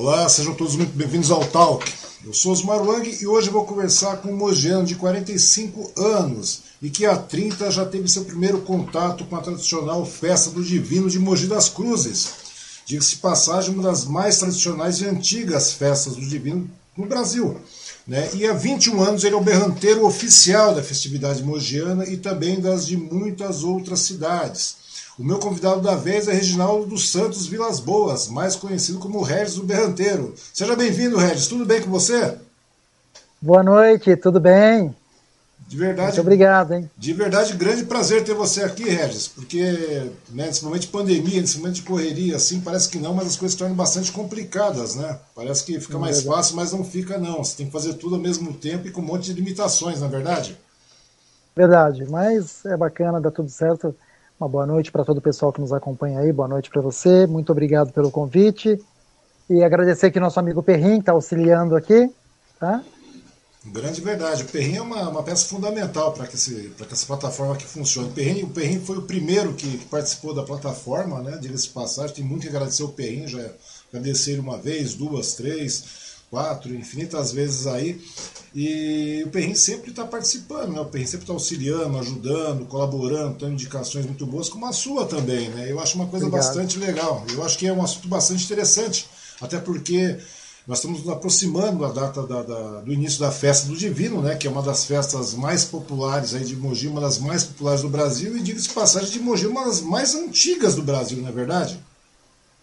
Olá, sejam todos muito bem-vindos ao Talk. Eu sou Osmar Wang e hoje vou conversar com um mogiano de 45 anos e que há 30 já teve seu primeiro contato com a tradicional Festa do Divino de Mogi das Cruzes. Diga-se passagem, uma das mais tradicionais e antigas festas do Divino no Brasil. Né? E há 21 anos ele é o berranteiro oficial da festividade mogiana e também das de muitas outras cidades. O meu convidado da vez é Reginaldo dos Santos Vilas Boas, mais conhecido como Regis do Berranteiro. Seja bem-vindo, Regis. Tudo bem com você? Boa noite, tudo bem? De verdade. Muito obrigado, hein? De verdade, grande prazer ter você aqui, Regis, porque né, nesse momento de pandemia, nesse momento de correria, assim, parece que não, mas as coisas se tornam bastante complicadas, né? Parece que fica mais fácil, mas não fica, não. Você tem que fazer tudo ao mesmo tempo e com um monte de limitações, na é verdade? Verdade, mas é bacana, dá tudo certo. Uma boa noite para todo o pessoal que nos acompanha aí, boa noite para você, muito obrigado pelo convite e agradecer aqui nosso amigo Perrin, que está auxiliando aqui, tá? Grande verdade. O Perrin é uma, uma peça fundamental para que, que essa plataforma aqui funcione. O Perrin, o Perrin foi o primeiro que, que participou da plataforma, né? Diga-se passagem, tem muito que agradecer o Perrin, já agradecer ele uma vez, duas, três quatro, infinitas vezes aí. E o Perrin sempre está participando, né? O Perrin sempre está auxiliando, ajudando, colaborando, dando indicações muito boas, como a sua também, né? Eu acho uma coisa Obrigado. bastante legal. Eu acho que é um assunto bastante interessante, até porque nós estamos nos aproximando da data da, da, do início da festa do Divino, né? Que é uma das festas mais populares aí de Mogi, uma das mais populares do Brasil, e diga-se passagem de Mogi, uma das mais antigas do Brasil, não é verdade?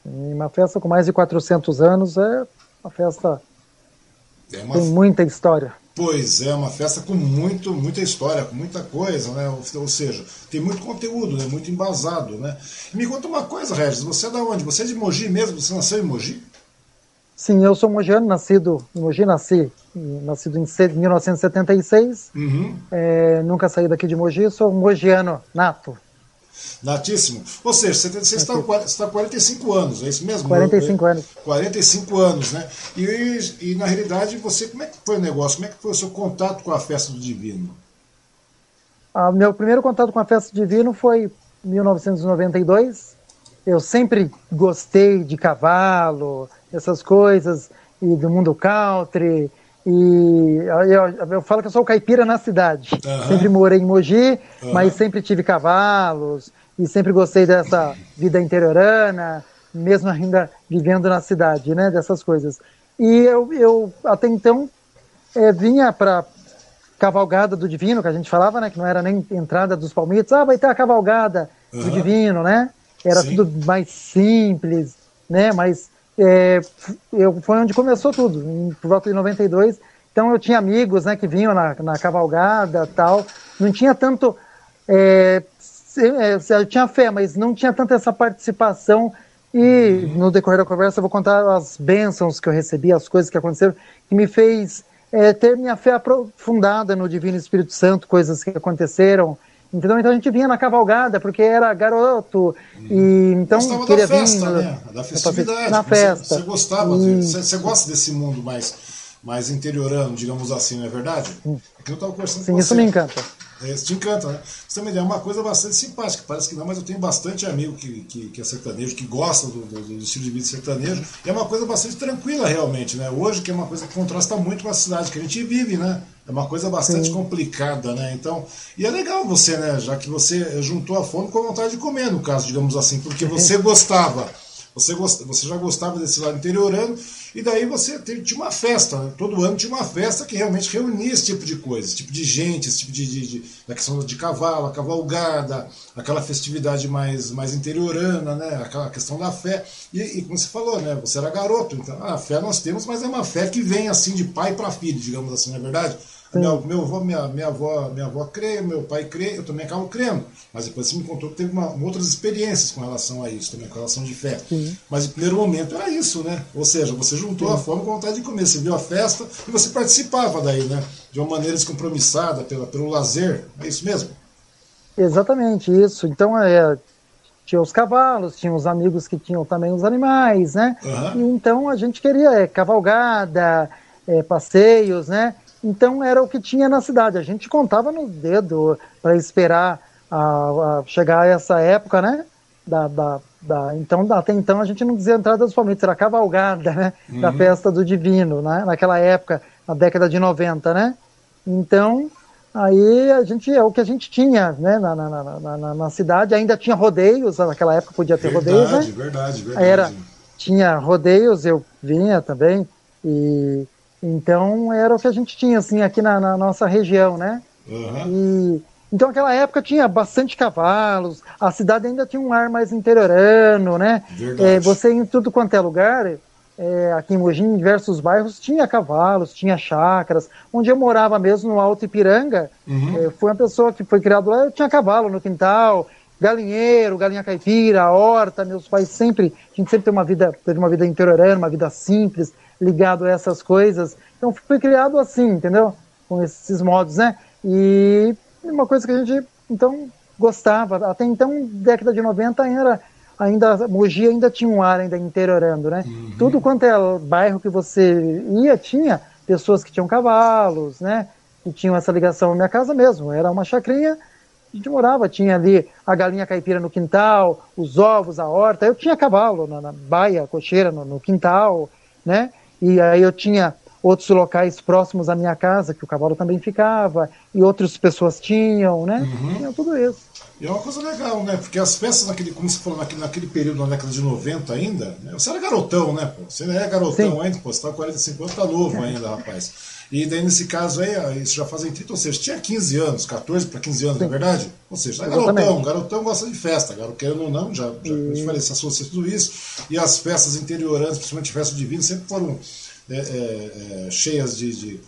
Uma festa com mais de 400 anos é uma festa é uma... Tem muita história. Pois é, uma festa com muito, muita história, com muita coisa, né? Ou seja, tem muito conteúdo, né? muito embasado, né? Me conta uma coisa, Regis, você é da onde? Você é de Mogi mesmo? Você nasceu em Mogi? Sim, eu sou mogiano, nascido em Mogi, nasci, nascido em 1976. Uhum. É, nunca saí daqui de Mogi, sou mogiano nato. Natíssimo. Ou seja, você, você está, você está 45 anos, é isso mesmo? 45 anos. 45 anos, né? E, e na realidade, você, como é que foi o negócio? Como é que foi o seu contato com a festa do Divino? Ah, meu primeiro contato com a festa do Divino foi em 1992. Eu sempre gostei de cavalo, essas coisas, e do mundo country. E eu, eu, falo que eu sou caipira na cidade. Uhum. Sempre morei em Mogi, uhum. mas sempre tive cavalos e sempre gostei dessa vida interiorana, mesmo ainda vivendo na cidade, né? Dessas coisas. E eu, eu até então é, vinha para cavalgada do Divino, que a gente falava, né? Que não era nem entrada dos palmitos. Ah, vai ter a cavalgada uhum. do Divino, né? Era Sim. tudo mais simples, né? Mas é, eu, foi onde começou tudo, em, por volta de 92. Então eu tinha amigos né, que vinham na, na cavalgada tal. Não tinha tanto. É, é eu tinha fé, mas não tinha tanto essa participação. E no decorrer da conversa eu vou contar as bênçãos que eu recebi, as coisas que aconteceram, que me fez é, ter minha fé aprofundada no Divino Espírito Santo, coisas que aconteceram Entendeu? Então a gente vinha na cavalgada porque era garoto e então Gostava queria da festa, vir né? da festividade. Na festa. Você, gostava, e... você, você, gosta desse mundo mais mais interiorano, digamos assim, não é verdade? Sim. Aqui eu estava conversando Sim, com isso você. me encanta. É, isso te encanta, né? Você também é uma coisa bastante simpática, parece que não, mas eu tenho bastante amigo que, que, que é sertanejo, que gosta do, do, do, estilo de vida sertanejo, e é uma coisa bastante tranquila realmente, né? Hoje, que é uma coisa que contrasta muito com a cidade que a gente vive, né? É uma coisa bastante Sim. complicada, né? Então, e é legal você, né? Já que você juntou a fome com a vontade de comer, no caso, digamos assim, porque você gostava, você, você já gostava desse lado interiorano, e daí você tinha uma festa, né? todo ano tinha uma festa que realmente reunia esse tipo de coisa, esse tipo de gente, esse tipo de, de, de da questão de cavalo, a cavalgada, aquela festividade mais, mais interiorana, né? aquela questão da fé. E, e como você falou, né? você era garoto, então a fé nós temos, mas é uma fé que vem assim de pai para filho, digamos assim, não é verdade? Meu, meu avô, minha, minha, avó, minha avó crê, meu pai crê, eu também acabo crendo. Mas depois você me contou que teve uma, outras experiências com relação a isso, também, com relação de fé. Sim. Mas em primeiro momento era isso, né? Ou seja, você juntou Sim. a fome com a vontade de comer. Você viu a festa e você participava daí, né? De uma maneira descompromissada, pela, pelo lazer. É isso mesmo? Exatamente, isso. Então, é, tinha os cavalos, tinha os amigos que tinham também os animais, né? Uhum. E, então a gente queria é, cavalgada, é, passeios, né? Então era o que tinha na cidade. A gente contava no dedo para esperar a, a chegar a essa época, né? da, da, da, então, até então a gente não dizia entrada dos palmitos, era cavalgada, né? Uhum. Da festa do divino, né? Naquela época, na década de 90, né? Então, aí a gente é o que a gente tinha, né? Na, na, na, na, na cidade, ainda tinha rodeios, naquela época podia ter verdade, rodeios, né? Verdade, verdade. Era, tinha rodeios, eu vinha também, e então era o que a gente tinha, assim, aqui na, na nossa região, né? Uhum. E então, naquela época tinha bastante cavalos, a cidade ainda tinha um ar mais interiorano, né? É, você em tudo quanto é lugar, é, aqui em Mogi, em diversos bairros, tinha cavalos, tinha chácaras. Onde eu morava mesmo, no Alto Ipiranga, uhum. é, foi uma pessoa que foi criado lá, eu tinha cavalo no quintal, galinheiro, galinha caipira, horta, meus pais sempre, a gente sempre teve uma vida, teve uma vida interiorana, uma vida simples, ligado a essas coisas. Então, fui criado assim, entendeu? Com esses modos, né? E uma coisa que a gente, então, gostava. Até então, década de 90 era ainda Mogi ainda tinha um ar ainda interiorando, né? Uhum. Tudo quanto é bairro que você ia tinha pessoas que tinham cavalos, né? Que tinham essa ligação. Minha casa mesmo era uma chacrinha, a gente morava, tinha ali a galinha caipira no quintal, os ovos, a horta. Eu tinha cavalo na, na baia, cocheira no, no quintal, né? E aí eu tinha outros locais próximos à minha casa, que o cavalo também ficava, e outras pessoas tinham, né? Uhum. Tinha tudo isso. E é uma coisa legal, né? Porque as festas, naquele, como você falou, naquele, naquele período, na década de 90 ainda, né? você era garotão, né? Pô? Você é garotão Sim. ainda, pô, você tá com 45 anos, tá novo é. ainda, rapaz. E daí, nesse caso aí, isso já fazem 30, ou seja, tinha 15 anos, 14 para 15 anos, Sim. na é verdade? Ou seja, é garotão, garotão gosta de festa, garoto querendo ou não, já, já e... a gente falei, se associa tudo isso. E as festas interioranas, principalmente festas divinas, sempre foram é, é, é, cheias de, de,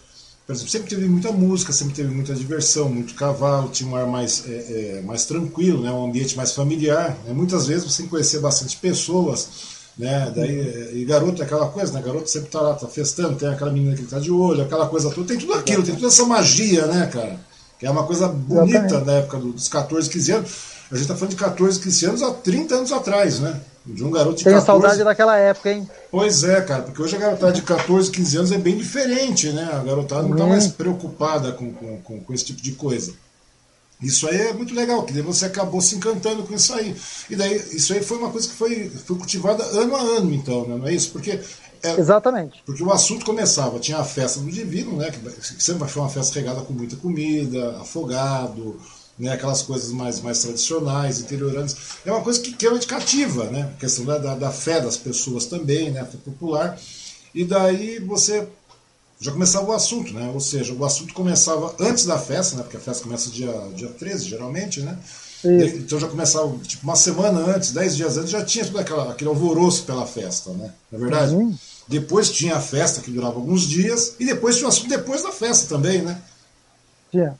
Por exemplo, sempre teve muita música, sempre teve muita diversão, muito cavalo, tinha um ar mais, é, é, mais tranquilo, né, um ambiente mais familiar. Né, muitas vezes você conhecer bastante pessoas. Né, daí, e garoto é aquela coisa, né? Garoto sempre tá lá, tá festando, tem aquela menina que tá de olho, aquela coisa toda, tem tudo aquilo, tem toda essa magia, né, cara? Que é uma coisa bonita na época dos 14, 15 anos. A gente tá falando de 14, 15 anos há 30 anos atrás, né? De um garoto de Tenho 14... saudade daquela época, hein? Pois é, cara, porque hoje a garotada de 14, 15 anos é bem diferente, né? A garotada não está uhum. mais preocupada com, com, com, com, esse tipo de coisa. Isso aí é muito legal, que daí você acabou se encantando com isso aí. E daí, isso aí foi uma coisa que foi, foi cultivada ano a ano, então, né? não é isso? Porque é, Exatamente. Porque o assunto começava, tinha a festa do divino, né? Que sempre foi uma festa regada com muita comida, afogado, né, aquelas coisas mais, mais tradicionais, interioranas. É uma coisa que, é cativa, né? A questão da, da, da, fé das pessoas também, né? A fé popular. E daí você já começava o assunto, né? Ou seja, o assunto começava antes da festa, né? Porque a festa começa dia, dia 13, geralmente, né? Isso. Então já começava, tipo, uma semana antes, dez dias antes, já tinha todo aquela, aquele alvoroço pela festa, né? Na é verdade? Uhum. Depois tinha a festa, que durava alguns dias, e depois tinha o assunto depois da festa também, né? Yeah.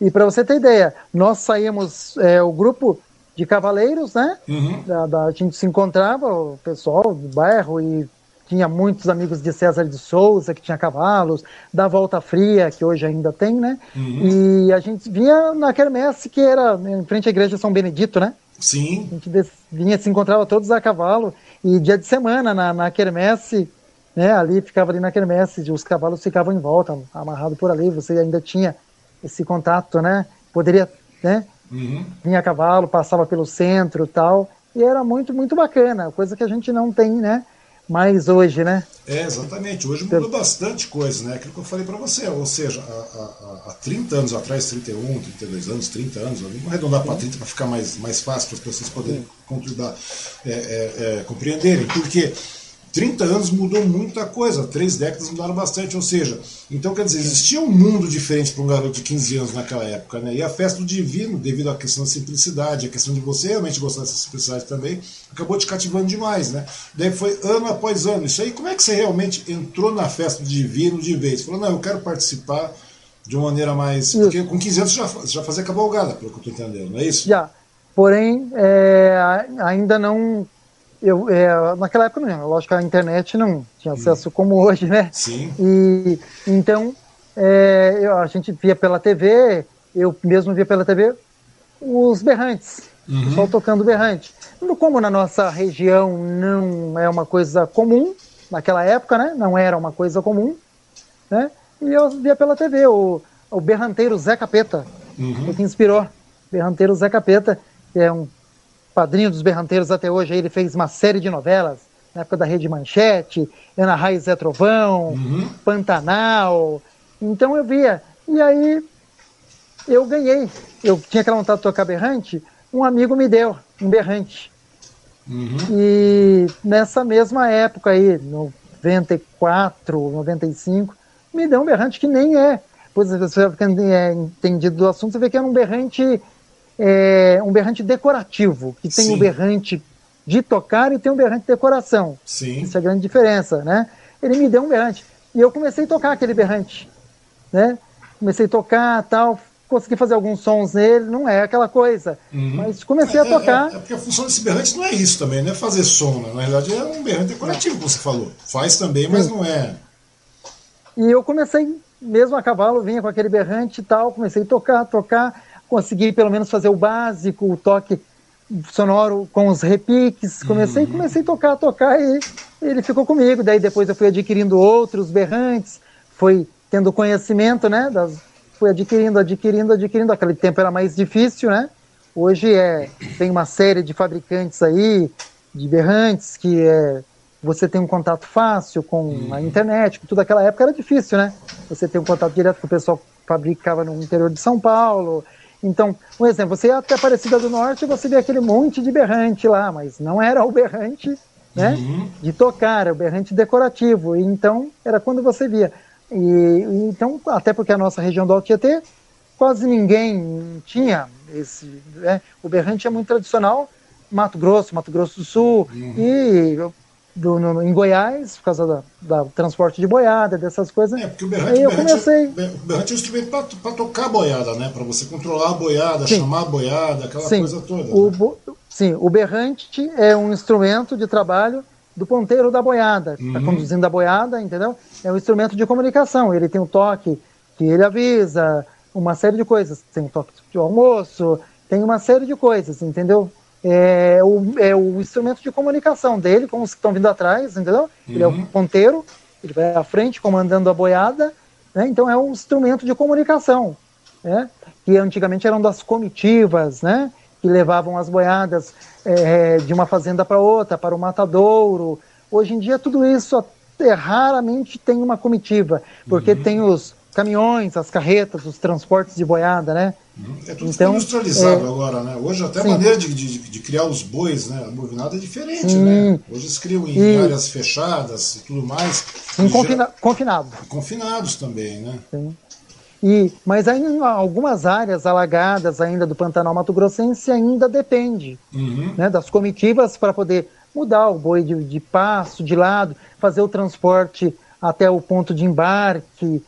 E para você ter ideia, nós saímos, é, o grupo de cavaleiros, né? Uhum. Da, da, a gente se encontrava, o pessoal do bairro, e tinha muitos amigos de César de Souza, que tinha cavalos, da Volta Fria, que hoje ainda tem, né? Uhum. E a gente vinha na quermesse, que era em frente à igreja São Benedito, né? Sim. A gente vinha, se encontrava todos a cavalo, e dia de semana, na, na quermesse, né, ali ficava ali na quermesse, os cavalos ficavam em volta, amarrado por ali, você ainda tinha esse contato, né? Poderia, né? Uhum. Vinha a cavalo, passava pelo centro tal, e era muito, muito bacana, coisa que a gente não tem, né? Mais hoje, né? É, exatamente. Hoje mudou bastante coisa, né? Aquilo que eu falei para você, ou seja, há, há, há 30 anos atrás, 31, 32 anos, 30 anos, vamos arredondar para 30 para ficar mais, mais fácil para as pessoas poderem é, é, é, compreenderem. Porque 30 anos mudou muita coisa, três décadas mudaram bastante, ou seja, então quer dizer, existia um mundo diferente para um garoto de 15 anos naquela época, né? E a festa do divino, devido à questão da simplicidade, a questão de você realmente gostar dessa simplicidade também, acabou te cativando demais, né? Daí foi ano após ano. Isso aí, como é que você realmente entrou na festa do divino de vez? Falou, não, eu quero participar de uma maneira mais. Porque com 15 anos você já, já fazia cavalgada, pelo que eu estou entendendo, não é isso? Já. Porém, é, ainda não eu, é, naquela época não, lógico que a internet não tinha acesso como hoje, né? Sim. E então é, eu, a gente via pela TV, eu mesmo via pela TV os berrantes, uhum. o pessoal tocando berrante. Como na nossa região não é uma coisa comum, naquela época, né? Não era uma coisa comum, né? E eu via pela TV o, o berranteiro Zé Capeta, uhum. que inspirou. Berranteiro Zé Capeta, que é um padrinho dos berranteiros até hoje, ele fez uma série de novelas, na época da Rede Manchete, Ana Raiz Zé Trovão, uhum. Pantanal. Então eu via. E aí eu ganhei. Eu tinha aquela vontade de tocar berrante, um amigo me deu um berrante. Uhum. E nessa mesma época aí, 94, 95, me deu um berrante que nem é. Pois você é entendido do assunto, você vê que era um berrante, é, um berrante decorativo, que tem o um berrante de tocar e tem um berrante de decoração. Sim. Essa é a grande diferença, né? Ele me deu um berrante. E eu comecei a tocar aquele berrante, né? Comecei a tocar tal, consegui fazer alguns sons nele, não é aquela coisa. Uhum. Mas comecei a é, tocar. É, é, porque a função desse berrante não é isso também, não é fazer som, né? Na verdade é um berrante decorativo, como você falou. Faz também, mas Sim. não é. E eu comecei, mesmo a cavalo, vinha com aquele berrante e tal, comecei a tocar, tocar, consegui pelo menos fazer o básico, o toque sonoro com os repiques, comecei, uhum. comecei a tocar, tocar e ele ficou comigo. Daí depois eu fui adquirindo outros berrantes, fui tendo conhecimento, né, das, fui adquirindo, adquirindo, adquirindo. Aquele tempo era mais difícil, né? Hoje é tem uma série de fabricantes aí de berrantes que é você tem um contato fácil com a uhum. internet, que tudo aquela época era difícil, né? Você tem um contato direto com o pessoal que fabricava no interior de São Paulo. Então, um exemplo, você ia até Aparecida do Norte e você vê aquele monte de berrante lá, mas não era o berrante né, uhum. de tocar, era o berrante decorativo. Então, era quando você via. E, então, até porque a nossa região do Alto Tietê, quase ninguém tinha esse. Né? O berrante é muito tradicional, Mato Grosso, Mato Grosso do Sul, uhum. e do, no, em Goiás, por causa da, da, transporte de boiada, dessas coisas. É, porque o berrante, aí eu comecei... o berrante é um instrumento para tocar a boiada, né? Para você controlar a boiada, sim. chamar a boiada, aquela sim. coisa toda. O, né? Sim, o berrante é um instrumento de trabalho do ponteiro da boiada, está uhum. conduzindo a boiada, entendeu? É um instrumento de comunicação. Ele tem um toque que ele avisa, uma série de coisas. Tem o toque de almoço, tem uma série de coisas, entendeu? É o, é o instrumento de comunicação dele com os que estão vindo atrás, entendeu? Uhum. Ele é o uhum. ponteiro, ele vai à frente comandando a boiada, né? então é um instrumento de comunicação, né? que antigamente eram das comitivas, né? que levavam as boiadas é, de uma fazenda para outra, para o matadouro. Hoje em dia tudo isso é, raramente tem uma comitiva, porque uhum. tem os caminhões, as carretas, os transportes de boiada, né? É tudo então, industrializado é, agora, né? Hoje até a maneira de, de, de, criar os bois, né? A bovinada é diferente, sim. né? Hoje eles criam em e, áreas fechadas e tudo mais. Sim, confina, confinado. Confinados também, né? Sim. E, mas aí em algumas áreas alagadas ainda do Pantanal Mato Grossense ainda depende uhum. né, das comitivas para poder mudar o boi de, de passo, de lado, fazer o transporte até o ponto de embarque.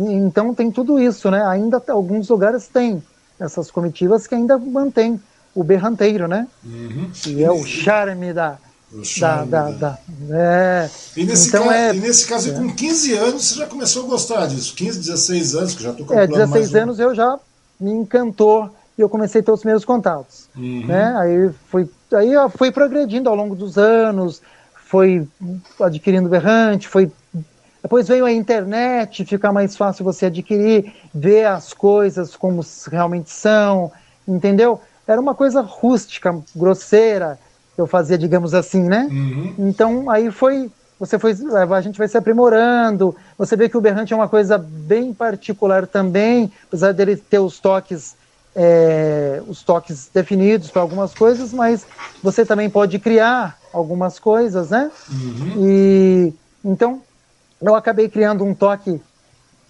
Então tem tudo isso, né? Ainda alguns lugares têm essas comitivas que ainda mantêm o berranteiro, né? Uhum. Que é o charme da, da, da, da, é. e, nesse então caso, é, e nesse caso, é. com 15 anos, você já começou a gostar disso? 15, 16 anos, que já estou É, 16 anos um. eu já me encantou e eu comecei a ter os meus contatos. Uhum. Né? Aí, fui, aí eu fui progredindo ao longo dos anos, foi adquirindo berrante, foi depois veio a internet, fica mais fácil você adquirir, ver as coisas como realmente são, entendeu? Era uma coisa rústica, grosseira, eu fazia, digamos assim, né? Uhum. Então aí foi, você foi, a gente vai se aprimorando. Você vê que o berrante é uma coisa bem particular também, apesar dele ter os toques, é, os toques definidos para algumas coisas, mas você também pode criar algumas coisas, né? Uhum. E então eu acabei criando um toque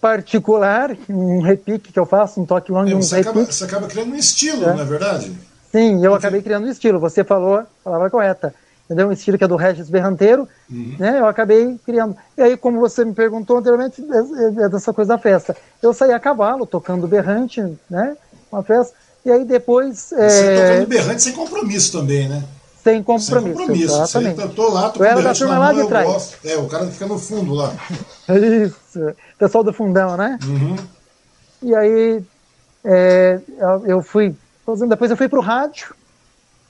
particular, um repique que eu faço, um toque longo é, e um você repique. Acaba, você acaba criando um estilo, é. não é verdade? Sim, eu acabei criando um estilo. Você falou a palavra correta. Entendeu? Um estilo que é do Regis Berranteiro, uhum. né? Eu acabei criando. E aí, como você me perguntou anteriormente, é, é dessa coisa da festa. Eu saí a cavalo, tocando berrante, né? Uma festa. E aí depois. Você é... tocando berrante sem compromisso também, né? Sem compromisso. Sem compromisso. Exatamente. Você tô lá, tô eu era da turma lá de trás. É, o cara que fica no fundo lá. Isso. Pessoal do fundão, né? Uhum. E aí é, eu fui depois eu fui para o rádio,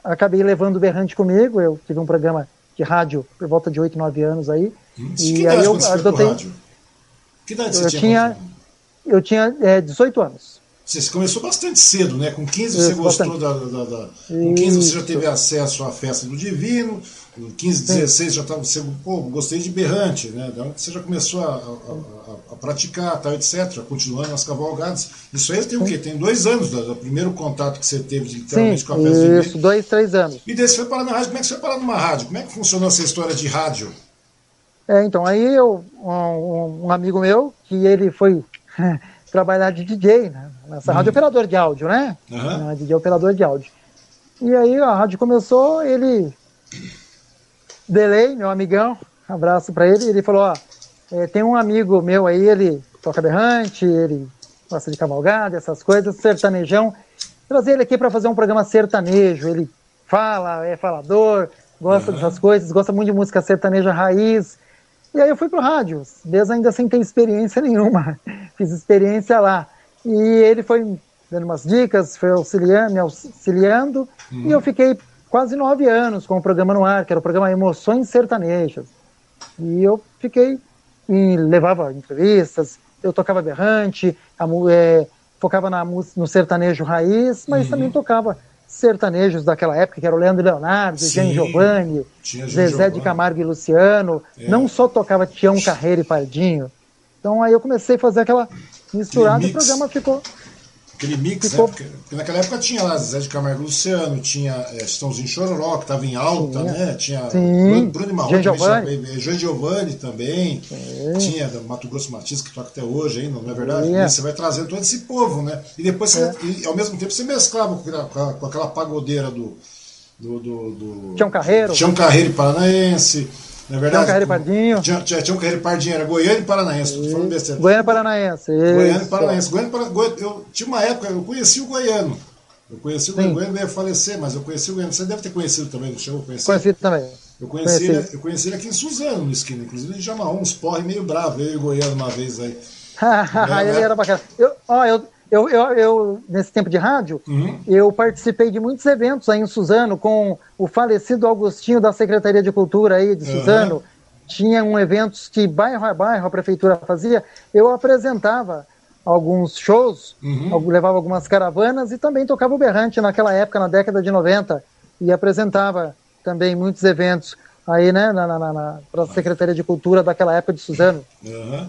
acabei levando o Berrante comigo, eu tive um programa de rádio por volta de 8, 9 anos aí. Hum, e aí eu adotei. Que idade você eu tinha? Eu tinha é, 18 anos. Você começou bastante cedo, né? Com 15 Isso, você gostou da, da, da, Com 15 você já teve acesso à festa do Divino. Com 15, 16 já estava. Você, pô, gostei de berrante, né? Então você já começou a, a, a, a praticar, tal, etc., continuando nas cavalgadas. Isso aí tem o quê? Tem dois anos do, do primeiro contato que você teve literalmente Sim, com a festa Isso, Divino. dois, três anos. E daí você foi parar na rádio. Como é que você foi parar numa rádio? Como é que funcionou essa história de rádio? É, então, aí eu, um, um amigo meu, que ele foi trabalhar de DJ, né? Nessa uhum. rádio operador de áudio, né? Uhum. DJ operador de áudio. E aí a rádio começou, ele. Delay, meu amigão, abraço para ele, ele falou: ó, é, tem um amigo meu aí, ele toca berrante, ele gosta de cavalgada, essas coisas, sertanejão. Trazer ele aqui para fazer um programa sertanejo. Ele fala, é falador, gosta uhum. dessas coisas, gosta muito de música sertaneja raiz. E aí eu fui pro rádio, mesmo ainda sem ter experiência nenhuma. Fiz experiência lá. E ele foi dando umas dicas, foi auxiliando, me auxiliando, uhum. e eu fiquei quase nove anos com o programa no ar, que era o programa Emoções Sertanejas. E eu fiquei, e levava entrevistas, eu tocava berrante, a, é, focava na, no sertanejo raiz, mas uhum. também tocava sertanejos daquela época, que era o Leandro Leonardo, Jean Giovanni, Zezé Giovanni. de Camargo e Luciano. É. Não só tocava Tião Carreiro e Pardinho. Então aí eu comecei a fazer aquela misturada e o programa ficou Aquele mix, né? Porque, porque, naquela época tinha lá Zé de Camargo Luciano, tinha é, Chitãozinho Chororó, que estava em alta, tinha. né? Tinha Sim. Bruno Marrone, Jean Giovanni. Também. Sim. Tinha Mato Grosso Matias, que toca até hoje ainda, não é verdade? E você vai trazendo todo esse povo, né? E depois, você, é. e, ao mesmo tempo, você mesclava com aquela, com aquela pagodeira do. Do, do, do Tião Carreiro. Tião Carreiro Paranaense. Na é verdade, tinha um Carreiro Pardinho. Tinha, um Carreiro Pardinho, era Goiânia e Paranaense. Tô falando besteira. Goiânia e Paranaense. Isso. Goiânia e Paranaense. Goiânia, Goiânia, eu tinha uma época, eu conheci o Goiano. Eu conheci o Sim. Goiano, veio falecer, mas eu conheci o Goiano. Você deve ter conhecido também, não chegou a conhecer? Conheci também. Eu conheci, conheci. Ele, eu conheci ele aqui em Suzano, no esquina. Inclusive, ele chamou uns porre meio bravo, eu e o Goiano uma vez aí. ele era bacana. Eu, ó, eu, eu, eu, eu, nesse tempo de rádio, uhum. eu participei de muitos eventos aí em Suzano com o falecido Augustinho da Secretaria de Cultura aí de Suzano. Uhum tinham eventos que bairro a bairro a prefeitura fazia, eu apresentava alguns shows, uhum. levava algumas caravanas e também tocava o berrante naquela época, na década de 90, e apresentava também muitos eventos aí, né, na, na, na para a Secretaria de Cultura daquela época de Suzano. Uhum.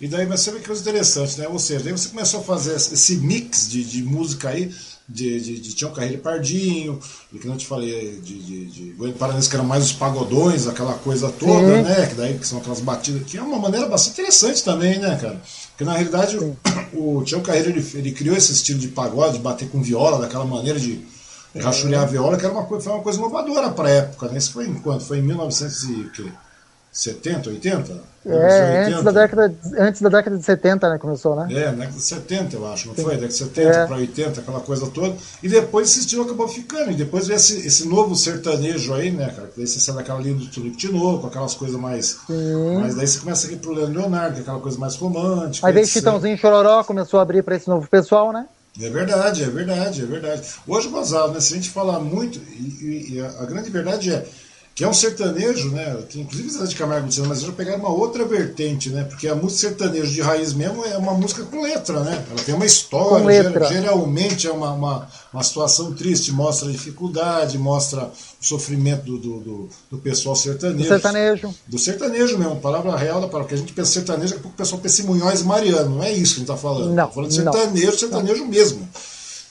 E daí você vê que coisa interessante, né? Ou seja, daí você começou a fazer esse mix de, de música aí, de, de, de Tião Carreiro Pardinho, e que não te falei, de, de, de Goiânia Paranense, que eram mais os pagodões, aquela coisa toda, Sim. né? Que daí que são aquelas batidas, que é uma maneira bastante interessante também, né, cara? Porque na realidade Sim. o, Tião Carreiro ele, ele, criou esse estilo de pagode, de bater com viola, daquela maneira de rachulhar a viola, que era uma, foi uma coisa inovadora para a época, né? Isso foi em quanto? Foi em 1970, 80? É, antes da, década, antes da década de 70, né, começou, né? É, na década de 70, eu acho, não Sim. foi? Década de 70 é. para 80, aquela coisa toda. E depois esse estilo acabou ficando. E depois veio esse, esse novo sertanejo aí, né, cara? Daí você sai daquela linha do de novo, aquelas coisas mais. Sim. Mas daí você começa a ir pro Leonardo, que aquela coisa mais romântica. Aí veio Chitãozinho Chororó, começou a abrir para esse novo pessoal, né? É verdade, é verdade, é verdade. Hoje, Gonzalo, né, se a gente falar muito, e, e a, a grande verdade é que é um sertanejo, né? Que inclusive Zé de Camargo Luciano, mas já pegaram uma outra vertente, né? Porque a música sertanejo de raiz mesmo é uma música com letra, né? Ela tem uma história, geralmente é uma, uma, uma, situação triste, mostra a dificuldade, mostra o sofrimento do, do, do, do pessoal sertanejo. Do sertanejo. Do sertanejo mesmo, palavra real da palavra. Porque a gente pensa sertanejo, é porque o pessoal pensa em Munhões e Mariano, não é isso que a gente está falando. Não, tá falando de sertanejo, não. sertanejo mesmo.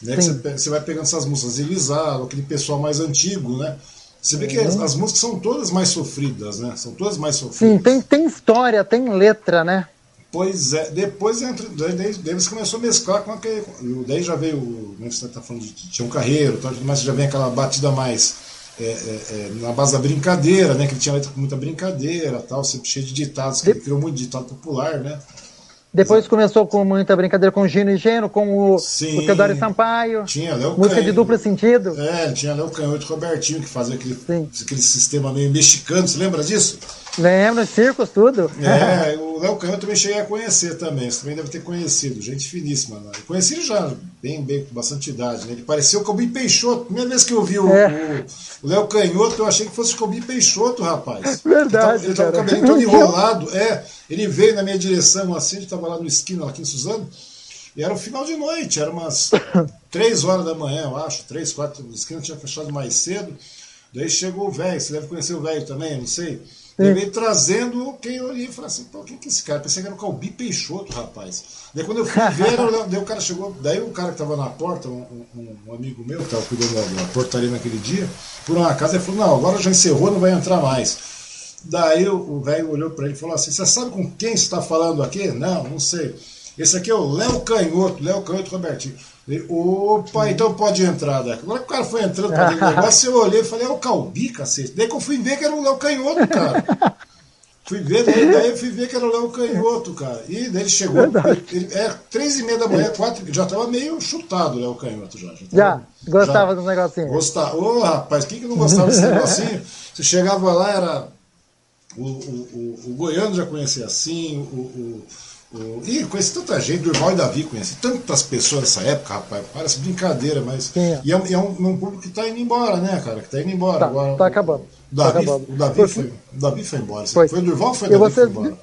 Né? Você, você, vai pegando essas músicas Elisado, aquele pessoal mais antigo, né? Você vê que as, as, músicas são todas mais sofridas, né? São todas mais sofridas. Sim, tem, tem história, tem letra, né? Pois é, depois entra, daí, daí você começou a mesclar com aquele. Daí já veio, né, você está falando de Tião Carreiro, tal, mas já vem aquela batida mais é, é, é, na base da brincadeira, né? Que ele tinha letra com muita brincadeira, tal, sempre cheio de ditados, que de... ele criou muito ditado popular, né? Depois Exato. começou com muita brincadeira com Gino e Geno, com o, Sim, o Teodoro Sampaio. Tinha Léo Música Canho, de duplo sentido. É, tinha Léo Canhoto e Robertinho que fazia aquele, aquele sistema meio mexicano, você lembra disso? Lembro, circos, tudo. É, o Léo Canhoto também cheguei a conhecer também, você também deve ter conhecido, gente finíssima. Né? conheci ele já bem, bem, com bastante idade, né? Ele parecia o Calbi Peixoto. Primeira vez que eu vi o é. Léo Canhoto, eu achei que fosse o Calbi Peixoto, rapaz. Verdade. Ele tava, com o cabelinho todo enrolado, é. Ele veio na minha direção assim, a gente estava lá no esquina, aqui em Suzano. E era o final de noite, era umas três horas da manhã, eu acho, três, quatro, a esquina tinha fechado mais cedo. Daí chegou o velho, você deve conhecer o velho também, não sei. Ele veio trazendo quem eu olhei e falei assim, pô, quem que é esse cara? Pensei que era o Calbi Peixoto, rapaz. Daí quando eu fui ver, eu, daí o cara chegou, daí o cara que tava na porta, um, um, um amigo meu, que tava cuidando da, da portaria naquele dia, por uma casa, ele falou, não, agora já encerrou, não vai entrar mais. Daí o velho olhou para ele e falou assim, você sabe com quem está falando aqui? Não, não sei. Esse aqui é o Léo Canhoto, Léo Canhoto Robertinho. Opa, então pode entrar. Daí. Agora que o cara foi entrando para dentro do negócio, eu olhei e falei, é o Calbi, cacete. Daí que eu fui ver que era o Léo Canhoto, cara. Fui ver, daí, daí eu fui ver que era o Léo Canhoto, cara. E daí ele chegou, ele, é três e meia da manhã, quatro, já tava meio chutado o Léo Canhoto já. Já, já gostava já, dos negocinhos. Gostava. Ô, oh, rapaz, quem que não gostava desse negocinho? Você chegava lá, era. O, o, o, o Goiano já conhecia assim, o, o e conheci tanta gente, irmão e Davi conheci tantas pessoas nessa época, rapaz, parece brincadeira, mas. É. E é, é um, um, público que está indo embora, né, cara? Que está indo embora. Tá, Agora, tá acabando. O Davi, tá acabando. O Davi, foi, o Davi foi embora. Foi, foi o Durval ou foi o Davi você, foi embora?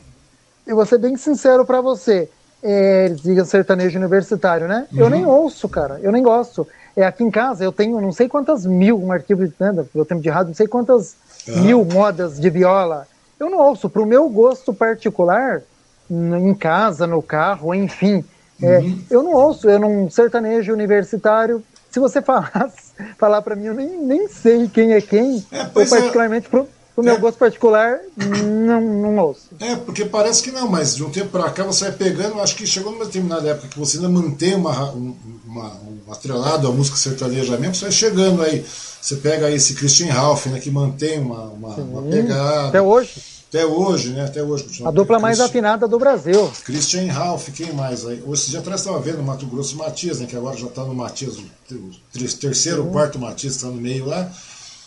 Eu vou ser bem sincero para você. É, eles digam sertanejo universitário, né? Uhum. Eu nem ouço, cara. Eu nem gosto. É, aqui em casa eu tenho não sei quantas mil, um arquivo de né, eu tempo de rádio, não sei quantas uhum. mil modas de viola. Eu não ouço. Pro meu gosto particular, em casa, no carro, enfim. É, uhum. eu não ouço, eu não sertanejo universitário. Se você falasse, falar para mim, eu nem, nem sei quem é quem. É, ou é. particularmente é. pro, pro meu é. gosto particular, não, não ouço. É, porque parece que não, mas de um tempo para cá você vai pegando, acho que chegou numa determinada época que você ainda mantém uma, uma, um atrelado à música sertaneja mesmo, você vai chegando aí. Você pega esse Christian Ralph, né, que mantém uma, uma, uma pegada. Até hoje. Até hoje, né? Até hoje. A dupla mais Christian, afinada do Brasil. Christian Ralph, quem mais aí? Esse dia atrás estava vendo o Mato Grosso Matias, né? Que agora já está no Matias, o terceiro, uhum. quarto Matias está no meio lá.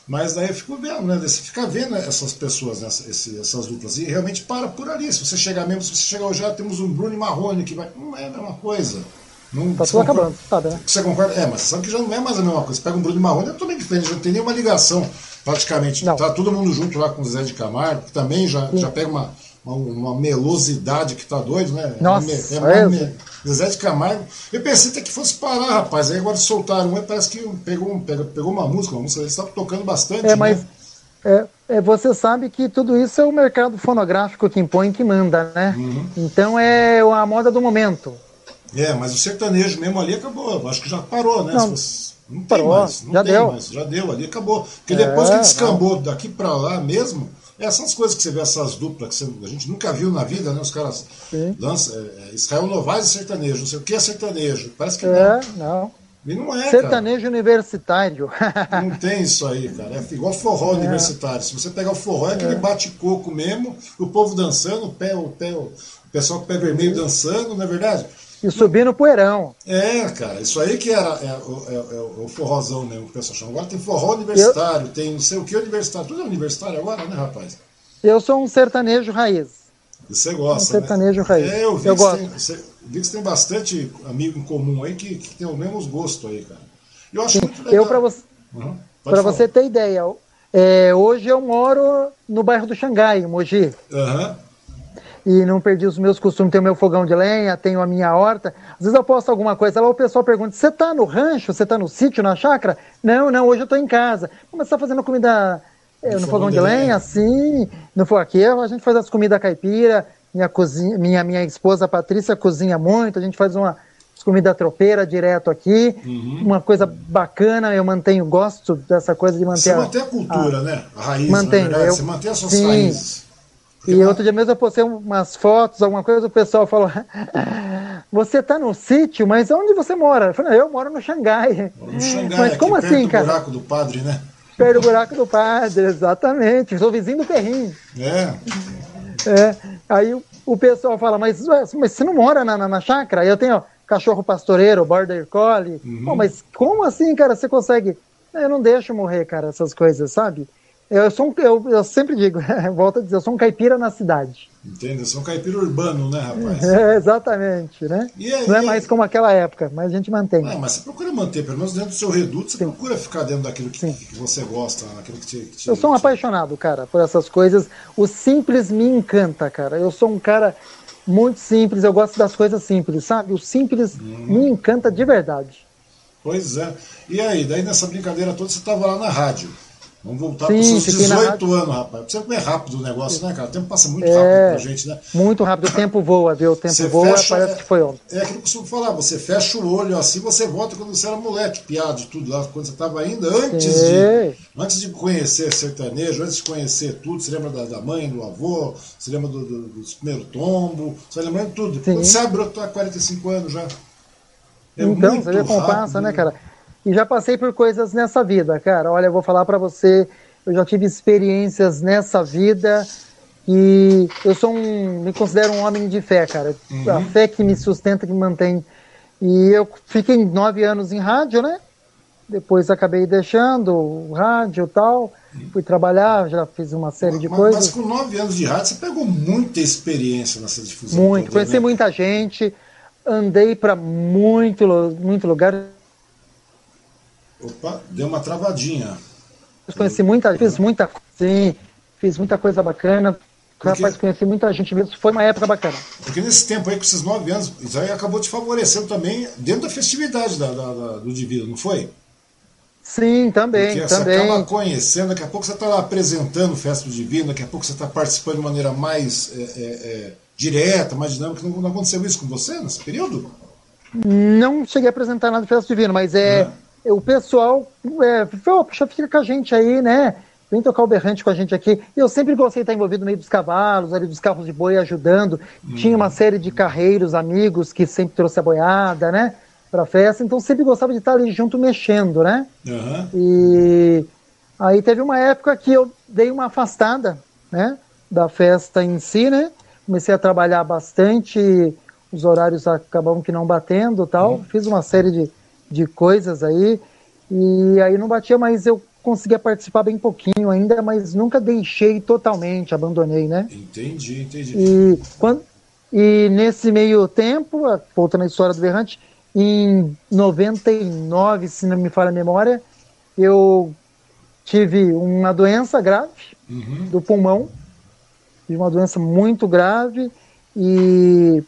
Mas daí eu fico vendo, né? Você fica vendo essas pessoas, né, essas, essas duplas, e realmente para por ali. Se você chegar mesmo, se você chegar hoje, já temos um Bruno Marrone que vai. Não é a mesma coisa. Não, tá tudo acabando, sabe, né? Você concorda? É, mas sabe que já não é mais a mesma coisa. Você pega um Bruno Marrone, é totalmente diferente, já não tem nenhuma ligação praticamente. Não. Tá todo mundo junto lá com o Zé de Camargo, que também já, já pega uma, uma, uma, melosidade que tá doido, né? Nossa, é, é me, Zé de Camargo. Eu pensei até que fosse parar, rapaz. Aí agora soltaram um, parece que pegou, pegou, pegou uma música, uma música, eles estavam tocando bastante. É, mas né? é, é, você sabe que tudo isso é o mercado fonográfico que impõe que manda, né? Uhum. Então é a moda do momento. É, mas o sertanejo mesmo ali acabou. Acho que já parou, né? Não, não tem Parou, mais, não já tem deu. mais, já deu ali, acabou. Porque depois é, que descambou não. daqui para lá mesmo, essas coisas que você vê, essas duplas que você, a gente nunca viu na vida, né? Os caras Sim. lançam. É, é, Israel Novaes e sertanejo, não sei o que é sertanejo. Parece que é, não. não. E não é, Sertanejo cara. universitário. Não tem isso aí, cara. É igual forró é. universitário. Se você pegar o forró, é aquele é. bate-coco mesmo, o povo dançando, o pé, o pé, o pessoal com o pé vermelho dançando, não é verdade? E subir no poeirão. É, cara, isso aí que era é, é, é, o forrozão que o pessoal chama. Agora tem forró universitário, eu... tem não sei o que universitário. Tudo é universitário agora, né, rapaz? Eu sou um sertanejo raiz. Você gosta, um sertanejo né? raiz. É, eu vi, eu que gosto. Tem, você, vi que você tem bastante amigo em comum aí que, que tem o mesmo gosto aí, cara. Eu acho Sim. muito legal. Eu, para você, uhum. você ter ideia, é, hoje eu moro no bairro do Xangai, em Mogi. Aham. Uhum e não perdi os meus costumes, tenho meu fogão de lenha, tenho a minha horta. Às vezes eu posto alguma coisa lá, o pessoal pergunta: você está no rancho, você está no sítio, na chácara? Não, não, hoje eu estou em casa. Mas você está fazendo comida é, no, no fogão de lenha? lenha? Sim, no aqui a gente faz as comidas caipira, minha, cozinha, minha, minha esposa Patrícia cozinha muito, a gente faz uma comida tropeira direto aqui, uhum. uma coisa bacana, eu mantenho, gosto dessa coisa de manter. Você a, mantém a cultura, a, né? A raiz, mantenho, eu, você mantém as suas sim, raízes. E outro dia mesmo eu postei umas fotos, alguma coisa, o pessoal falou: Você está no sítio, mas onde você mora? Eu falei: Eu moro no Xangai. Moro no Xangai, mas como assim, perto cara? do buraco do padre, né? Perto do buraco do padre, exatamente. Sou vizinho do Perrinho. É. é. Aí o, o pessoal fala: Mas, mas você não mora na, na, na chácara? Eu tenho ó, cachorro pastoreiro, border collie. Uhum. Pô, mas como assim, cara? Você consegue. Eu não deixo morrer, cara, essas coisas, sabe? Eu, sou um, eu, eu sempre digo, volto a dizer, eu sou um caipira na cidade. Entende? Eu sou um caipira urbano, né, rapaz? É, exatamente, né? Não é mais como aquela época, mas a gente mantém. Ah, mas você procura manter, pelo menos dentro do seu reduto, você Sim. procura ficar dentro daquilo que, que você gosta, daquilo que te, que te Eu sou um apaixonado, cara, por essas coisas. O simples me encanta, cara. Eu sou um cara muito simples, eu gosto das coisas simples, sabe? O simples hum. me encanta de verdade. Pois é. E aí, daí nessa brincadeira toda você estava lá na rádio. Vamos voltar para os seus 18 anos, rapaz. Você como é rápido o negócio, né, cara? O tempo passa muito é, rápido pra gente, né? Muito rápido, o tempo voa, viu? O tempo você voa, fecha, parece é, que foi ontem. É aquilo que eu costumo falar, você fecha o olho assim, você volta quando você era moleque, piado de tudo lá, quando você estava ainda, antes de, antes de conhecer sertanejo, antes de conhecer tudo, você lembra da, da mãe, do avô, você lembra do, do, dos primeiros tombos, você lembra de tudo. Sim. Quando você abriu, tá 45 anos já. É então, você vê como passa, né, cara? E já passei por coisas nessa vida, cara. Olha, eu vou falar para você, eu já tive experiências nessa vida e eu sou um, me considero um homem de fé, cara. Uhum. A fé que me sustenta, que me mantém. E eu fiquei nove anos em rádio, né? Depois acabei deixando o rádio e tal. Fui trabalhar, já fiz uma série de mas, coisas. Mas com nove anos de rádio, você pegou muita experiência nessa difusão. Muito, toda, conheci né? muita gente, andei para muito, muito lugar. Opa, deu uma travadinha. Eu conheci muita, fiz muita, sim, fiz muita coisa bacana. Porque, Rapaz, conheci muita gente mesmo. Foi uma época bacana. Porque nesse tempo aí, com esses nove anos, isso aí acabou te favorecendo também dentro da festividade da, da, da do Divino, não foi? Sim, também. Porque também. você acaba conhecendo, daqui a pouco você está lá apresentando Festa do Divino, daqui a pouco você está participando de maneira mais é, é, é, direta, mais dinâmica. Não, não, aconteceu isso com você nesse período? Não cheguei a apresentar nada do Festa Divino, mas é o pessoal é, falou, puxa, fica com a gente aí, né? Vem tocar o berrante com a gente aqui. E eu sempre gostei de estar envolvido no meio dos cavalos, ali dos carros de boi ajudando. Hum. Tinha uma série de carreiros, amigos, que sempre trouxe a boiada, né? Pra festa. Então sempre gostava de estar ali junto mexendo, né? Uhum. E aí teve uma época que eu dei uma afastada, né? Da festa em si, né? Comecei a trabalhar bastante, os horários acabavam que não batendo tal. Uhum. Fiz uma série de de coisas aí, e aí não batia, mas eu conseguia participar bem pouquinho ainda, mas nunca deixei totalmente, abandonei, né? Entendi, entendi. E, quando, e nesse meio tempo, voltando à história do Berrante, em 99, se não me falha a memória, eu tive uma doença grave uhum. do pulmão, tive uma doença muito grave e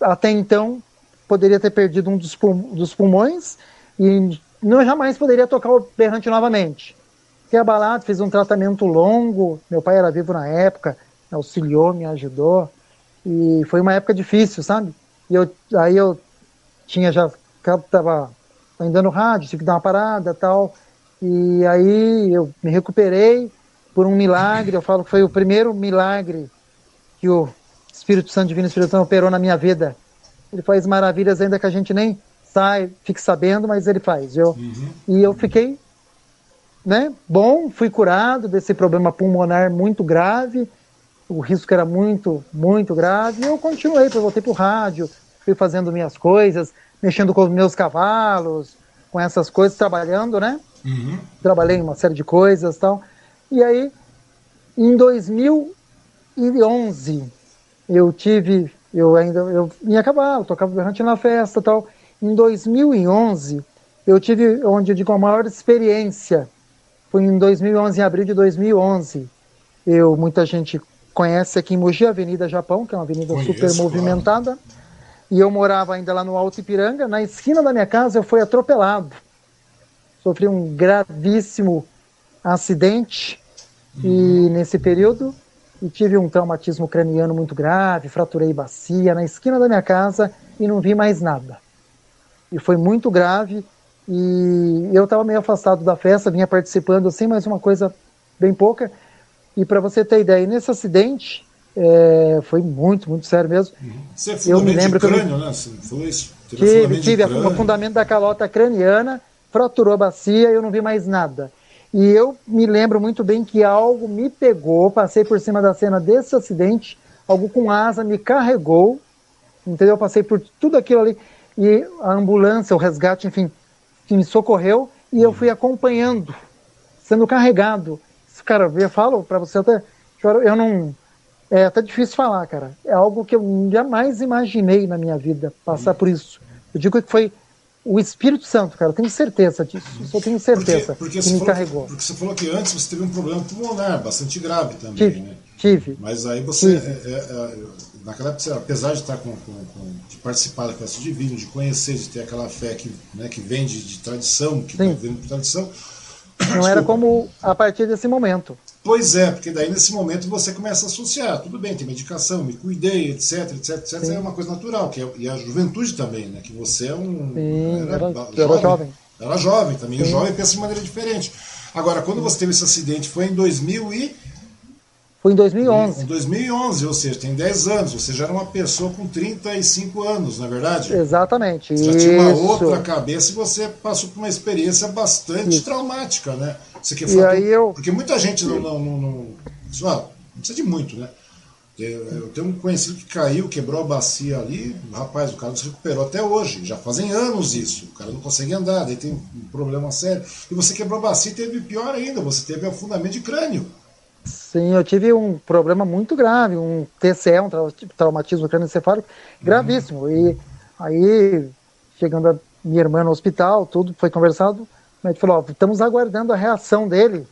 até então poderia ter perdido um dos, pul dos pulmões e não jamais poderia tocar o berrante novamente. Fiquei abalado, fiz um tratamento longo. Meu pai era vivo na época, auxiliou, me ajudou. E foi uma época difícil, sabe? E eu, aí eu tinha já, estava ainda no rádio, tive que dar uma parada tal. E aí eu me recuperei por um milagre. Eu falo que foi o primeiro milagre que o Espírito Santo, Divino Espírito Santo operou na minha vida ele faz maravilhas ainda que a gente nem sai, fique sabendo, mas ele faz, viu? Uhum. E eu fiquei, né, bom, fui curado desse problema pulmonar muito grave, o risco era muito, muito grave, e eu continuei, eu voltei pro rádio, fui fazendo minhas coisas, mexendo com os meus cavalos, com essas coisas, trabalhando, né? Uhum. Trabalhei em uma série de coisas tal. E aí, em 2011, eu tive eu ainda eu ia acabar, eu tocava berrante na festa tal. Em 2011, eu tive onde eu digo a maior experiência. Foi em 2011, em abril de 2011. Eu muita gente conhece aqui em Mogi, Avenida Japão, que é uma avenida Conheço, super movimentada. Claro. E eu morava ainda lá no Alto Ipiranga. Na esquina da minha casa eu fui atropelado. Sofri um gravíssimo acidente. Uhum. E nesse período e tive um traumatismo craniano muito grave, fraturei bacia na esquina da minha casa e não vi mais nada. E foi muito grave e eu estava meio afastado da festa, vinha participando assim, mas uma coisa bem pouca. E para você ter ideia, nesse acidente é, foi muito, muito sério mesmo. Você eu me lembro de crânio, que eu... né? Você falou isso? Tive, tive o fundamento da calota craniana, fraturou a bacia e eu não vi mais nada. E eu me lembro muito bem que algo me pegou, passei por cima da cena desse acidente, algo com asa me carregou, entendeu? Passei por tudo aquilo ali e a ambulância, o resgate, enfim, me socorreu e eu fui acompanhando, sendo carregado. Cara, eu falo para você até, eu não, é até difícil falar, cara. É algo que eu jamais imaginei na minha vida passar por isso. Eu digo que foi o Espírito Santo, cara, eu tenho certeza disso. Eu só tenho certeza porque, porque que me falou, carregou. Porque você falou que antes você teve um problema pulmonar bastante grave também, tive, né? Tive. Mas aí você, é, é, é, naquela época, apesar de estar com, com, com, de participar da festa divina, de conhecer, de ter aquela fé que, né, que vem de, de tradição, que vem de tradição. Não era como a partir desse momento. Pois é, porque daí nesse momento você começa a associar, tudo bem, tem medicação, me cuidei, etc, etc, etc, Sim. é uma coisa natural, que é, e a juventude também, né? Que você é um. Sim, era, era, jovem, era jovem. Era jovem também, Sim. o jovem pensa de maneira diferente. Agora, quando você teve esse acidente, foi em 2000 e foi em 2011. Em 2011, ou seja, tem 10 anos. Você já era uma pessoa com 35 anos, na é verdade? Exatamente. Você já tinha uma outra cabeça e você passou por uma experiência bastante Isso. traumática, né? Você falar, e aí eu... Porque muita gente não. não, não, não, não precisa de muito, né? Eu tenho um conhecido que caiu, quebrou a bacia ali, rapaz, o cara não se recuperou até hoje. Já fazem anos isso. O cara não consegue andar, daí tem um problema sério. E você quebrou a bacia e teve pior ainda, você teve afundamento de crânio. Sim, eu tive um problema muito grave, um TCE, um traumatismo crânioencefálico gravíssimo. Uhum. E aí, chegando a minha irmã no hospital, tudo foi conversado, o médico falou, ó, estamos aguardando a reação dele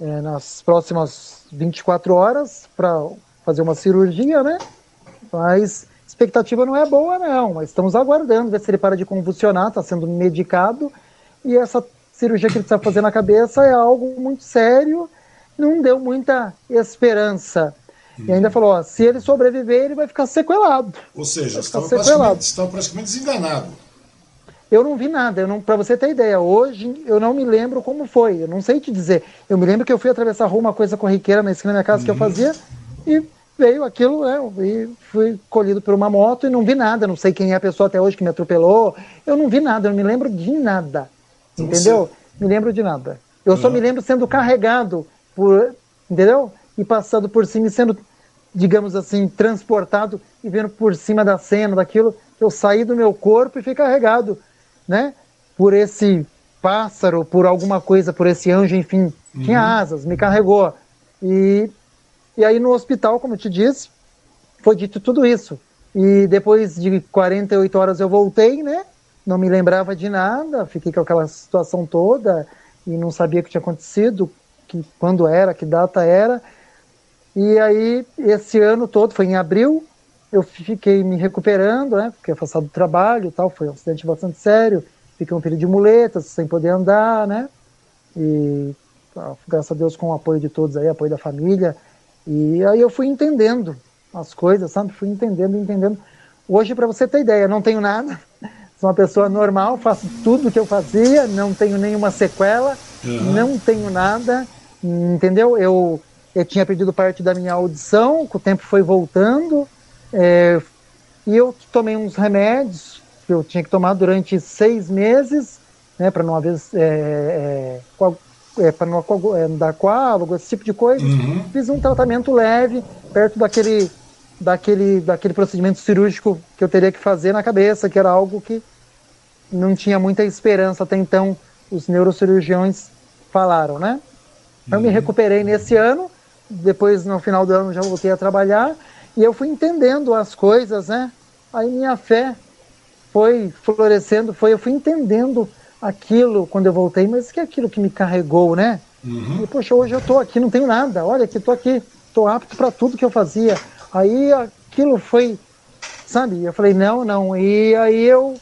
é, nas próximas 24 horas para fazer uma cirurgia, né? Mas expectativa não é boa, não, mas estamos aguardando, ver se ele para de convulsionar, está sendo medicado, e essa cirurgia que ele precisa fazer na cabeça é algo muito sério não deu muita esperança. Hum. E ainda falou: ó, se ele sobreviver, ele vai ficar sequelado. Ou seja, estava praticamente, praticamente desenganado. Eu não vi nada, para você ter ideia, hoje eu não me lembro como foi, eu não sei te dizer. Eu me lembro que eu fui atravessar a rua, uma coisa corriqueira na esquina da minha casa uhum. que eu uhum. fazia, e veio aquilo, né? E fui colhido por uma moto e não vi nada. Não sei quem é a pessoa até hoje que me atropelou. Eu não vi nada, eu não me lembro de nada. Então entendeu? Você... Me lembro de nada. Eu uhum. só me lembro sendo carregado por, entendeu? E passando por cima e sendo, digamos assim, transportado e vendo por cima da cena, daquilo, eu saí do meu corpo e fui carregado, né? Por esse pássaro, por alguma coisa, por esse anjo, enfim, uhum. tinha asas, me carregou. E, e aí no hospital, como eu te disse, foi dito tudo isso. E depois de 48 horas eu voltei, né? Não me lembrava de nada, fiquei com aquela situação toda e não sabia o que tinha acontecido que quando era, que data era. E aí, esse ano todo, foi em abril, eu fiquei me recuperando, né? Fiquei afastado do trabalho tal, foi um acidente bastante sério. Fiquei um período de muletas, sem poder andar, né? E graças a Deus com o apoio de todos aí, apoio da família. E aí eu fui entendendo as coisas, sabe? Fui entendendo, entendendo. Hoje, para você ter ideia, não tenho nada. Sou uma pessoa normal, faço tudo o que eu fazia, não tenho nenhuma sequela, uhum. não tenho nada entendeu? Eu, eu tinha perdido parte da minha audição, com o tempo foi voltando, é, e eu tomei uns remédios que eu tinha que tomar durante seis meses, né, para não haver é, é, é para não é, dar coágulo, esse tipo de coisa. Uhum. Fiz um tratamento leve, perto daquele, daquele, daquele procedimento cirúrgico que eu teria que fazer na cabeça, que era algo que não tinha muita esperança até então, os neurocirurgiões falaram, né? Eu me recuperei nesse ano, depois no final do ano já voltei a trabalhar e eu fui entendendo as coisas, né? Aí minha fé foi florescendo, foi eu fui entendendo aquilo quando eu voltei, mas que é aquilo que me carregou, né? Uhum. E poxa, hoje eu tô aqui, não tenho nada. Olha que tô aqui, tô apto para tudo que eu fazia. Aí aquilo foi, sabe? Eu falei não, não. E aí eu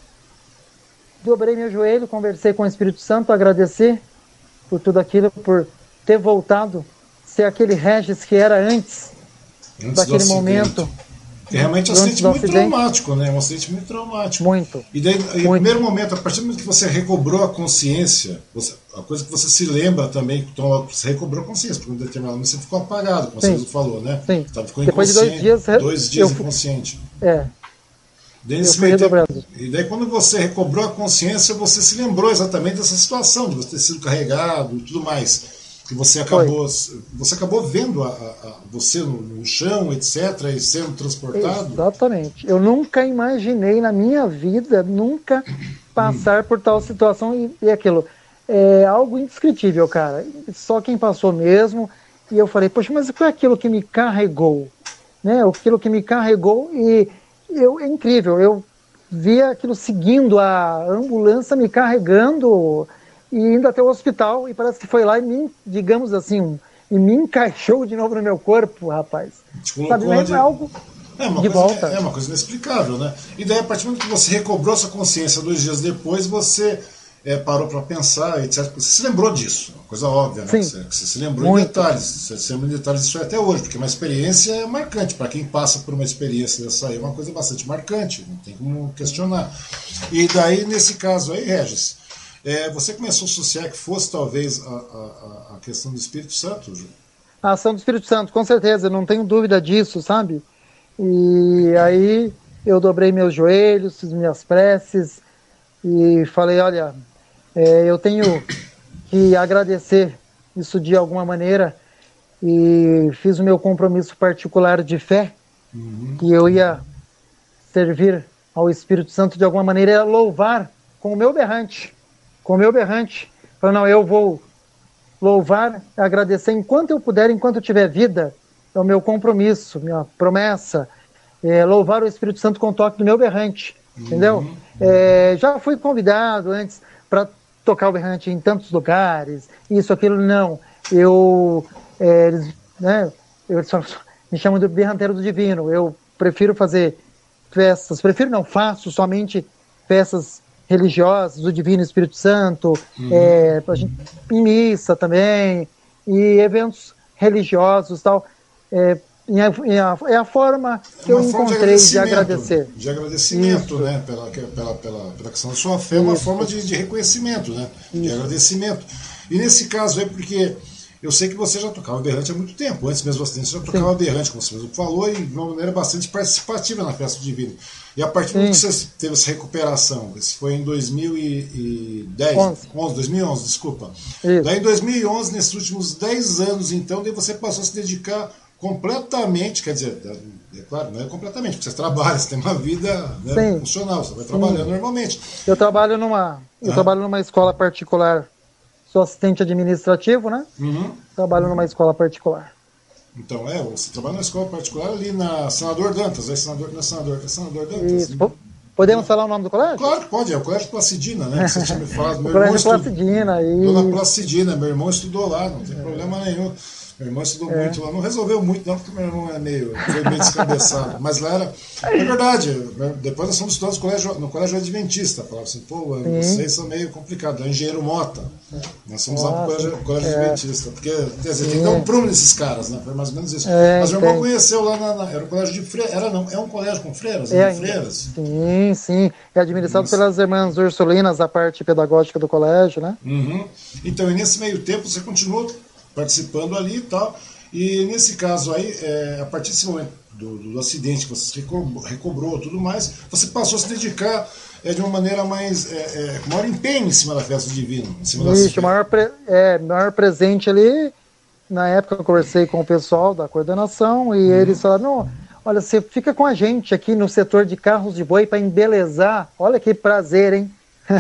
dobrei meu joelho, conversei com o Espírito Santo, agradecer por tudo aquilo, por ter voltado ser aquele Regis que era antes, antes daquele momento. É realmente um acidente muito acidente. traumático, né? Um acidente muito traumático. Muito. E daí, no primeiro momento, a partir do momento que você recobrou a consciência, você, a coisa que você se lembra também, então você recobrou a consciência, porque em determinado momento você ficou apagado, como Sim. você falou, né? Sim. Ficou Depois de dois dias, dois dias eu, inconsciente. É. Tempo, e daí, quando você recobrou a consciência, você se lembrou exatamente dessa situação, de você ter sido carregado e tudo mais que você acabou você acabou vendo a, a, você no, no, chão, etc, e sendo transportado. Exatamente. Eu nunca imaginei na minha vida nunca passar por tal situação e, e aquilo é algo indescritível, cara. Só quem passou mesmo. E eu falei, poxa, mas foi aquilo que me carregou, né? Aquilo que me carregou e eu é incrível. Eu via aquilo seguindo a ambulância me carregando e indo até o hospital e parece que foi lá e me, digamos assim, e me encaixou de novo no meu corpo, rapaz. Te Sabe, mas é algo é uma de coisa, volta. É uma coisa inexplicável, né? E daí, a partir do momento que você recobrou sua consciência dois dias depois, você é, parou para pensar, etc. Você se lembrou disso, uma coisa óbvia, né? Você, você se lembrou Muito. em detalhes. Você se lembra em detalhes disso até hoje, porque uma experiência é marcante. Para quem passa por uma experiência dessa aí, é uma coisa bastante marcante, não tem como questionar. E daí, nesse caso aí, Regis, é, você começou a associar que fosse talvez a, a, a questão do Espírito Santo, Ju? A ação do Espírito Santo, com certeza, não tenho dúvida disso, sabe? E aí eu dobrei meus joelhos, fiz minhas preces e falei, olha, é, eu tenho que agradecer isso de alguma maneira e fiz o meu compromisso particular de fé que eu ia servir ao Espírito Santo de alguma maneira, ia louvar com o meu berrante, com o meu berrante. Falei, não, eu vou louvar, agradecer enquanto eu puder, enquanto eu tiver vida, é o meu compromisso, minha promessa, é louvar o Espírito Santo com o toque do meu berrante, entendeu? É, já fui convidado antes para tocar o berrante em tantos lugares, isso, aquilo, não. Eu, é, eles, né, me chamam de berranteiro do divino, eu prefiro fazer festas, prefiro não, faço somente festas religiosas do Divino Espírito Santo, é, pra gente, em missa também, e eventos religiosos tal. É, é a forma que eu uma forma encontrei de, agradecimento, agradecer. De agradecimento, Isso. né? Pela, pela, pela, pela questão da sua fé, é uma Isso. forma de, de reconhecimento, né? De agradecimento. E nesse caso aí, porque eu sei que você já tocava berrante há muito tempo, antes mesmo do acidente, você já tocava berrante, como você mesmo falou, e de uma maneira bastante participativa na festa divina. E a partir do momento que Sim. você teve essa recuperação, isso foi em 2010, Onze. 11, 2011, desculpa. Isso. Daí em 2011, nesses últimos 10 anos, então, daí você passou a se dedicar completamente, quer dizer, é, é claro, não é completamente, porque você trabalha, você tem uma vida né, Sim. funcional, você vai trabalhando normalmente. Eu trabalho numa, eu Ah. trabalho numa escola particular, sou assistente administrativo, né? Uhum. Trabalho numa escola particular. Então, é, você trabalha numa escola particular ali na Senador Dantas, é Senador, não é Senador, é Senador Dantas. Isso. Po- Podemos falar o nome do colégio? Claro que pode, é o Colégio Placidina, né? Que você tinha me falado. O Meu colégio estu- Placidina. Dona E... Placidina, meu irmão estudou lá, não tem problema nenhum. Meu irmão estudou É. muito lá, não resolveu muito, não, porque meu irmão é meio, foi meio descabeçado. Mas lá era. É verdade, né, depois nós fomos estudar no colégio, no colégio Adventista. Falava assim, pô, vocês são meio complicados. É Engenheiro Mota. Nós fomos lá pro Nossa, colégio, colégio é. Adventista. Porque, quer dizer, tem que dar um prumo nesses caras, né? Foi mais ou menos isso. É, Mas meu irmão conheceu lá na, na- Era um colégio de freiras. Era não, é um colégio com freiras? É, né? freiras. Sim, sim. É administrado pelas irmãs Ursulinas, a parte pedagógica do colégio, né? Uhum. Então, e nesse meio tempo você continuou participando ali e tal. E nesse caso aí, é, a partir desse momento do, do acidente que você recobrou, recobrou tudo mais, você passou a se dedicar é, de uma maneira mais. É, é, com maior empenho em cima da festa divina. Em cima Isso, o maior, pre- é, maior presente ali, na época eu conversei com o pessoal da coordenação e eles falaram, não, olha, você fica com a gente aqui no setor de carros de boi para embelezar, olha que prazer, hein?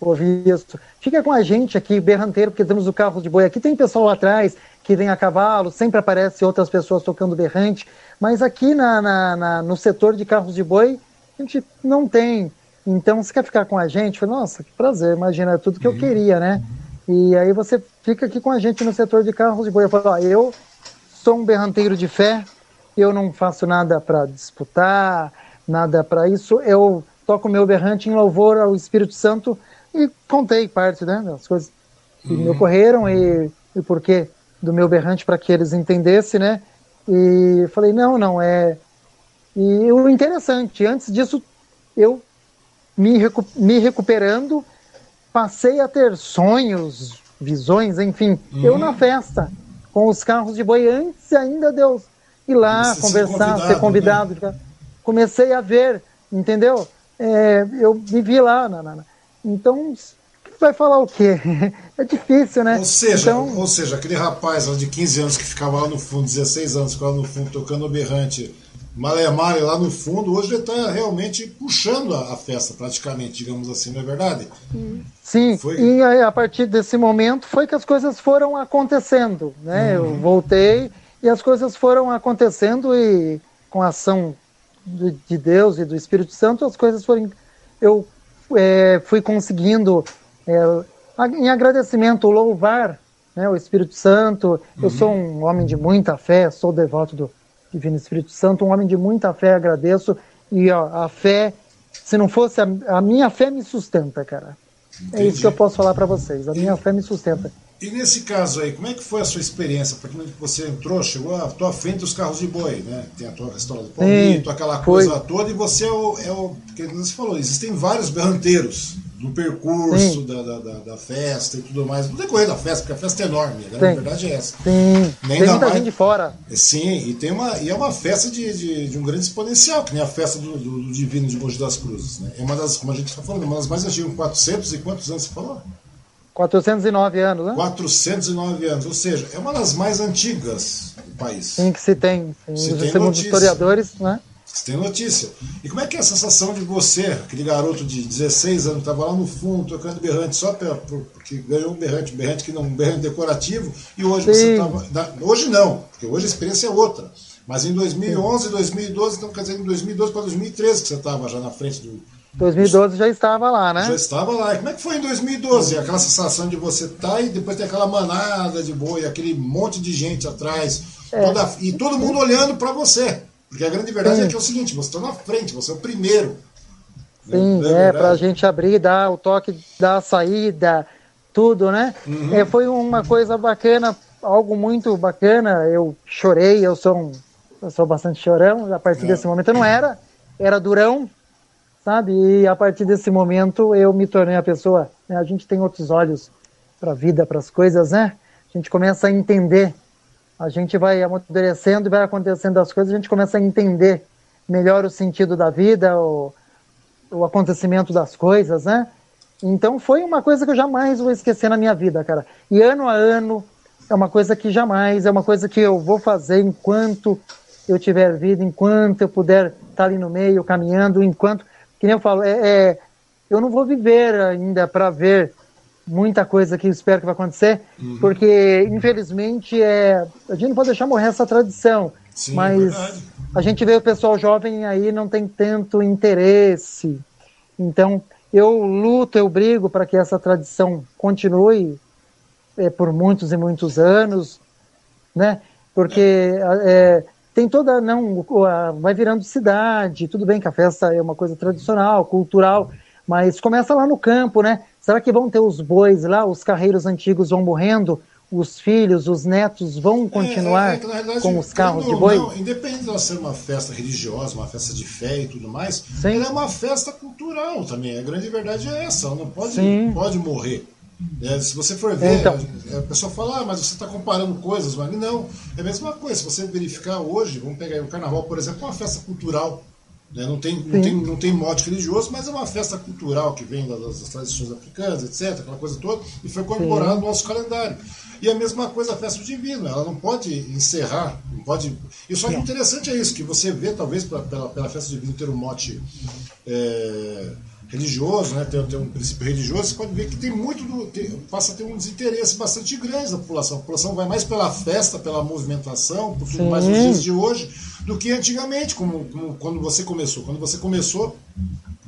Ouvir isso. Fica com a gente aqui, berranteiro, porque temos o carro de boi aqui, tem pessoal lá atrás que vem a cavalo, sempre aparece outras pessoas tocando berrante, mas aqui na, na- na- no setor de carros de boi, a gente não tem. Então, você quer ficar com a gente? Falei, nossa, que prazer, imagina, é tudo que eu queria, né? E aí você fica aqui com a gente no setor de carros de boi. Eu falei, ó, eu sou um berranteiro de fé, eu não faço nada para disputar, nada para isso, eu toco meu berrante em louvor ao Espírito Santo e contei parte né, das coisas que me ocorreram e, e por que do meu berrante para que eles entendessem, né? E falei, não, não, é... E o interessante, antes disso, eu me, recu me recuperando, passei a ter sonhos, visões, enfim, eu na festa, com os carros de boi, antes ainda de eu ir lá, Você ser conversar, convidado, ser convidado. de- Comecei a ver, entendeu? É, eu me vi lá. na- na- Então, vai falar o quê? É difícil, né? Ou seja, então, ou seja, aquele rapaz lá de 15 anos que ficava lá no fundo, 16 anos, ficava no fundo tocando o berrante male lá no fundo, hoje ele está realmente puxando a, festa, praticamente, digamos assim, não é verdade? Sim, Foi- e aí, a partir desse momento foi que as coisas foram acontecendo, né? Eu voltei e as coisas foram acontecendo e com a ação de Deus e do Espírito Santo as coisas foram eu é, fui conseguindo é, em agradecimento louvar né, o Espírito Santo. Eu sou um homem de muita fé, sou devoto do, Divino Espírito Santo, um homem de muita fé, agradeço. E ó, a fé, se não fosse a, a minha fé me sustenta, cara. Entendi. É isso que eu posso falar para vocês. A minha fé me sustenta. E nesse caso aí, como é que foi a sua experiência? Porque você entrou, chegou à tua frente dos carros de boi, né? Tem a tua história do palmito, aquela coisa foi. toda, e você é o, é o. Porque você falou, existem vários berranteiros no percurso da, da, da, festa e tudo mais, no decorrer da festa, porque a festa é enorme, né? a verdade é essa. Sim, nem tem muita mais... gente de fora. É, sim, e, tem uma, e é uma festa de, de, de um grande exponencial, que nem a festa do, do, do Divino de Mogi das Cruzes. Né? É uma das, como a gente está falando, uma das mais antigas, 400 e quantos anos você falou? 409 anos, né? 409 anos, ou seja, é uma das mais antigas do país. Sim, que se tem, se tem segundo historiadores, né? Você tem notícia. E como é que é a sensação de você, aquele garoto de 16 anos, estava lá no fundo tocando berrante só pra, porque ganhou um berrante, um berrante que não um berrante decorativo, e hoje Sim. você estava. Hoje não, porque hoje a experiência é outra. Mas em 2011, Sim. 2012, então quer dizer, em 2012 para 2013 que você estava já na frente do. 2012 já estava lá, né? Já estava lá. E como é que foi em 2012? Aquela sensação de você estar tá e depois ter aquela manada de boi, aquele monte de gente atrás, é. toda, e todo mundo olhando para você. Porque a grande verdade Sim. é que é o seguinte, você está na frente, você é o primeiro. Né? Sim, é, é para a gente abrir, dar o toque da saída, tudo, né? Uhum. É, foi uma coisa bacana, algo muito bacana. Eu chorei, eu sou, um, eu sou bastante chorão, a partir é. desse momento eu não era, era durão, sabe? E a partir desse momento eu me tornei a pessoa. Né? A gente tem outros olhos para a vida, para as coisas, né? A gente começa a entender a gente vai amadurecendo e vai acontecendo as coisas, a gente começa a entender melhor o sentido da vida, o, o acontecimento das coisas, né? Então foi uma coisa que eu jamais vou esquecer na minha vida, cara. E ano a ano é uma coisa que jamais, é uma coisa que eu vou fazer enquanto eu tiver vida, enquanto eu puder estar ali no meio, caminhando, enquanto, que nem eu falo, é, é eu não vou viver ainda para ver muita coisa que espero que vai acontecer, uhum. porque infelizmente é, a gente não pode deixar morrer essa tradição, Sim, mas é a gente vê o pessoal jovem aí não tem tanto interesse. Então eu luto, eu brigo para que essa tradição continue é, por muitos e muitos anos, né? Porque é, tem toda não vai virando cidade, tudo bem que a festa é uma coisa tradicional, cultural, mas começa lá no campo, né? Será que vão ter os bois lá, os carreiros antigos vão morrendo, os filhos, os netos vão continuar é, é, é verdade, com os carros de boi? Não, independente de ser uma festa religiosa, uma festa de fé e tudo mais, Sim. ela é uma festa cultural também. A grande verdade é essa, não pode, pode morrer. É, se você for ver, então. a pessoa fala, ah, mas você está comparando coisas, mas não, é a mesma coisa. Se você verificar hoje, vamos pegar o carnaval, por exemplo, é uma festa cultural. Né? Não, tem, não, tem, não tem mote religioso, mas é uma festa cultural que vem das, das tradições africanas, etc., aquela coisa toda, e foi incorporada no nosso calendário. E a mesma coisa a festa divina, ela não pode encerrar, não pode. E só que interessante é isso, que você vê, talvez, pela, pela festa divina ter um mote. É religioso, né, tem, tem, um princípio religioso, você pode ver que tem muito do, tem, passa a ter um desinteresse bastante grande da população. A população vai mais pela festa, pela movimentação, por tudo mais nos dias de hoje, do que antigamente, como, como, quando você começou. Quando você começou,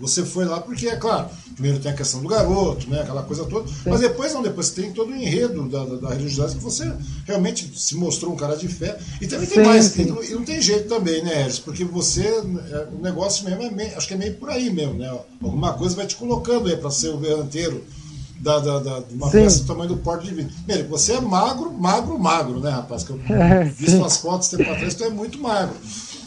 você foi lá porque, é claro, primeiro tem a questão do garoto, né, aquela coisa toda, Sim. mas depois não, depois tem todo o enredo da, da, da, religiosidade que você realmente se mostrou um cara de fé. E também tem sim, mais. E, não, e, não tem jeito também, né, Eris? Porque você, é, o negócio mesmo é meio, acho que é meio por aí mesmo, né? Alguma coisa vai te colocando aí para ser o verdadeiro da, da, da, de uma sim. do tamanho do porte de vidro. Primeiro, você é magro, magro, magro, né, rapaz? Que eu é, vi suas fotos tempo atrás, tu é muito magro.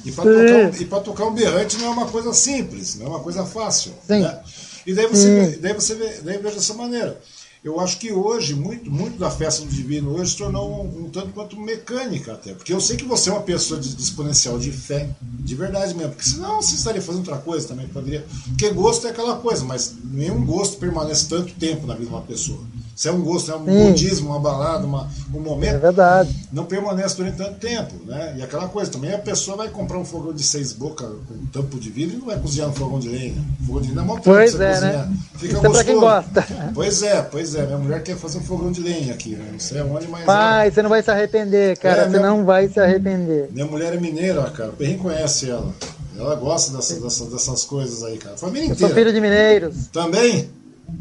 E para tocar, um, tocar um berrante não é uma coisa simples, não é uma coisa fácil. Né? E daí você, daí você vê, daí veja dessa maneira. Eu acho que hoje, muito, muito da festa do divino hoje se tornou um, um, tanto quanto mecânica até. Porque eu sei que você é uma pessoa de, de exponencial de fé, de verdade mesmo. Porque senão você estaria fazendo outra coisa também. Poderia. Porque gosto é aquela coisa, mas nenhum gosto permanece tanto tempo na vida de uma pessoa. Se é um gosto, é um Sim. budismo, uma balada, uma, um momento. É verdade. Não permanece durante tanto tempo, né? E aquela coisa, também a pessoa vai comprar um fogão de seis bocas com tampo de vidro e não vai cozinhar no fogão de lenha. Fogão de lenha é uma Pois é, cozinhar. né? Fica Isso gostoso. É quem gosta. Pois é, pois é. Minha mulher quer fazer um fogão de lenha aqui, né? Não sei aonde, mas. Pai, você não vai se arrepender, cara. É, você minha... não vai se arrepender. Minha mulher é mineira, cara. O Perrin conhece ela. Ela gosta dessa, dessa, dessas coisas aí, cara. Família inteira. Eu sou filho de mineiros. Também?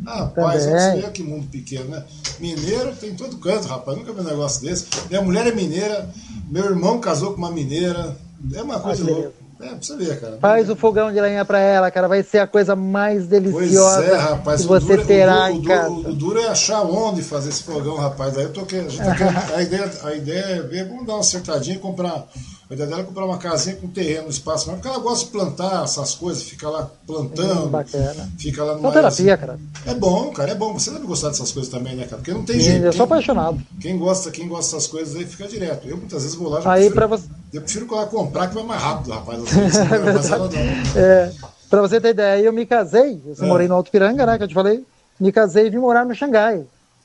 Rapaz, você vê que mundo pequeno, né? Mineiro tem todo canto, rapaz. Nunca vi um negócio desse. Minha mulher é mineira, meu irmão casou com uma mineira. É uma coisa louca. É, pra você ver, cara. Faz o fogão de lenha pra ela, cara. Vai ser a coisa mais deliciosa pois é, rapaz, que você duro, terá o, em o, casa. O, o, duro é achar onde fazer esse fogão, rapaz. Aí eu tô querendo. Tá querendo a, ideia, a ideia é ver, vamos dar uma acertadinha e comprar. A ideia dela é comprar uma casinha com terreno, espaço, mas porque ela gosta de plantar essas coisas, fica lá plantando. Hum, bacana. Fica lá Só numa. terapia, cara. É bom, cara, é bom. Você deve gostar dessas coisas também, né, cara? Porque não tem Sim, jeito. eu Quem, sou apaixonado. quem gosta, quem gosta dessas coisas aí fica direto. Eu muitas vezes vou lá já Aí prefiro, você. Eu prefiro ir lá comprar que vai mais rápido, rapaz. Vezes, vai mais ela não. É, pra você ter ideia, eu me casei, eu É. morei no Alto Piranga, né, que eu te falei, me casei e vim morar no Xangai.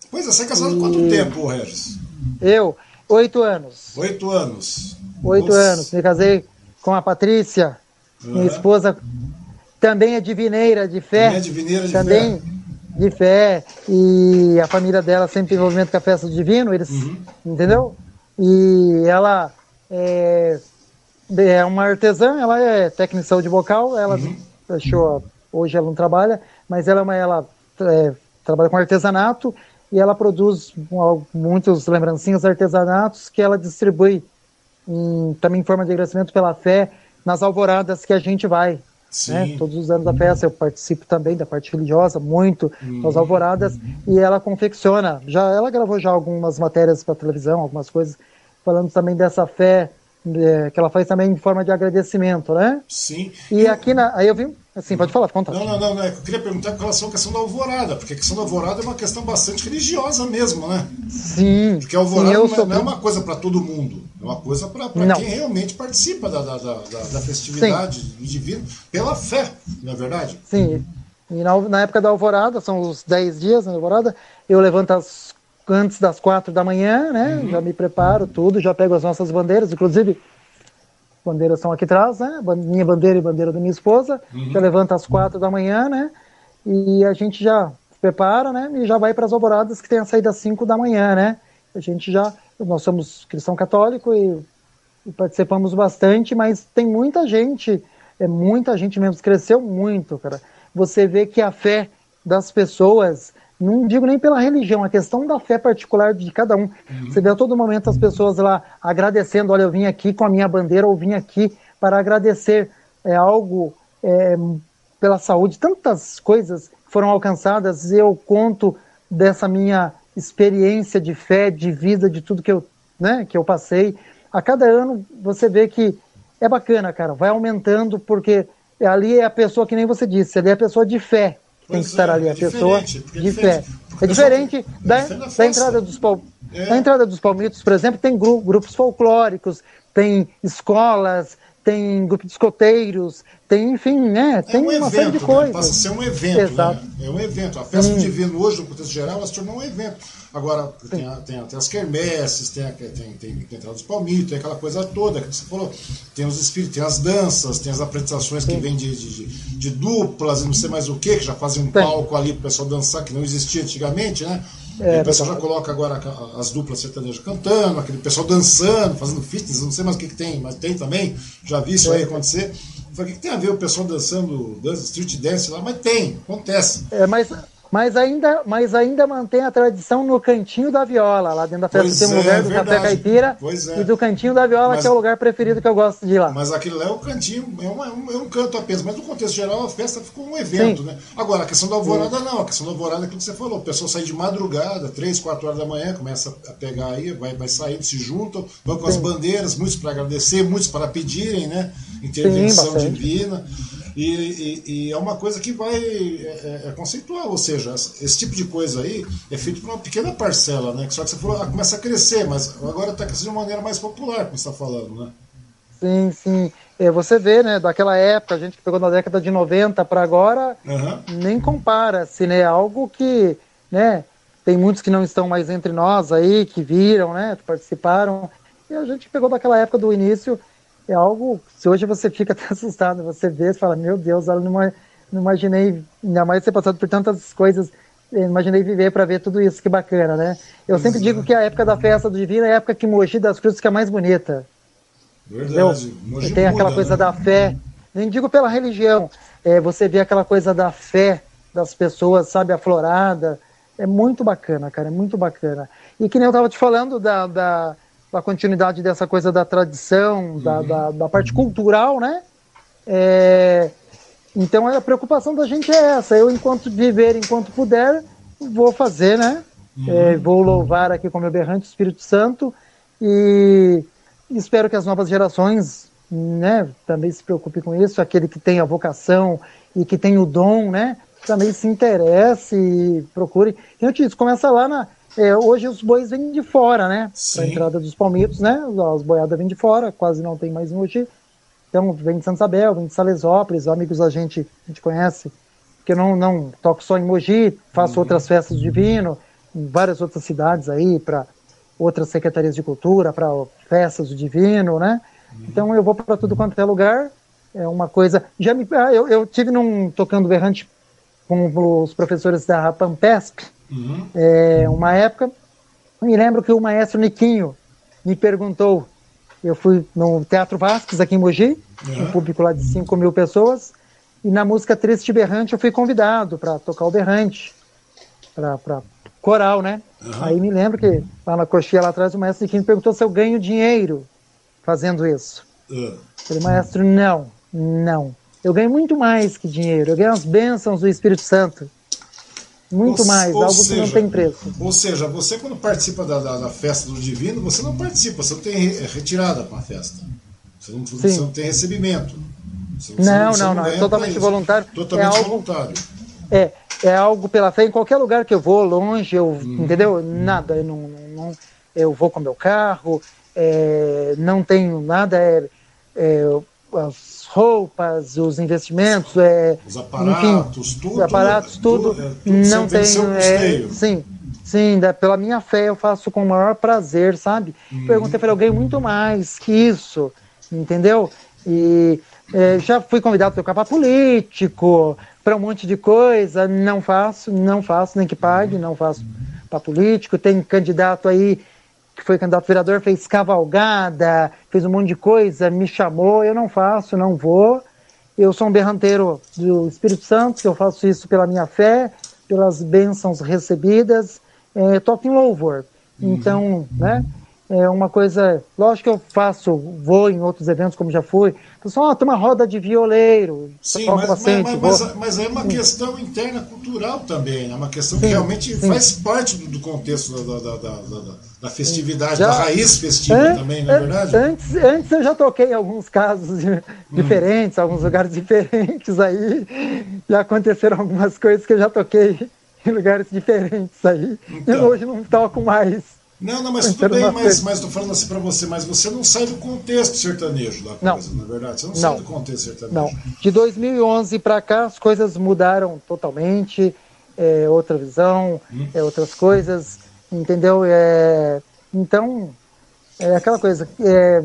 Pois é, você é casado há quanto tempo, Regis? Eu, oito anos. Oito anos. Oito Nossa. anos. Me casei com a Patrícia, minha Aham. esposa, também é divineira de fé. Também é divineira de também fé. de fé. E a família dela sempre tem envolvimento com a festa do divino, eles, Uhum. entendeu? E ela é, é uma artesã, ela é técnica de vocal, ela Uhum. deixou, hoje ela não trabalha, mas ela, é uma- ela é, trabalha com artesanato e ela produz muitos lembrancinhos artesanatos que ela distribui em- também em forma de agradecimento pela fé nas alvoradas que a gente vai. Sim. né? Todos os anos da festa eu participo também da parte religiosa, muito nas Uhum. alvoradas, e ela confecciona. Já ela gravou já algumas matérias para televisão, algumas coisas falando também dessa fé eh, que ela faz também em forma de agradecimento, né? Sim. E aqui na, aí eu vi, assim, pode falar, conta. Não, não, não, não. é que Eu queria perguntar com relação à questão da alvorada, porque a questão da alvorada é uma questão bastante religiosa mesmo, né? Sim. Porque a alvorada sim, não, é, sou não é uma coisa para todo mundo, é uma coisa para Não. quem realmente participa da, da, da, da- da festividade do divino pela fé, não é verdade? Sim. E na, na época da alvorada, são os 10 dias na alvorada, eu levanto as, antes das 4 da manhã, né? Já me preparo tudo, já pego as nossas bandeiras, inclusive bandeiras estão aqui atrás, né? Minha bandeira e bandeira da minha esposa. Já levanto às 4 da manhã, né? E a gente já se prepara, né? E já vai para as alvoradas que tem a saída às 5 da manhã, né? A gente já, nós somos cristão católico e e participamos bastante, mas tem muita gente, é muita gente mesmo, cresceu muito, cara. Você vê que a fé das pessoas, não digo nem pela religião, a questão da fé particular de cada um. Você vê a todo momento as pessoas lá agradecendo, olha, eu vim aqui com a minha bandeira, ou vim aqui para agradecer é algo é, pela saúde, tantas coisas foram alcançadas, eu conto dessa minha experiência de fé, de vida, de tudo que eu, né, que eu passei. A cada ano você vê que é bacana, cara, vai aumentando, porque ali é a pessoa, que nem você disse, ali é a pessoa de fé tem que estar é, ali, é a pessoa é de diferente. fé. É diferente é da, diferente da entrada dos pal... É. da entrada dos palmitos, por exemplo, tem gru- grupos folclóricos, tem escolas, tem grupo de escoteiros, tem, enfim, né? Tem é um uma série evento, de né? coisas. passa a ser um evento. Exato. Né? É um evento. A festa do divino hoje, no contexto geral, ela se tornou um evento. Agora, tem, a- tem, a- tem as quermesses, tem, a- tem, tem, tem a entrada dos palmitos, tem aquela coisa toda que você falou. Tem os espíritos, tem as danças, tem as apresentações que vêm de, de, de- de duplas e não sei mais o que, que já fazem um Tem. palco ali pro pessoal dançar, que não existia antigamente, né? É, e o pessoal já coloca agora as duplas sertanejas cantando, aquele pessoal dançando, fazendo fitness, não sei mais o que, que tem, mas tem também, já vi isso aí É. acontecer. Falei, o que tem a ver o pessoal dançando dança, street dance lá? Mas tem, acontece. É, mas, mas, ainda, mas ainda mantém a tradição no cantinho da viola. Lá dentro da festa Pois tem um é, lugar do verdade. café caipira é. e do cantinho da viola, Mas- que é o lugar preferido que eu gosto de ir lá. Mas aquilo lá é um cantinho, é, uma- é um, é um canto apenas. Mas no contexto geral, a festa ficou um evento, Sim. né? Agora, a questão da alvorada não. A questão da alvorada é aquilo que você falou. O pessoal sai de madrugada, 3, 4 horas da manhã, começa a pegar aí, vai, vai saindo, se juntam, vão com as Sim. bandeiras, muitos para agradecer, muitos para pedirem, né? Intervenção divina. E, e- e é uma coisa que vai. É, é- é conceitual, ou seja, esse tipo de coisa aí é feito por uma pequena parcela, né? Só que você falou, ah, começa a crescer, mas agora está crescendo de uma maneira mais popular, como você está falando, né? Sim, sim. É, você vê, né, daquela época, a gente que pegou na década de 90 para agora, Aham. nem compara-se, né? Algo que, né, tem muitos que não estão mais entre nós aí, que viram, né, que participaram. E a gente pegou daquela época do início, é algo, se hoje você fica até assustado, você vê e fala, meu Deus, eu não, não imaginei, ainda mais ter passado por tantas coisas, imaginei viver para ver tudo isso, que bacana, né? Eu sempre digo que a época da festa do Divino é a época que Mogi das Cruzes que é a mais bonita. Verdade. Mogi tem aquela muda, coisa né? da fé, nem digo pela religião, é, você vê aquela coisa da fé das pessoas, sabe, aflorada. É muito bacana, cara, é muito bacana. E que nem eu estava te falando da, da, a continuidade dessa coisa da tradição, uhum. da, da, da, parte cultural, né? É, então a preocupação da gente é essa. Eu, enquanto viver, enquanto puder, vou fazer, né? Uhum. É, vou louvar aqui com meu berrante o Espírito Santo e espero que as novas gerações, né, também se preocupem com isso. Aquele que tem a vocação e que tem o dom, né, também se interesse e procure. Eu te disse, começa lá na. É, hoje os bois vêm de fora, né? Para a entrada dos palmitos, né? As boiadas vêm de fora, quase não tem mais em hoje. Então, vem de Santa Isabel, vem de Salesópolis, amigos a gente, a gente conhece, que não, não toco só em Mogi, faço uhum. outras festas do divino, em várias outras cidades aí, para outras secretarias de cultura, para festas do divino, né? Uhum. Então eu vou para tudo quanto é lugar, é uma coisa. Já me, ah, eu, eu tive num tocando berrante com os professores da Pampesp, uhum. é, uma época, me lembro que o maestro Niquinho me perguntou eu fui no Teatro Vasques, aqui em Mogi, uhum. um público lá de 5 mil pessoas, e na música Triste Berrante eu fui convidado para tocar o berrante, para coral, né? Uhum. Aí me lembro que lá na coxinha lá atrás o maestro Niquinho perguntou se eu ganho dinheiro fazendo isso. Uhum. falei, maestro, não, não. Eu ganho muito mais que dinheiro, eu ganho as bênçãos do Espírito Santo. Muito ou, mais, ou algo seja, que não tem preço. Ou seja, você quando participa da, da, da, festa do divino, você não participa, você não tem retirada para a festa. Você não, você não, tem recebimento. Você, não, você não, não, não, é totalmente voluntário. Totalmente é voluntário. é, é algo pela fé. Em qualquer lugar que eu vou, longe, eu, uhum. entendeu? Nada, eu não, não, eu vou com meu carro, é, não tenho nada, é, é roupas, os investimentos, é, os aparatos, enfim, tudo, os aparatos, tudo, tudo, é, tudo não tem, é, sim, sim, da, pela minha fé eu faço com o maior prazer, sabe? Uhum. Perguntei para alguém muito mais que isso, entendeu? E é, já fui convidado para tocar político, para um monte de coisa, não faço, não faço, nem que pague, não faço para político. Tem candidato aí que foi candidato vereador, fez cavalgada, fez um monte de coisa, me chamou, eu não faço, não vou. Eu sou um berranteiro do Espírito Santo, eu faço isso pela minha fé, pelas bênçãos recebidas, é, toco em louvor. Uhum. Então, né, é uma coisa. Lógico que eu faço, vou em outros eventos, como já fui. Pessoal, ah, tem uma roda de violeiro. Sim, mas, bastante, mas, mas, mas, é uma Sim. questão interna cultural também, é uma questão Sim. que realmente Sim. faz parte do, do contexto da, da, da, da festividade, já, da raiz festiva an, também, não é verdade? Antes, antes eu já toquei em alguns casos hum. diferentes, alguns lugares diferentes aí. Já aconteceram algumas coisas que eu já toquei em lugares diferentes aí. Então. E hoje não toco mais. Não, não, mas tudo bem, mas, mas tô falando assim para você, mas você não sai do contexto sertanejo da coisa, não. na é verdade? Você não, não, sai do contexto sertanejo. Não. De 2011 para cá, as coisas mudaram totalmente, é, outra visão, hum. é, outras coisas, entendeu? É, então, é aquela coisa, é,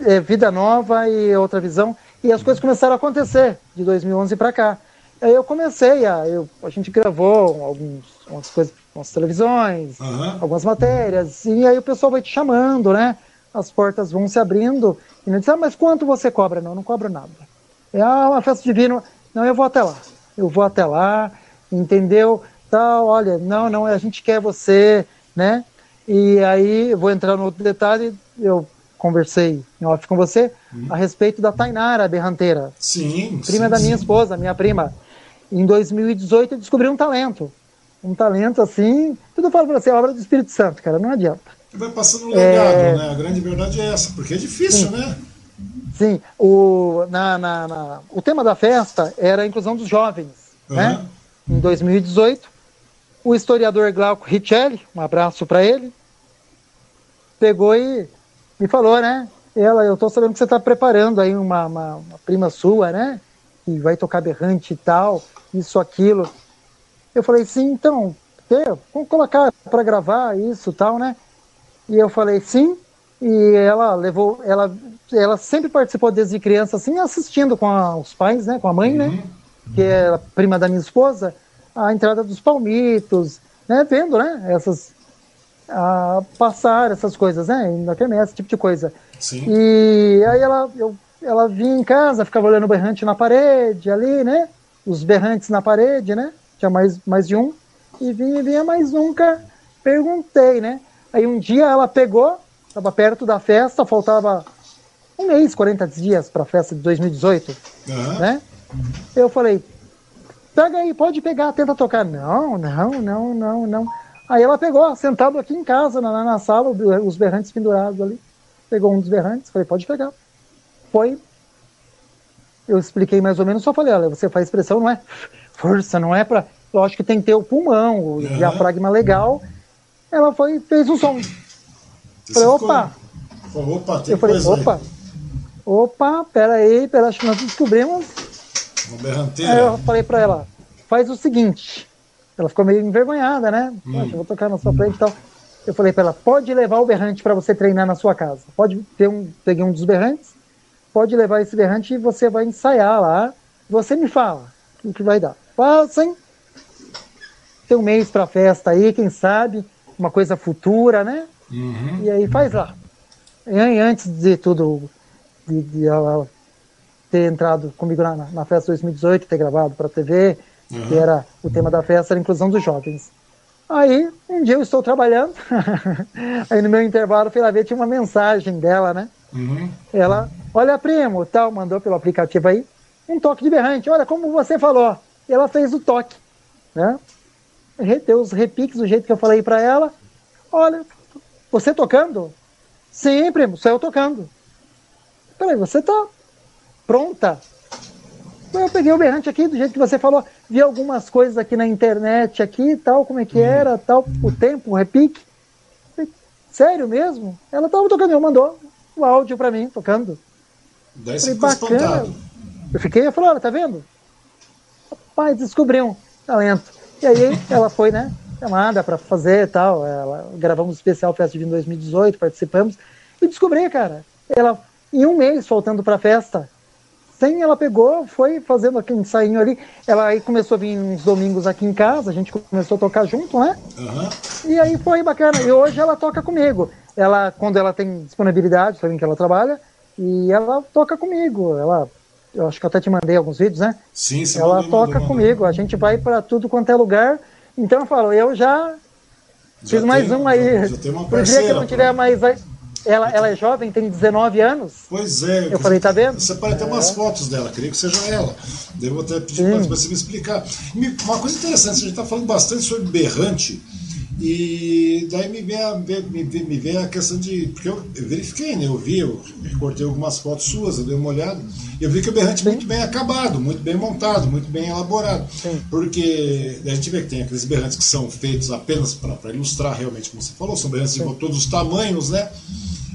é vida nova e outra visão, e as coisas começaram a acontecer de 2011 para cá. Aí eu comecei a. Eu, a gente gravou alguns, algumas coisas as televisões, uhum. algumas matérias, e aí o pessoal vai te chamando, né? As portas vão se abrindo, e não diz, ah, mas quanto você cobra? Não, não cobro nada. É ah, uma festa divina. Não, eu vou até lá. Eu vou até lá, entendeu? Tal, olha, não, não, a gente quer você, né? E aí, vou entrar no outro detalhe, eu conversei em off com você hum. a respeito da Tainara Berranteira. Sim. Prima sim, da minha sim. esposa, minha prima. Em 2018 eu descobri um talento um talento assim. Tudo eu falo pra você, é obra do Espírito Santo, cara, não adianta. Vai passando um legado, é... né? A grande verdade é essa, porque é difícil, Sim. né? Sim, o, na, na, na, o tema da festa era a inclusão dos jovens, uhum. né? Em 2018, o historiador Glauco Richelli, um abraço para ele, pegou e me falou, né? Ela, eu tô sabendo que você está preparando aí uma, uma, uma, prima sua, né? Que vai tocar berrante e tal, isso, aquilo. Eu falei, sim, então, vamos colocar para gravar isso tal, né? E eu falei, sim, e ela levou, ela, ela sempre participou desde criança, assim, assistindo com a, os pais, né, com a mãe, né, uhum. né, que é prima da minha esposa, a entrada dos palmitos, né, vendo, né, essas, a passar essas coisas, né, na quermesse, esse tipo de coisa. Sim. E aí ela, eu, ela vinha em casa, ficava olhando o berrante na parede ali, né, os berrantes na parede, né, tinha mais, mais de um, e vinha, vinha, mas nunca perguntei, né? Aí um dia ela pegou estava perto da festa, faltava um mês, 40 dias para a festa de 2018, uhum. né? Eu falei, pega aí, pode pegar, tenta tocar. Não, não, não, não, não. Aí ela pegou, sentado aqui em casa, na, na sala, os berrantes pendurados ali. Pegou um dos berrantes, falei, pode pegar. Foi. Eu expliquei mais ou menos, só falei, olha, você faz pressão, não é força, não é para. Lógico que tem que ter o pulmão, o uhum. diafragma legal. Ela foi fez um som. Você falei, opa. Ficou... Opa, tem eu falei, opa. Aí. Opa, peraí, peraí, acho que nós descobrimos. Uma berranteira. Aí eu falei pra ela, faz o seguinte. Ela ficou meio envergonhada, né? Hum. Poxa, eu vou tocar na sua frente e tal. Eu falei pra ela, pode levar o berrante para você treinar na sua casa. Pode ter um, peguei um dos berrantes, pode levar esse berrante e você vai ensaiar lá. Você me fala o que vai dar. Passem. Tem um mês pra festa aí, quem sabe, uma coisa futura, né? Uhum. E aí faz lá. E antes de tudo de, de ela ter entrado comigo na, na festa 2018, ter gravado para a TV, uhum. que era o tema da festa, era a inclusão dos jovens. Aí, um dia eu estou trabalhando, aí no meu intervalo fui lá ver, tinha uma mensagem dela, né? Uhum. Ela, olha primo, tal, mandou pelo aplicativo aí, um toque de berrante, olha como você falou. E ela fez o toque, né? Deu os repiques do jeito que eu falei para ela. Olha, você tocando? Sim, primo, sou eu tocando. Peraí, você tá pronta? Eu peguei o berrante aqui, do jeito que você falou, vi algumas coisas aqui na internet aqui tal, como é que uhum. era, tal, o tempo, o repique. Sério mesmo? Ela tava tocando, eu mandou o áudio para mim, tocando. Daí Falei, bacana. Espantado. Eu fiquei, eu falei, olha, tá vendo? Rapaz, descobri um talento. E aí ela foi, né, chamada para fazer tal. Ela, gravamos um especial Festa de 2018, participamos. E descobri, cara, ela em um mês faltando para a festa. Sem ela pegou, foi fazendo aquele ensaio ali. Ela aí começou a vir uns domingos aqui em casa, a gente começou a tocar junto, né? Uhum. E aí foi bacana. E hoje ela toca comigo. Ela, quando ela tem disponibilidade, sabem que ela trabalha, e ela toca comigo. Ela, eu acho que eu até te mandei alguns vídeos, né? Sim, sim. Ela toca comigo. A gente vai para tudo quanto é lugar. Então eu falo, eu já, já fiz mais um aí. Já tem uma parceira, dia que eu não tiver mais ela, ela é jovem, tem 19 anos. Pois é. Eu falei, tá vendo? Você pode ter é. umas fotos dela, creio que seja ela. Devo até pedir para você me explicar. Uma coisa interessante, a gente está falando bastante sobre berrante. E daí me vem, a, me, me vem a questão de. Porque eu, eu, verifiquei, né? Eu vi, eu recortei algumas fotos suas, eu dei uma olhada. Eu vi que o berrante é muito bem acabado, muito bem montado, muito bem elaborado. Sim. Porque a gente vê que tem aqueles berrantes que são feitos apenas para ilustrar realmente, como você falou, são berrantes Sim. de todos os tamanhos, né?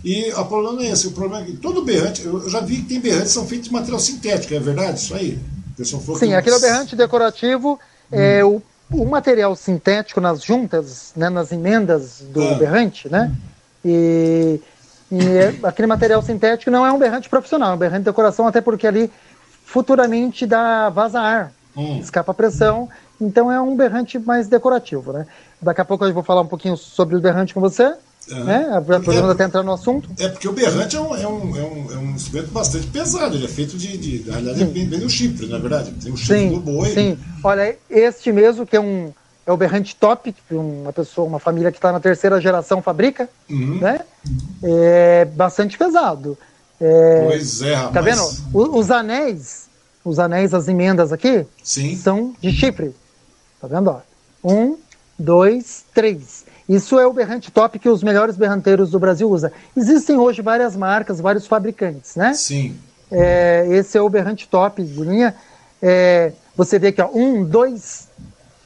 E o problema é esse, o problema é que todo berrante, eu já vi que tem berrantes que são feitos de material sintético, é verdade isso aí? Sim, aquele é berrante decorativo, hum. é o, o material sintético nas juntas, né, nas emendas do ah. berrante, né? E, e é, aquele material sintético não é um berrante profissional, é um berrante de decoração, até porque ali futuramente dá vaza ar, hum. escapa pressão, então é um berrante mais decorativo, né? Daqui a pouco eu vou falar um pouquinho sobre o berrante com você. É. Né? Podemos é, até entrar no assunto. É porque o berrante é um, é um, é um, é um instrumento bastante pesado, ele é feito de. de na realidade, sim. vem do chifre, na é verdade. Tem o chifre sim, do boi. Sim, olha, este mesmo que é um. É o berrante top, que uma pessoa, uma família que está na terceira geração fabrica, uhum. né? É bastante pesado. É, pois é, rapaz. Tá vendo? Os, anéis, os anéis, as emendas aqui, Sim. são de chifre. Tá vendo? Ó? Um, dois, três. Isso é o berrante top que os melhores berranteiros do Brasil usam. Existem hoje várias marcas, vários fabricantes, né? Sim. É, esse é o berrante top linha. É, você vê aqui, ó, um, dois,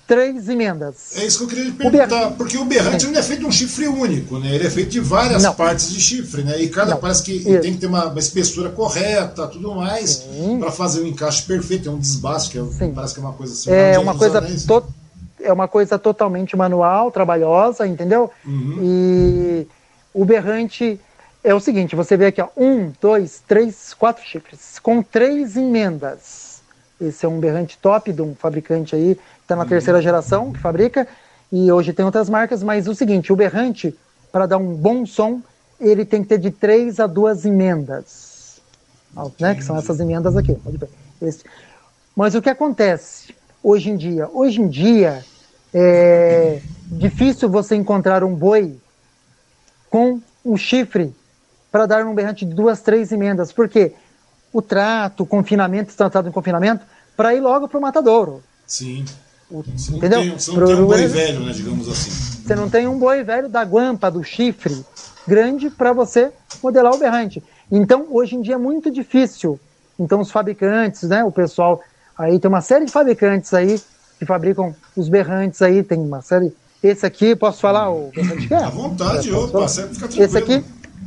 três emendas. É isso que eu queria lhe perguntar, porque o berrante não é feito de um chifre único, né? Ele é feito de várias não. partes de chifre, né? E cada não. parece que isso. tem que ter uma, uma, espessura correta, tudo mais, para fazer um encaixe perfeito. É um desbaste, que é, parece que é uma coisa assim. É uma coisa totalmente é uma coisa totalmente manual, trabalhosa, entendeu? Uhum. E o berrante é o seguinte: você vê aqui, ó, um, dois, três, quatro chifres, com três emendas. Esse é um berrante top de um fabricante aí, que está na uhum. terceira geração, que fabrica, e hoje tem outras marcas, mas o seguinte: o berrante, para dar um bom som, ele tem que ter de três a duas emendas. Né, que são essas emendas aqui. Pode ver. Esse. Mas o que acontece hoje em dia? Hoje em dia, é difícil você encontrar um boi com um chifre para dar um berrante de duas, três emendas. Porque o trato, o confinamento, tratado em confinamento, para ir logo para o matadouro. Sim. O, Você não entendeu? tem, você não tem um boi velho, né, digamos assim. Você não tem um boi velho da guampa, do chifre grande para você modelar o berrante. Então, hoje em dia é muito difícil. Então, os fabricantes, né, o pessoal, aí tem uma série de fabricantes aí que fabricam os berrantes aí, tem uma série. Esse aqui, posso falar o berrante que é? À vontade, opa, você fica tranquilo. Esse aqui,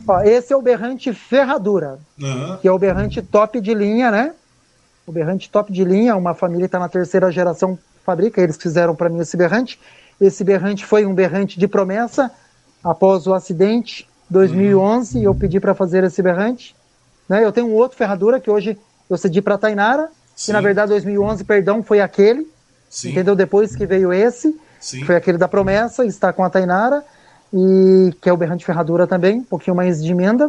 ó, esse é o berrante ferradura, Aham. que é o berrante top de linha, né? O berrante top de linha, uma família está na terceira geração fabrica, eles fizeram para mim esse berrante. Esse berrante foi um berrante de promessa após o acidente 2011, eu pedi para fazer esse berrante. Né? Eu tenho um outro ferradura que hoje eu cedi para Tainara, Sim. que na verdade 2011, perdão, foi aquele, Sim. entendeu? Depois que veio esse, Sim. foi aquele da promessa, está com a Tainara, e que é o berrante ferradura também, um pouquinho mais de emenda,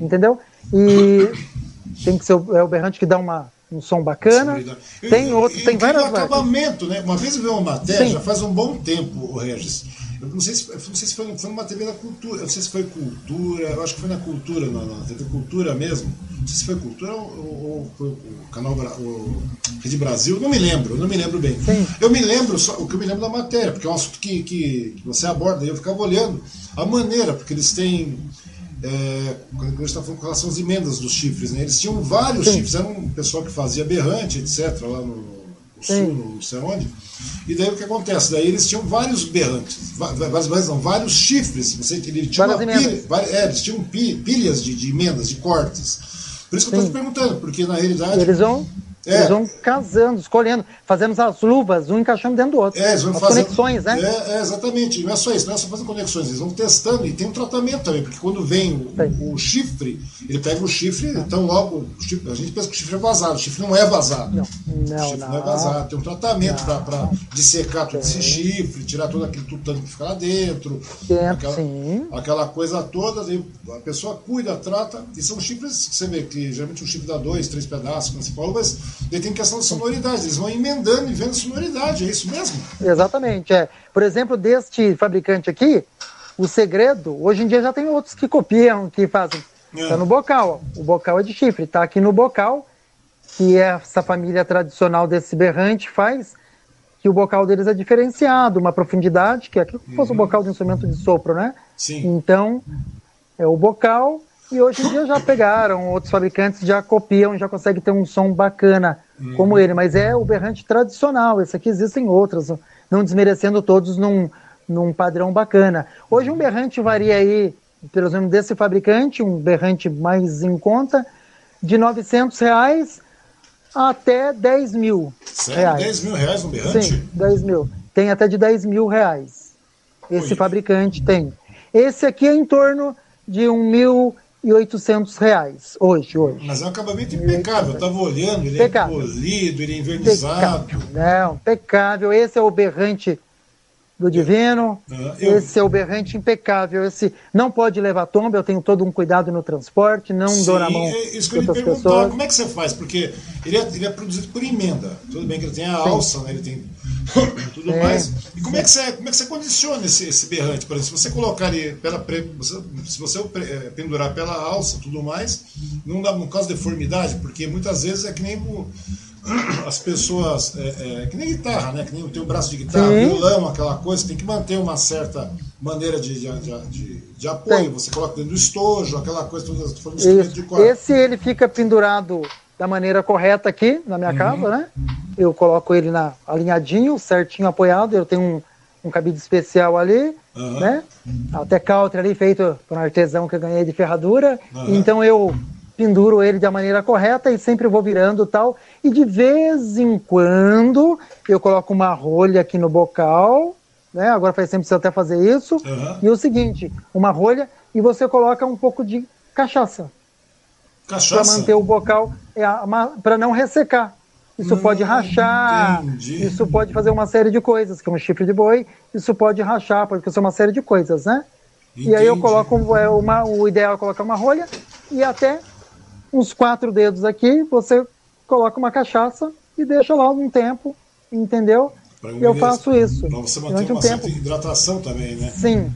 entendeu? E tem que ser o, é o berrante que dá uma, um som bacana. Tem outro, tem várias acabamento, né? Uma vez eu vi uma matéria, Sim. já faz um bom tempo, o Regis. Eu não sei se, não sei se foi, foi numa TV da Cultura, eu não sei se foi Cultura, eu acho que foi na Cultura, na, na TV Cultura mesmo. Não sei se foi Cultura ou, ou- ou o canal o Rede Brasil, não me lembro, não me lembro bem. Sim. Eu me lembro, só, o que eu me lembro da matéria, porque é um assunto que, que, você aborda, e eu ficava olhando a maneira, porque eles têm. É, quando a gente está falando com relação às emendas dos chifres, né? Eles tinham vários Sim. chifres, era um pessoal que fazia berrante, etc., lá no sul, Sim. não sei onde. E daí o que acontece? Daí eles tinham vários berrantes, vários, berrantes, não, vários chifres. Você, ele tinha Várias pilha, é, eles tinham pi- pilhas de, de emendas, de cortes. Por isso que eu estou Sim. te perguntando, porque na realidade. Eles vão, É. eles vão casando, escolhendo, fazendo as luvas, um encaixando dentro do outro. É, eles vão as fazendo, conexões, né? É, é, exatamente. Não é só isso, não é só fazendo conexões, eles vão testando e tem um tratamento também, porque quando vem o, o chifre, ele pega o chifre, então logo, o chifre- a gente pensa que o chifre é vazado, o chifre não é vazado. Não, o não, chifre não, é não. vazado, tem um tratamento para dissecar todo esse chifre, tirar todo aquele tutano que fica lá dentro, Dentro, aquela, sim. aquela coisa toda, a pessoa cuida, trata, e são chifres que você vê que geralmente um chifre dá dois, três pedaços, como você falou, mas daí tem questão de sonoridade, eles vão emendando e vendo sonoridade, é isso mesmo? Exatamente, é. Por exemplo, deste fabricante aqui, o segredo, hoje em dia já tem outros que copiam, que fazem. É. Tá no bocal, ó. o bocal é de chifre, tá aqui no bocal, que é essa família tradicional desse berrante faz, que o bocal deles é diferenciado, uma profundidade, que é aquilo que fosse Uhum. o bocal de instrumento de sopro, né? Sim. Então, é o bocal, e hoje em dia já pegaram, outros fabricantes já copiam, já conseguem ter um som bacana Uhum. como ele, mas é o berrante tradicional, esse aqui existem outros, não desmerecendo todos num, num padrão bacana. Hoje um berrante varia aí, pelo menos desse fabricante, um berrante mais em conta, de 900 reais até 10 mil Sério? reais. 10 mil reais no berrante? Sim, 10 mil. Tem até de 10 mil reais. Esse Oi. fabricante tem. Esse aqui é em torno de 1.800 reais hoje, hoje. Mas é um acabamento impecável. Eu estava olhando, ele Impecável. é polido, ele é invernizado. Pecável. Não, pecável. Esse é o berrante do Divino. Ah, eu- Esse é o berrante impecável. Esse não pode levar tomba, eu tenho todo um cuidado no transporte, não Sim, dou na mão é isso que eu perguntar. pessoas. Como é que você faz? Porque ele é, ele é produzido por emenda. Tudo bem que ele tem a alça, né? ele tem tudo É. mais. E como é que você, como é que você condiciona esse, esse berrante? Por exemplo, se você colocar ele pela se você eh, pendurar pela alça tudo mais, não dá caso de deformidade, porque muitas vezes é que nem o- as pessoas. É, é, que nem guitarra, né? Que nem tem o braço de guitarra, Sim. violão, aquela coisa, tem que manter uma certa maneira de, de, de, de- apoio. Tem. Você coloca dentro do estojo, aquela coisa toda, tô falando de corda. Esse ele fica pendurado da maneira correta aqui na minha casa, né? Eu coloco ele na, alinhadinho, certinho apoiado. Eu tenho um, um cabide especial ali, Aham. né? Até cautre ali feito por um artesão que eu ganhei de ferradura. Aham. Então eu penduro ele da maneira correta e sempre vou virando tal. E de vez em quando eu coloco uma rolha aqui no bocal, né? Agora faz tempo que você até fazer isso. E o seguinte, uma rolha e você coloca um pouco de cachaça para manter o bocal é, para não ressecar. Isso Hum, pode rachar, entendi. isso pode fazer uma série de coisas, que é um chifre de boi, isso pode rachar, pode ser uma série de coisas, né? E aí eu Entendi. coloco é, uma, o ideal é colocar uma rolha e até uns quatro dedos aqui, você coloca uma cachaça e deixa lá um tempo, entendeu? E eu faço isso Pra você manter durante um uma tempo. hidratação também, né? Sim,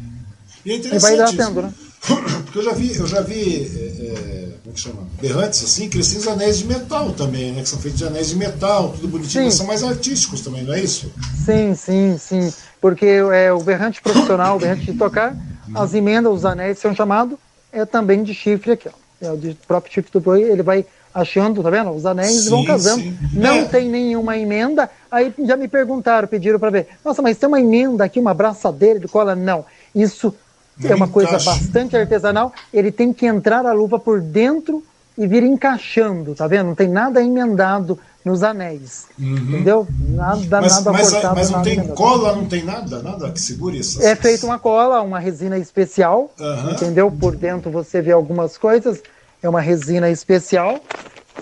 E é e vai interessante hidratando, né? Porque eu já vi, eu já vi é, é, como é que chama? Berrantes assim, que eles têm os anéis de metal também, né? Que são feitos de anéis de metal, tudo bonitinho, mas são mais artísticos também, não é isso? Sim, sim, sim. Porque é, o berrante profissional, o berrante de tocar, as emendas, os anéis são chamados, é também de chifre aqui, ó. É o de próprio chifre do boi, ele vai achando, tá vendo? Os anéis sim, vão casando. Sim. Não é. tem nenhuma emenda. Aí já me perguntaram, pediram para ver. Nossa, mas tem uma emenda aqui, uma braçadeira de cola? Não. Isso é uma coisa bastante artesanal. Ele tem que entrar a luva por dentro e vir encaixando, tá vendo? Não tem nada emendado nos anéis, uhum. entendeu? Nada, mas, nada mas, cortado. Mas não tem emendado. cola, não tem nada, nada que segure isso. É feita uma cola, uma resina especial, uhum. entendeu? Por dentro você vê algumas coisas, é uma resina especial,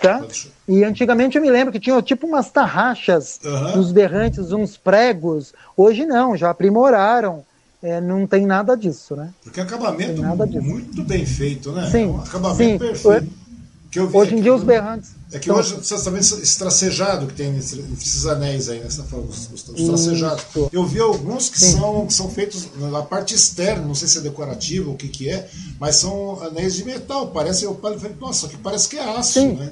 tá? E antigamente eu me lembro que tinha tipo umas tarraxas, uhum. uns berrantes, uns pregos. Hoje não, já aprimoraram é, não tem nada disso, né? Porque acabamento muito bem feito, né? Sim, é um acabamento sim. perfeito. Eu hoje em dia os berrantes. É que hoje você vendo esse tracejado que tem nesses anéis aí, né? os, os, os tracejados. Eu vi alguns que são, que são feitos na parte externa, não sei se é decorativo ou o que, que é, mas são anéis de metal. Parece, eu falei, nossa, que parece que é aço, sim. né?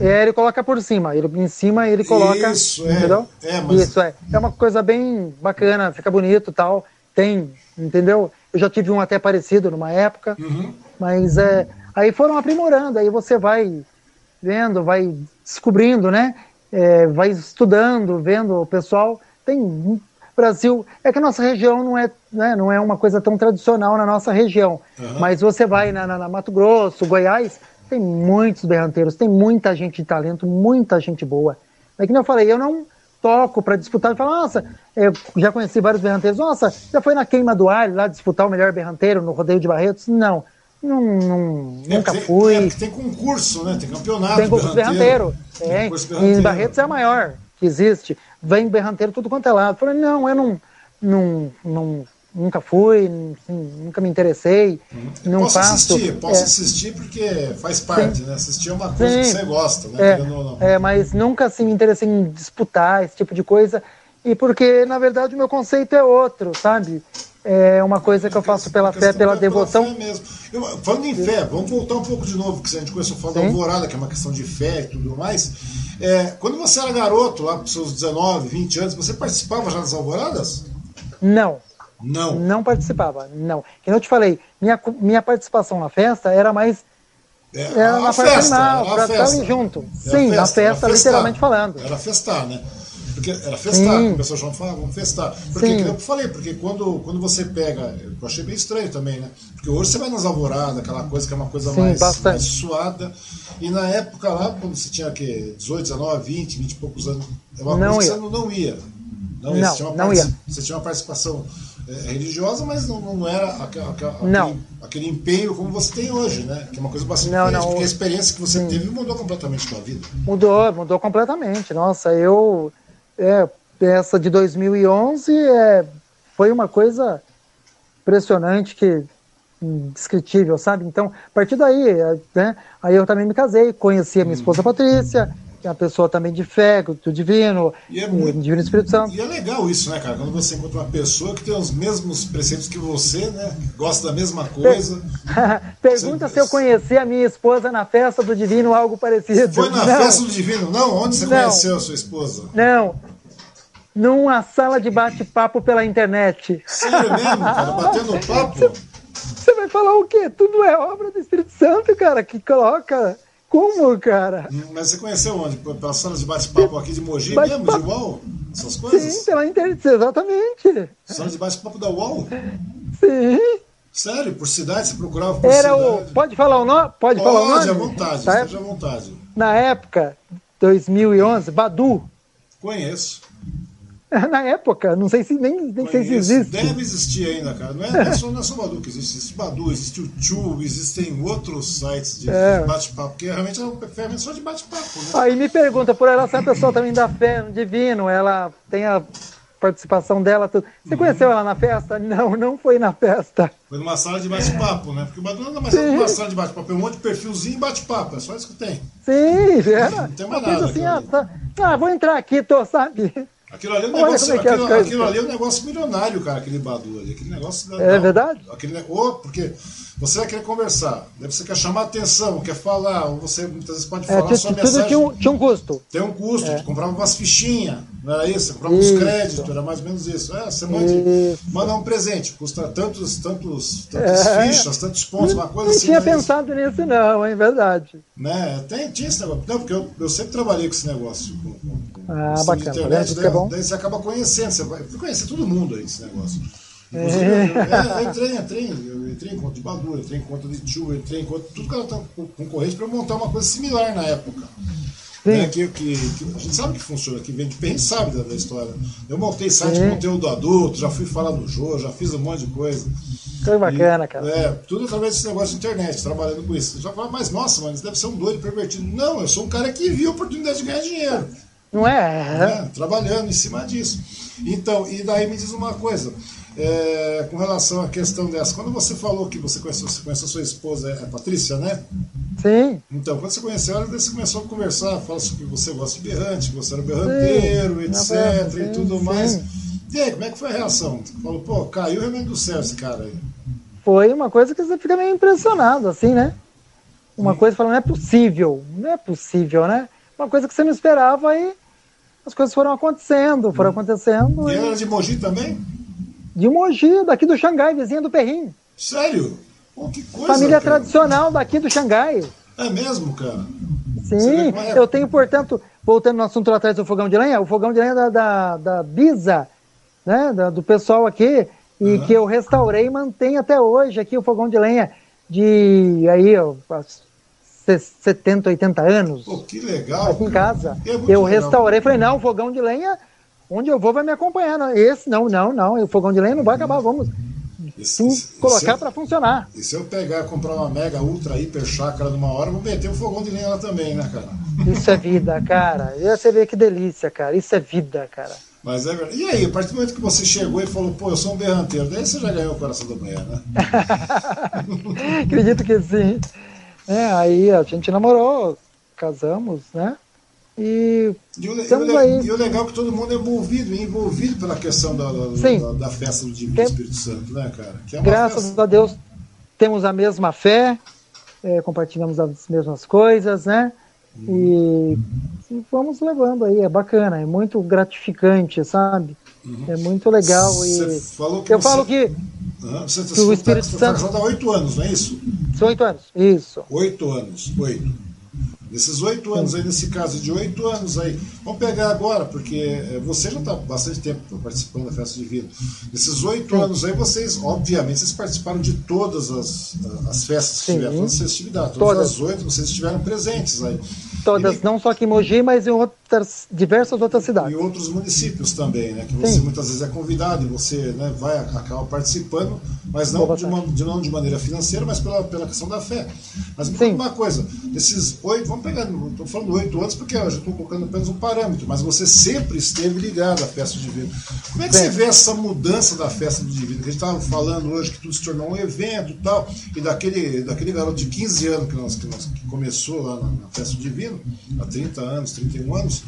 É, ele coloca por cima, ele em cima ele coloca. Isso, é. Entendeu? É, mas... Isso é. É uma coisa bem bacana, fica bonito tal tem, entendeu? Eu já tive um até parecido numa época, uhum. mas é, aí foram aprimorando, aí você vai vendo, vai descobrindo, né? É, vai estudando, vendo o pessoal. Tem Brasil, é que a nossa região não é, né, não é uma coisa tão tradicional na nossa região, uhum. mas você vai na, na, na Mato Grosso, Goiás, tem muitos berranteiros, tem muita gente de talento, muita gente boa. É que eu falei, eu não toco para disputar e falo, nossa, eu já conheci vários berranteiros, nossa, já foi na queima do alho lá disputar o melhor berranteiro no rodeio de Barretos? Não. Não, não é, nunca tem, fui. É, tem concurso, né? Tem campeonato. Tem concurso berranteiro. berranteiro. É. berranteiro. Em Barretos é a maior que existe. Vem berranteiro tudo quanto é lado. falei, não, eu não, não, não nunca fui, assim, nunca me interessei, uhum. não posso faço. assistir, posso é. assistir porque faz parte, Sim. né? Assistir é uma coisa Sim. que você gosta, né? É, é, mas nunca assim, me interessei em disputar esse tipo de coisa, e porque, na verdade, o meu conceito é outro, sabe? É uma coisa que eu faço pela fé, pela devoção. Pela fé mesmo. Eu, falando em fé, vamos voltar um pouco de novo, que a gente começou a falar Sim. da alvorada, que é uma questão de fé e tudo mais. É, quando você era garoto, lá para os seus 19, 20 anos, você participava já das alvoradas? Não, não. Não participava, não. Como eu te falei, minha, minha participação na festa era mais. É, era na parte animal, para estar ali junto. Era Sim, festa, na festa, literalmente falando. Era festar, né? Porque era festar, Sim. o pessoal chama fala, vamos festar. Porque, Sim. eu falei, porque quando, quando você pega. Eu achei bem estranho também, né? Porque hoje você vai nas alvoradas, aquela coisa que é uma coisa Sim, mais, mais suada. E na época lá, quando você tinha que 18, 19, 20, 20 e poucos anos, é uma não coisa ia. que você não, não ia. Não, não, ia. não ia. Você tinha uma participação religiosa, mas não, não era aquele, não. aquele, empenho como você tem hoje, né? Que é uma coisa bastante não, diferente, não. porque a experiência que você Sim. teve mudou completamente a sua vida. Mudou, mudou completamente. Nossa, eu... É, essa de 2011 é, foi uma coisa impressionante que indescritível, sabe? Então, a partir daí, é, né, aí eu também me casei, conheci a minha esposa Patrícia, é uma pessoa também de fé, do divino, e é muito, divino Espírito Santo. E é legal isso, né, cara? Quando você encontra uma pessoa que tem os mesmos preceitos que você, né? Gosta da mesma coisa. Pergunta você... se eu conheci a minha esposa na festa do divino ou algo parecido. Foi na não. festa do divino? Não? Onde você não. conheceu a sua esposa? Não. Numa sala de bate-papo pela internet. Sério mesmo, cara? Batendo papo? Você vai falar o quê? Tudo é obra do Espírito Santo, cara, que coloca como, cara? Mas você conheceu onde? Pelas salas de bate-papo aqui de Mogi bate mesmo, de UOL? Essas coisas? Sim, pela internet, exatamente. Sala de bate-papo da UOL? Sim. Sério? Por cidade? Você procurava por Era cidade? O... Pode falar o nome? Pode, Pode falar o nome? Pode, à vontade, tá? esteja à vontade. Na época, 2011, Badu. Conheço. na época, não sei se nem, nem sei se existe. Deve existir ainda, cara. Não é, não é só, não é só Badu que existe. Existe Badu, existe o Tube, existem outros sites de, é. bate-papo, que realmente é uma ferramenta só de bate-papo. Né? Aí me pergunta, por ela ser uma pessoa também da fé no divino, ela tem a participação dela. Tudo. Você uhum. conheceu ela na festa? Não, não foi na festa. Foi numa sala de bate-papo, né? Porque o Badu não é mais uma sala de bate-papo, é um monte de perfilzinho e bate-papo, é só isso que tem. Sim, era. Não tem mais uma nada. Assim, ah, tá, ah, vou entrar aqui, tô, sabe? Aquilo ali, é um negócio, é aquilo, aquilo ali é um negócio milionário, cara, aquele Badu ali. Aquele negócio. É verdade? Aquele, oh, porque Você vai querer conversar, você quer chamar atenção, quer falar, ou você muitas vezes pode é, falar é, sua mensagem. Tinha um, tinha um custo. Tem um custo, é. comprava umas fichinhas, não era isso? Comprava uns créditos, era mais ou menos isso. É, você manda, manda um presente, custa tantos, tantos, tantos é. fichas, tantos pontos, uma coisa não assim. Não tinha pensado isso. nisso, não, é verdade. Né? Tem, tinha esse negócio. Não, porque eu, eu sempre trabalhei com esse negócio. Com, com, ah, com bacana. Internet, daí, é bom. daí você acaba conhecendo, você vai conhecer todo mundo aí esse negócio. Inclusive, é. eu, entrei, entrei, eu entrei em conta de Badu, entrei em conta de Tio, entrei em conta tudo que ela tá concorrente para montar uma coisa similar na época. Né, que, que, que, a gente sabe que funciona, que vem de bem sabe da, da, história. Eu montei site de conteúdo adulto, já fui falar no jogo, já fiz um monte de coisa. Que bacana, cara. É, tudo através desse negócio de internet, trabalhando com isso. Já fala, mas nossa, mas deve ser um doido pervertido. Não, eu sou um cara que viu a oportunidade de ganhar dinheiro. Não é? é? Trabalhando em cima disso. Então, e daí me diz uma coisa. É, com relação à questão dessa, quando você falou que você conheceu, você conheceu sua esposa, é a Patrícia, né? Sim. Então, quando você conheceu ela, você começou a conversar, fala sobre que você gosta de berrante, você era berranteiro, sim, etc. Sim, e tudo sim. mais. E aí, como é que foi a reação? Falou, pô, caiu o remédio do céu esse cara aí. Foi uma coisa que você fica meio impressionado, assim, né? Uma coisa falando, não é possível, não é possível, né? Uma coisa que você não esperava e as coisas foram acontecendo, foram hum. acontecendo. E, e... era de Mogi também? De Mogi, daqui do Xangai, vizinha do Perrim. Sério? Pô, que coisa, Família cara. tradicional daqui do Xangai. É mesmo, cara? Sim, é? eu tenho, portanto, voltando no assunto lá atrás do fogão de lenha, o fogão de lenha da, da, da Bisa, né, da, do pessoal aqui, e uhum. que eu restaurei e mantenho até hoje aqui o fogão de lenha de aí, ó, 70, 80 anos. Pô, que legal. Aqui em casa. É eu restaurei, falei, não, o fogão de lenha onde eu vou vai me acompanhar. Não, esse não, não, não, o fogão de lenha não vai acabar, vamos colocar para funcionar. E se eu pegar comprar uma mega, ultra, hiper chácara numa hora, vou meter um fogão de lenha lá também, né, cara? Isso é vida, cara. E você vê que delícia, cara. Isso é vida, cara. Mas é verdade. E aí, a partir do momento que você chegou e falou, pô, eu sou um berranteiro, daí você já ganhou o coração da mulher, né? Acredito que sim. É, aí a gente namorou, casamos, né? E, e, o, e, aí. e o legal é que todo mundo é envolvido, envolvido pela questão da, da, da festa do Divino Espírito Santo, né, cara? É Graças festa... a Deus temos a mesma fé, é, compartilhamos as mesmas coisas, né? E, e, vamos levando aí, é bacana, é muito gratificante, sabe? Uhum. É muito legal. Você e falou que eu você... falo que, uhum. você, que o Espírito tá, Santo. Você está há oito anos, não é isso? São oito anos, isso. Oito anos, oito. Nesses oito anos aí, nesse caso de oito anos aí, vamos pegar agora, porque eh, você já está bastante tempo participando da festa de vida. Nesses oito anos aí, vocês, obviamente, vocês participaram de todas as, as festas que tiveram, todas as festividades, todas, todas as oito, vocês estiveram presentes aí. Todas, e, não só aqui em Mogi, mas em outras, diversas outras cidades. E outros municípios também, né? Que você Sim. muitas vezes é convidado e você né, vai acaba participando, mas não de, uma, de, não de maneira financeira, mas pela, pela questão da fé. Mas me conta uma coisa, desses oito, vamos pegar, estou falando oito anos porque eu já estou colocando apenas um parâmetro, mas você sempre esteve ligado à festa do divino. Como é que Sim. você vê essa mudança da festa do divino? Que a gente estava falando hoje que tudo se tornou um evento e tal, e daquele, daquele garoto de 15 anos que, nós, que, nós, que começou lá na, na festa do divino, há 30 anos, 31 anos.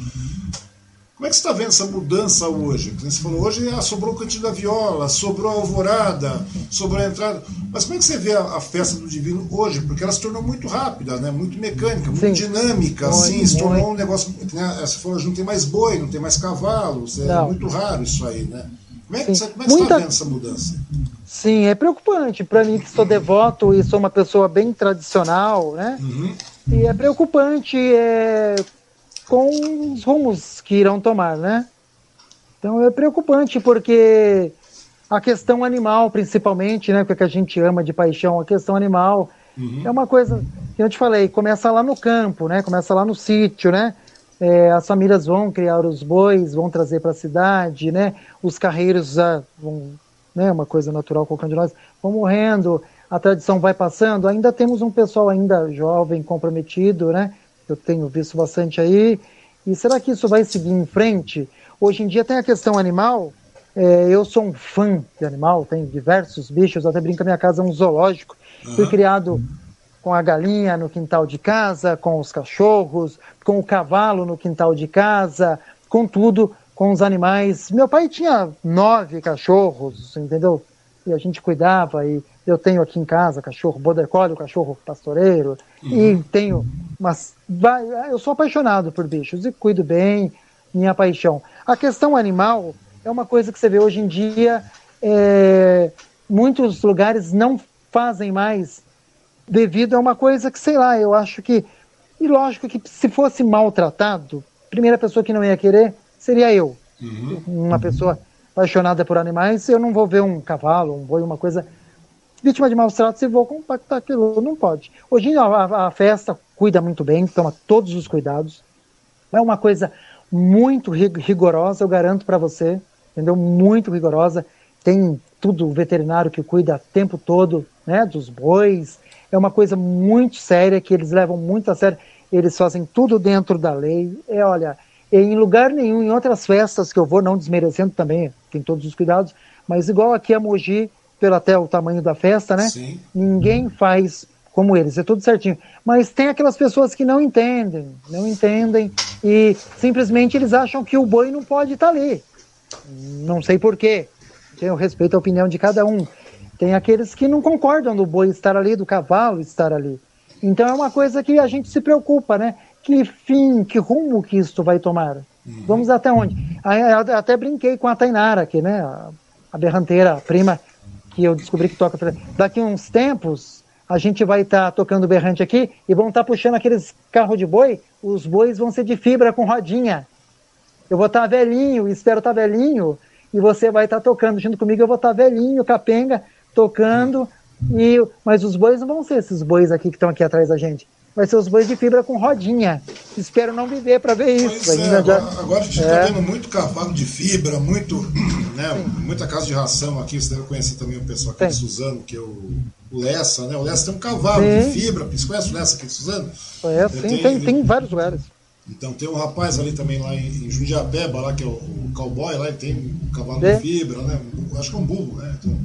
Como é que você está vendo essa mudança hoje? Você falou, hoje ah, sobrou o cantinho da viola, sobrou a alvorada, sobrou a entrada. Mas como é que você vê a, a festa do Divino hoje? Porque ela se tornou muito rápida, né? muito mecânica, muito Sim. dinâmica, muito, assim, se tornou muito. um negócio. Né? Você falou, não tem mais boi, não tem mais cavalo, é muito raro isso aí, né? Como é que, você, como é que Muita... você está vendo essa mudança? Sim, é preocupante. Para mim, que sou devoto e sou uma pessoa bem tradicional, né? Uhum. E é preocupante é, com os rumos que irão tomar, né? Então é preocupante porque a questão animal, principalmente, né, que a gente ama de paixão, a questão animal uhum. é uma coisa que eu te falei, começa lá no campo, né? Começa lá no sítio, né? É, as famílias vão criar os bois, vão trazer para a cidade, né? Os carreiros já vão, né? Uma coisa natural qualquer de nós vão morrendo a tradição vai passando, ainda temos um pessoal ainda jovem, comprometido, né? Eu tenho visto bastante aí. E será que isso vai seguir em frente? Hoje em dia tem a questão animal. É, eu sou um fã de animal, tenho diversos bichos, até brinco a minha casa é um zoológico. Uhum. Fui criado com a galinha no quintal de casa, com os cachorros, com o cavalo no quintal de casa, com tudo, com os animais. Meu pai tinha nove cachorros, entendeu? e a gente cuidava, e eu tenho aqui em casa cachorro border collie, cachorro pastoreiro, uhum. e tenho mas Eu sou apaixonado por bichos e cuido bem, minha paixão. A questão animal é uma coisa que você vê hoje em dia, é, muitos lugares não fazem mais devido a uma coisa que, sei lá, eu acho que. E lógico que se fosse maltratado, a primeira pessoa que não ia querer seria eu. Uhum. Uma pessoa apaixonada por animais, eu não vou ver um cavalo, um boi, uma coisa vítima de maus tratos e vou compactar aquilo. Não pode. Hoje a, a, festa cuida muito bem, toma todos os cuidados. É uma coisa muito rigorosa, eu garanto para você, entendeu? Muito rigorosa. Tem tudo o veterinário que cuida o tempo todo, né, dos bois, é uma coisa muito séria que eles levam muito a sério. Eles fazem tudo dentro da lei. É, olha, em lugar nenhum, em outras festas que eu vou, não desmerecendo também, tem todos os cuidados, mas igual aqui a Mogi, pelo até o tamanho da festa, né? Sim. Ninguém faz como eles, é tudo certinho. Mas tem aquelas pessoas que não entendem, não entendem e simplesmente eles acham que o boi não pode estar ali. Não sei porquê. Tenho respeito à opinião de cada um. Tem aqueles que não concordam do boi estar ali, do cavalo estar ali. Então é uma coisa que a gente se preocupa, né? Que fim, que rumo que isto vai tomar? Uhum. Vamos até onde? Até brinquei com a Tainara aqui, né? A berranteira, a prima, que eu descobri que toca. Daqui uns tempos, a gente vai estar tá tocando berrante aqui e vão estar tá puxando aqueles carros de boi. Os bois vão ser de fibra com rodinha. Eu vou estar tá velhinho, espero estar tá velhinho, e você vai estar tá tocando junto comigo. Eu vou estar tá velhinho, capenga, tocando, e mas os bois não vão ser esses bois aqui que estão aqui atrás da gente. Vai ser os bois de fibra com rodinha. Espero não viver para ver isso. É, agora, já... agora, a gente está é. vendo muito cavalo de fibra, muito, né, muita casa de ração aqui. Você deve conhecer também o pessoal aqui Sim. de Suzano, que é o, o Lessa, né? O Lessa tem um cavalo Sim. de fibra. Você conhece o Lessa aqui de Suzano? É, sim, tem, tem, tem vários lugares. Então tem um rapaz ali também lá em, em Jundiapeba, lá que é o, o cowboy, lá ele tem um cavalo é. de fibra, né? Acho que é um burro, né? Então,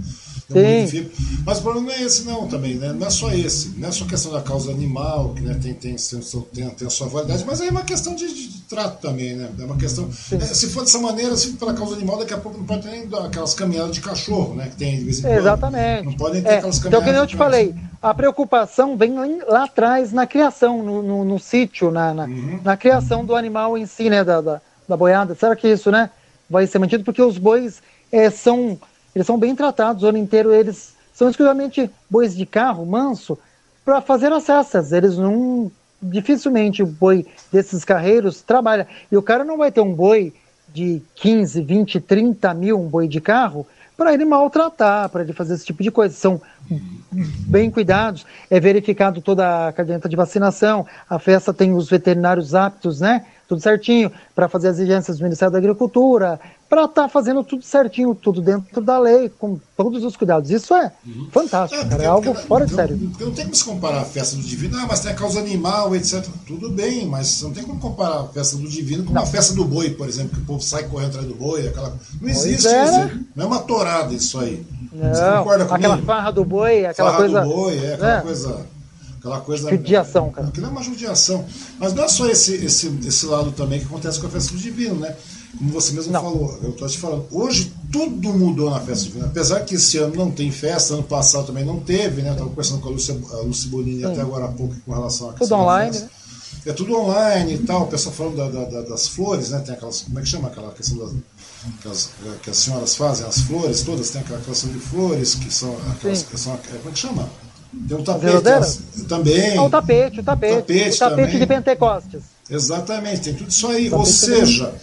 Sim. Mas o problema não é esse não também, né? Não é só esse. Não é só questão da causa animal, que né, tem, tem, tem, tem a sua validade, mas aí é uma questão de, de, trato também, né? É uma questão. É, se for dessa maneira, se for pela causa animal, daqui a pouco não pode ter nem aquelas caminhadas de cachorro, né? Que tem de vez em quando. Exatamente. Não podem ter é, aquelas caminhadas. Então, como eu te falei, a preocupação vem lá atrás na criação, no, no, no sítio, na, na, uhum. na, criação do animal em si, né? Da, da, da boiada. Será que isso, né? Vai ser mantido? Porque os bois é, são. Eles são bem tratados o ano inteiro, eles são exclusivamente bois de carro, manso, para fazer as cestas. Eles não. Dificilmente o boi desses carreiros trabalha. E o cara não vai ter um boi de 15, 20, 30 mil, um boi de carro, para ele maltratar, para ele fazer esse tipo de coisa. São bem cuidados, é verificado toda a caderneta de vacinação, a festa tem os veterinários aptos, né? Tudo certinho, para fazer as exigências do Ministério da Agricultura, para estar tá fazendo tudo certinho, tudo dentro da lei, com todos os cuidados. Isso é uhum. fantástico, é, cara, é algo porque, fora de sério. Porque não tem como se comparar a festa do divino, ah, mas tem a causa animal, etc. Tudo bem, mas não tem como comparar a festa do divino com não. a festa do boi, por exemplo, que o povo sai correndo atrás do boi, aquela. Não existe é, isso. Não é uma torada isso aí. Não, Você concorda comigo? Aquela farra do boi, aquela farra coisa. do boi, é, aquela é. coisa aquela coisa judiação, cara. Aquilo é uma judiação. Mas não é só esse, esse, esse lado também que acontece com a festa do divino, né? como você mesmo não. falou, eu estou te falando, hoje tudo mudou na festa divina. Apesar que esse ano não tem festa, ano passado também não teve, né? Estava conversando com a Lúcia, a Lúcia Bonini Sim. até agora há pouco com relação a Tudo online, né? É tudo online e tal, o pessoal falando da, da, das flores, né? Tem aquelas. Como é que chama aquela questão das. Aquelas, que as senhoras fazem, as flores todas, tem aquela questão de flores, que são aquelas que são. Como é que chama? Tem um tapete. As, também. Ah, o tapete, o tapete. O tapete, o tapete de Pentecostes. Exatamente, tem tudo isso aí. Ou seja,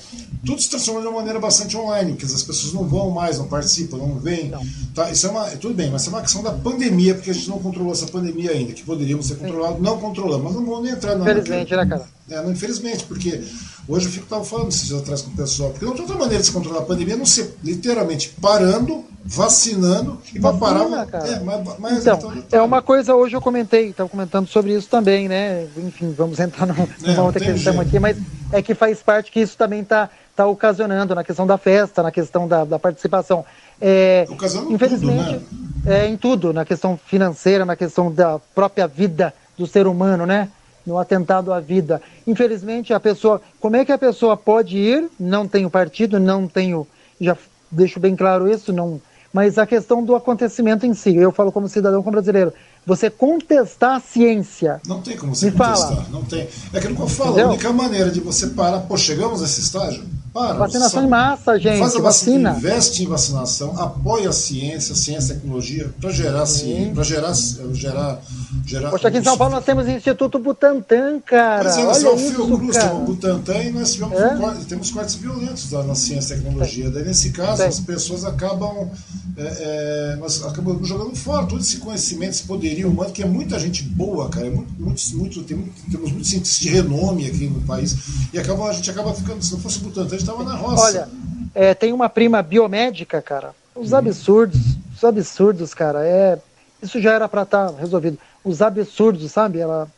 tudo se transformou de uma maneira bastante online, porque as pessoas não vão mais, não participam, não vêm. Tá, isso é uma, tudo bem, mas é uma questão da pandemia, porque a gente não controlou essa pandemia ainda, que poderíamos ter controlado, não controlamos, mas não vamos nem entrar na. Infelizmente, né, cara? É, não, infelizmente, porque hoje eu fico tava falando esses dias atrás com o pessoal, porque não tem outra maneira de se controlar a pandemia não ser literalmente parando, vacinando e para parar. Cara. É, mas, mas então, então, é uma coisa, hoje eu comentei, estava comentando sobre isso também, né? Enfim, vamos entrar numa, é, outra questão jeito. aqui, mas é que faz parte que isso também está tá ocasionando na questão da festa, na questão da, da participação. É, infelizmente, tudo, né? é, em tudo, na questão financeira, na questão da própria vida do ser humano, né? No atentado à vida. Infelizmente, a pessoa, como é que a pessoa pode ir? Não tenho partido, não tenho, já deixo bem claro isso, não mas a questão do acontecimento em si, eu falo como cidadão, como brasileiro, você contestar a ciência. Não tem como você Me contestar, fala. não tem. É aquilo que eu falo, Entendeu? a única maneira de você parar, pô, chegamos nesse estágio, para. Vacinação só- em massa, gente, Faz a vacina, vacina. investe em vacinação, apoia a ciência, ciência e tecnologia, para gerar ciência, para gerar, gerar, gerar. Poxa, aqui em São Paulo nós temos o Instituto Butantan, cara. Pois é, nós Olha temos o isso, Fiocruz, cara. Butantan e nós tivemos, É? um temos cortes violentos da, na ciência e tecnologia. Daí, nesse caso, as pessoas acabam, é, é, nós acabamos jogando fora todo esse conhecimento, esse poderio humano, que é muita gente boa, cara. É muito, muito, muito- tem temos muitos cientistas de renome aqui no país. E acaba, a gente acaba ficando, se não fosse o Butantan, estava na roça. Olha, é, tem uma prima biomédica, cara. Os Uhum. absurdos, os absurdos, cara, é. Isso já era pra estar resolvido. Os absurdos, sabe? Ela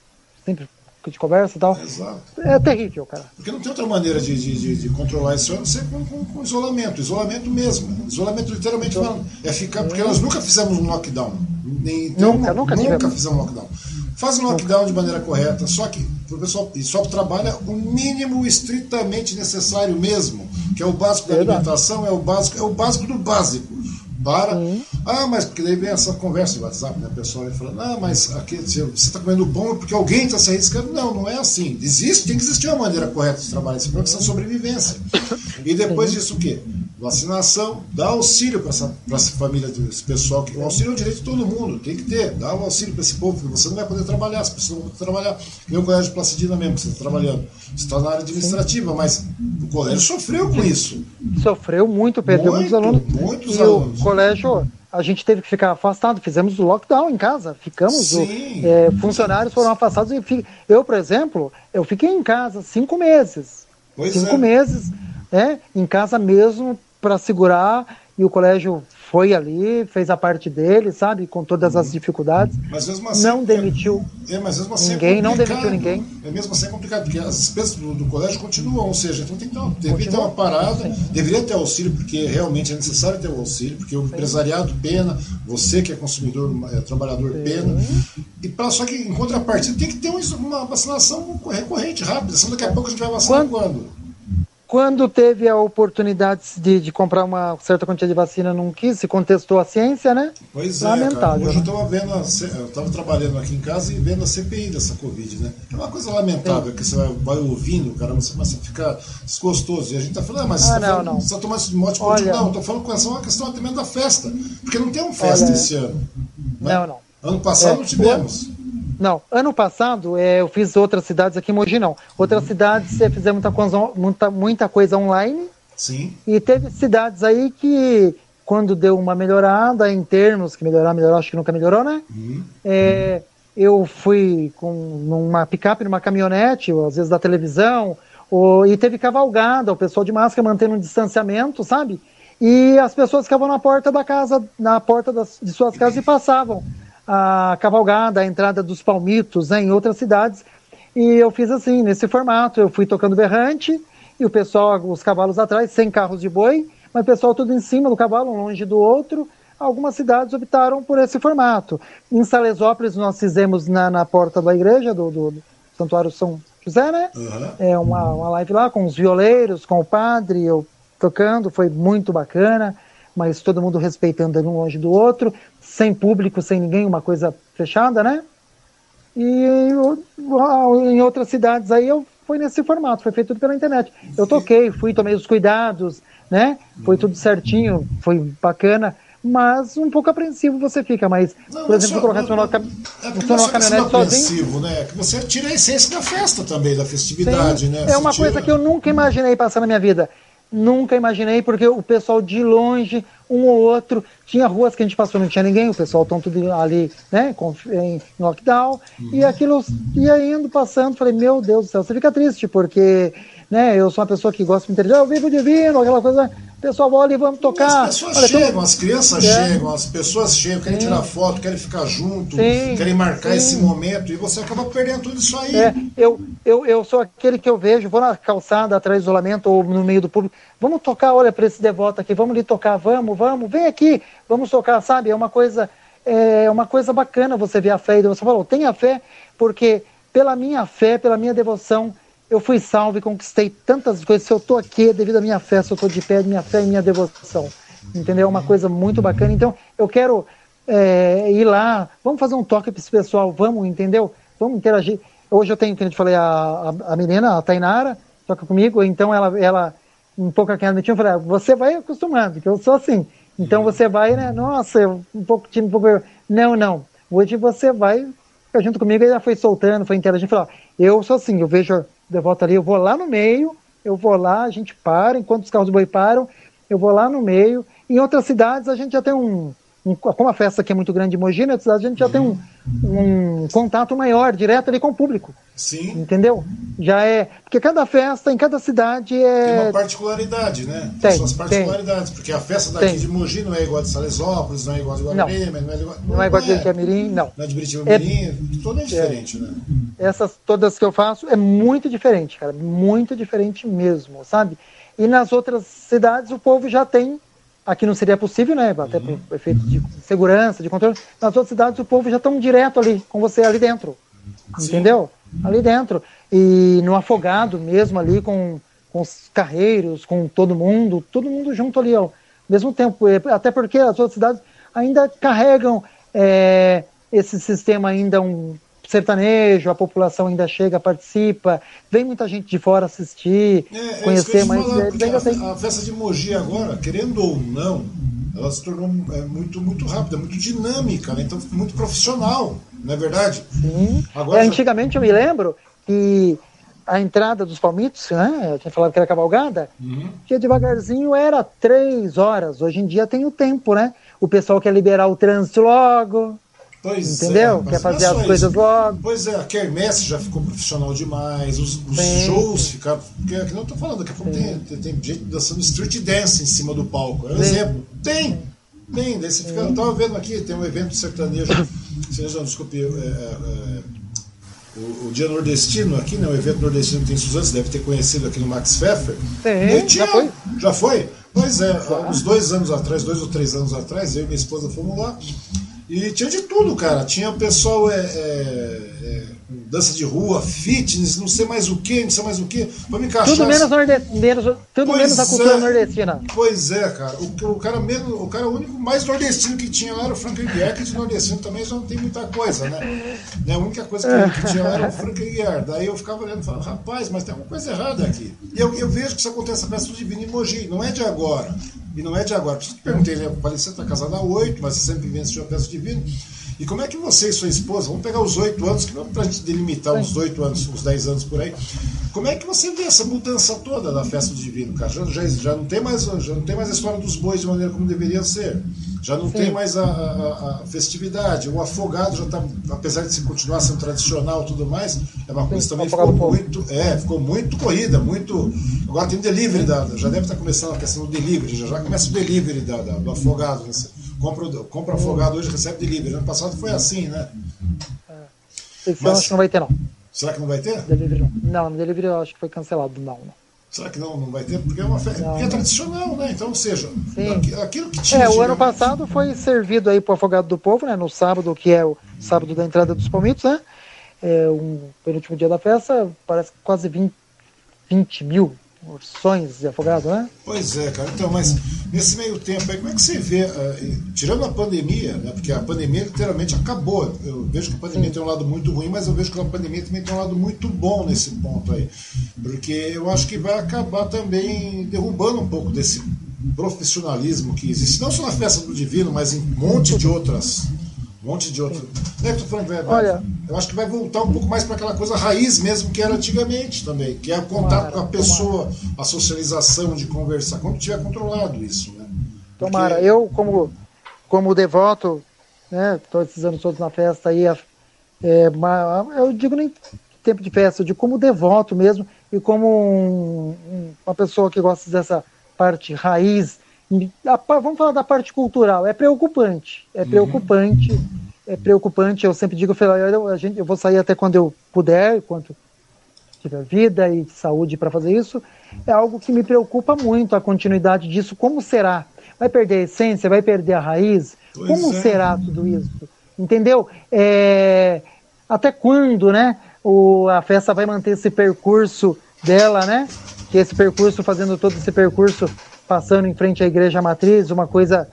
sempre de conversa e tal. Exato. É terrível, cara. Porque não tem outra maneira de, de, de, de controlar isso a não ser com, com, com isolamento. Isolamento mesmo. Isolamento literalmente falando. É ficar. Porque nós nunca fizemos um lockdown. Nem, Nunca, nunca nunca tivemos. fizemos um lockdown. Faz um lockdown de maneira correta, só que o pessoal e só trabalha o mínimo estritamente necessário mesmo, que é o básico da alimentação, é o básico, é o básico do básico. Para. Ah, mas porque daí vem essa conversa no WhatsApp, né? O pessoal vai falando, ah, mas aqui, você está comendo bom é porque alguém está se arriscando. Não, não é assim. Existe, tem que existir uma maneira correta de trabalhar esse programa, que é sobrevivência. E depois disso o quê? Vacinação, dá auxílio para essa, pra essa família, esse pessoal. Que, o auxílio é um direito de todo mundo, tem que ter. Dá o auxílio para esse povo, porque você não vai poder trabalhar, as pessoas não vão poder trabalhar. O colégio de Placidina mesmo, que você está trabalhando. Você está na área administrativa, mas o colégio sofreu com isso. Sofreu muito, perdeu Muito, muitos alunos. muitos e alunos. o colégio, a gente teve que ficar afastado, fizemos o lockdown em casa, ficamos, o- é, funcionários foram afastados eu, por exemplo, eu fiquei em casa cinco meses. Pois cinco é. meses, né, em casa mesmo para segurar e o colégio foi ali, fez a parte dele, sabe, com todas as dificuldades. Mas mesmo assim. Não demitiu. É, mas mesmo assim Ninguém, é não demitiu ninguém. É mesmo assim é complicado, porque as despesas do, do colégio continuam, ou seja, então tem que ter deveria ter uma parada, deveria ter auxílio, porque realmente é necessário ter o auxílio, porque o empresariado pena, você que é consumidor, é, trabalhador pena. E pra, só que em contrapartida tem que ter um- uma vacinação recorrente, rápida, senão daqui a pouco a gente vai vacinar quando? Quando teve a oportunidade de, de comprar uma certa quantia de vacina, não quis, se contestou a ciência, né? Pois é, cara. Lamentável. Hoje eu né? estava vendo, a eu estava trabalhando aqui em casa e vendo a CPI dessa Covid, né? É uma coisa lamentável que você vai, vai ouvindo, cara, você começa a ficar desgostoso. E a gente tá falando, ah, mas Ah, você tá não, falando, não. você tá tomando política. Olha- Não, eu tô falando com relação uma questão até mesmo da festa. Porque não tem uma festa Olha- esse ano. né? Não, não. Ano passado É, não tivemos. Não, ano passado é, eu fiz outras cidades aqui em Mogi, não. Outras Uhum. cidades é, fizemos muita coisa, muita, muita coisa online Sim. e teve cidades aí que, quando deu uma melhorada em termos, que melhorar, melhorar, acho que nunca melhorou, né? Uhum. É, eu fui com numa picape, numa caminhonete, ou às vezes da televisão, ou, e teve cavalgada, o pessoal de máscara mantendo um distanciamento, sabe? E as pessoas ficavam na porta da casa, na porta das, de suas casas e passavam a cavalgada, a entrada dos palmitos né, em outras cidades. E eu fiz assim, nesse formato, eu fui tocando berrante, e o pessoal, os cavalos atrás, sem carros de boi, mas o pessoal tudo em cima do cavalo, um longe do outro. Algumas cidades optaram por esse formato. Em Salesópolis, nós fizemos na, na porta da igreja, do, do, do Santuário São José, né? Uhum. É uma, uma live lá com os violeiros, com o padre, eu tocando, foi muito bacana, mas todo mundo respeitando um longe do outro, sem público, sem ninguém, uma coisa fechada, né? E em outras cidades aí eu foi nesse formato, foi feito tudo pela internet. Eu toquei, fui, tomei os cuidados, né? Foi tudo certinho, foi bacana, mas um pouco apreensivo você fica, mas, Não, por não exemplo, colocar não- você numa, cam- É você porque não é só questão caminhonete sozinho. né? É que você tira a essência da festa também, da festividade, Sim, né? É Você uma tira- coisa que eu nunca imaginei passar na minha vida. Nunca imaginei, porque o pessoal de longe, um ou outro, tinha ruas que a gente passou, não tinha ninguém, o pessoal estão tudo ali, né, em lockdown, e Uhum. aquilo ia indo, passando, falei, meu Deus do céu, você fica triste, porque, né, eu sou uma pessoa que gosta de ah, eu vivo divino, aquela coisa, pessoal olha e vamos tocar. As pessoas Olha, tem chegam, as crianças É. chegam, as pessoas chegam, querem tirar foto, querem ficar junto, Sim, querem marcar sim. esse momento e você acaba perdendo tudo isso aí. É, eu, eu, eu sou aquele que eu vejo, vou na calçada atrás do isolamento ou no meio do público, vamos tocar, olha para esse devoto aqui, vamos ali tocar, vamos, vamos, vem aqui, vamos tocar, sabe? É uma coisa, é uma coisa bacana você ver a fé. E você falou, tenha fé, porque pela minha fé, pela minha devoção, eu fui salvo e conquistei tantas coisas. Se eu estou aqui é devido à minha fé, se eu estou de pé, é minha fé e minha devoção. entendeu? Uma coisa muito bacana. Então, eu quero é, ir lá, vamos fazer um toque para esse pessoal, vamos, entendeu? Vamos interagir. Hoje eu tenho, como eu falei, a, a, a menina, a Tainara, toca comigo, então ela, ela um pouco aqui ela eu falei, ah, você vai acostumando, que eu sou assim. Então você vai, né? Nossa, um pouco time, um pouco. Não, não. Hoje você vai junto comigo, já foi soltando, foi interagindo, falou, eu sou assim, eu vejo de volta ali, eu vou lá no meio, eu vou lá, a gente para, enquanto os carros do boi param, eu vou lá no meio. Em outras cidades a gente já tem um como a festa aqui é muito grande em Mogi, né, a gente já tem um, um contato maior, direto ali com o público. Sim. Entendeu? Já é. Porque cada festa em cada cidade é. Tem uma particularidade, né? Tem, tem suas particularidades. Tem. Porque a festa daqui tem. de Mogi não é igual a de Salesópolis, não é igual a de Guararema, não. não é igual, não, não é igual a de Mirim, não. Não é de Biritiba é, Mirim, toda é diferente, né? Essas todas que eu faço é muito diferente, cara. Muito diferente mesmo, sabe? E nas outras cidades o povo já tem Aqui não seria possível, né? Até uhum. por efeito de segurança, de controle. Nas outras cidades, o povo já estão direto ali, com você ali dentro. Sim. Entendeu? Ali dentro. E no afogado mesmo, ali com, com os carreiros, com todo mundo, todo mundo junto ali ao mesmo tempo. Até porque as outras cidades ainda carregam é, esse sistema ainda um sertanejo, a população ainda chega, participa, vem muita gente de fora assistir, é, é conhecer, mas falar, ainda a, tem... a festa de Mogi agora, querendo ou não, ela se tornou é, muito, muito rápida, muito dinâmica, né? então muito profissional, não é verdade? Sim. Agora, é, antigamente eu me lembro que a entrada dos palmitos, né? Eu tinha falado que era cavalgada, uhum. que devagarzinho era três horas. Hoje em dia tem o tempo, né? O pessoal quer liberar o trânsito logo, Pois Entendeu? É, Quer fazer as coisas logo. Pois é, a Kermesse já ficou profissional demais, os, os shows ficaram. Porque é que não estou falando, daqui a pouco tem, tem, tem, gente dançando street dance em cima do palco. É um exemplo. Tem! Tem, daí você fica. Eu tava vendo aqui, tem um evento sertanejo. Sertanejo, desculpe, é, é, é, o, o, Dia Nordestino aqui, né? O evento nordestino que tem em Suzano, você deve ter conhecido aqui no Max Pfeffer. Tem, tinha, já foi? Já foi? Pois é, uns dois anos atrás, dois ou três anos atrás, eu e minha esposa fomos lá. E tinha de tudo, cara. Tinha pessoal é, é, é, dança de rua, fitness, não sei mais o que, não sei mais o que. Pra me encaixar. Tudo menos, norde... menos, tudo pois menos a cultura é, nordestina. Pois é, cara. O, o, cara mesmo, o cara único mais nordestino que tinha lá era o Frank Guiar, que de nordestino também já não tem muita coisa, né? né a única coisa que, que tinha lá era o Frank Guiar. Daí eu ficava olhando e falava, rapaz, mas tem alguma coisa errada aqui. E eu, eu vejo que isso acontece na festa do Divino em Mogi, não é de agora. E não é de agora. Por isso que perguntei, né? Você está casado há oito, mas sempre venceu a peça divina. E como é que você e sua esposa, vamos pegar os oito anos, que vamos para a gente delimitar uns oito anos, uns dez anos por aí. Como é que você vê essa mudança toda da festa do divino, cara? Já, já, já, não tem mais, já não tem mais a história dos bois de maneira como deveria ser. Já não Sim. tem mais a, a, a, festividade. O afogado já está, apesar de se continuar sendo tradicional e tudo mais, é uma coisa Sim, também ficou muito, é, ficou muito corrida, muito. Agora tem delivery, da, já deve estar começando a questão do delivery, já, já começa o delivery da, da do afogado. Né? Compra, compra afogado hoje, recebe delivery. Ano passado foi assim, né? É. Esse Mas, acho que não vai ter, não. Será que não vai ter? Delivery não. Não, no delivery eu acho que foi cancelado, não. não. Será que não, não vai ter? Porque é uma festa, porque é tradicional, né? Então, ou seja, aquilo que tinha. É, o ano passado foi servido aí para o Afogado do Povo, né? No sábado, que é o sábado da entrada dos palmitos, né? É, um penúltimo dia da festa, parece quase 20, 20 mil sonhos de afogado, né? Pois é, cara. Então, mas nesse meio tempo aí, como é que você vê, uh, tirando a pandemia, né? Porque a pandemia literalmente acabou. Eu vejo que a pandemia Sim. tem um lado muito ruim, mas eu vejo que a pandemia também tem um lado muito bom nesse ponto aí. Porque eu acho que vai acabar também derrubando um pouco desse profissionalismo que existe, não só na festa do divino, mas em um monte de outras um monte de outro. Não é que tô falando, vai, Olha, eu acho que vai voltar um pouco mais para aquela coisa raiz mesmo que era antigamente também, que é o contato tomara, com a pessoa, tomara. a socialização de conversar, quando tiver controlado isso, né? Porque... Tomara, eu como, como devoto, né, esses anos todos na festa aí, é, eu digo nem tempo de festa, eu digo como devoto mesmo, e como um, uma pessoa que gosta dessa parte raiz vamos falar da parte cultural, é preocupante, é uhum. preocupante, uhum. é preocupante, eu sempre digo, eu, a gente, eu vou sair até quando eu puder, quando tiver vida e saúde para fazer isso, é algo que me preocupa muito a continuidade disso, como será? Vai perder a essência, vai perder a raiz? Pois como é. será tudo isso? Entendeu? É, até quando, né, o, a festa vai manter esse percurso dela, né? Que esse percurso, fazendo todo esse percurso passando em frente à igreja matriz, uma coisa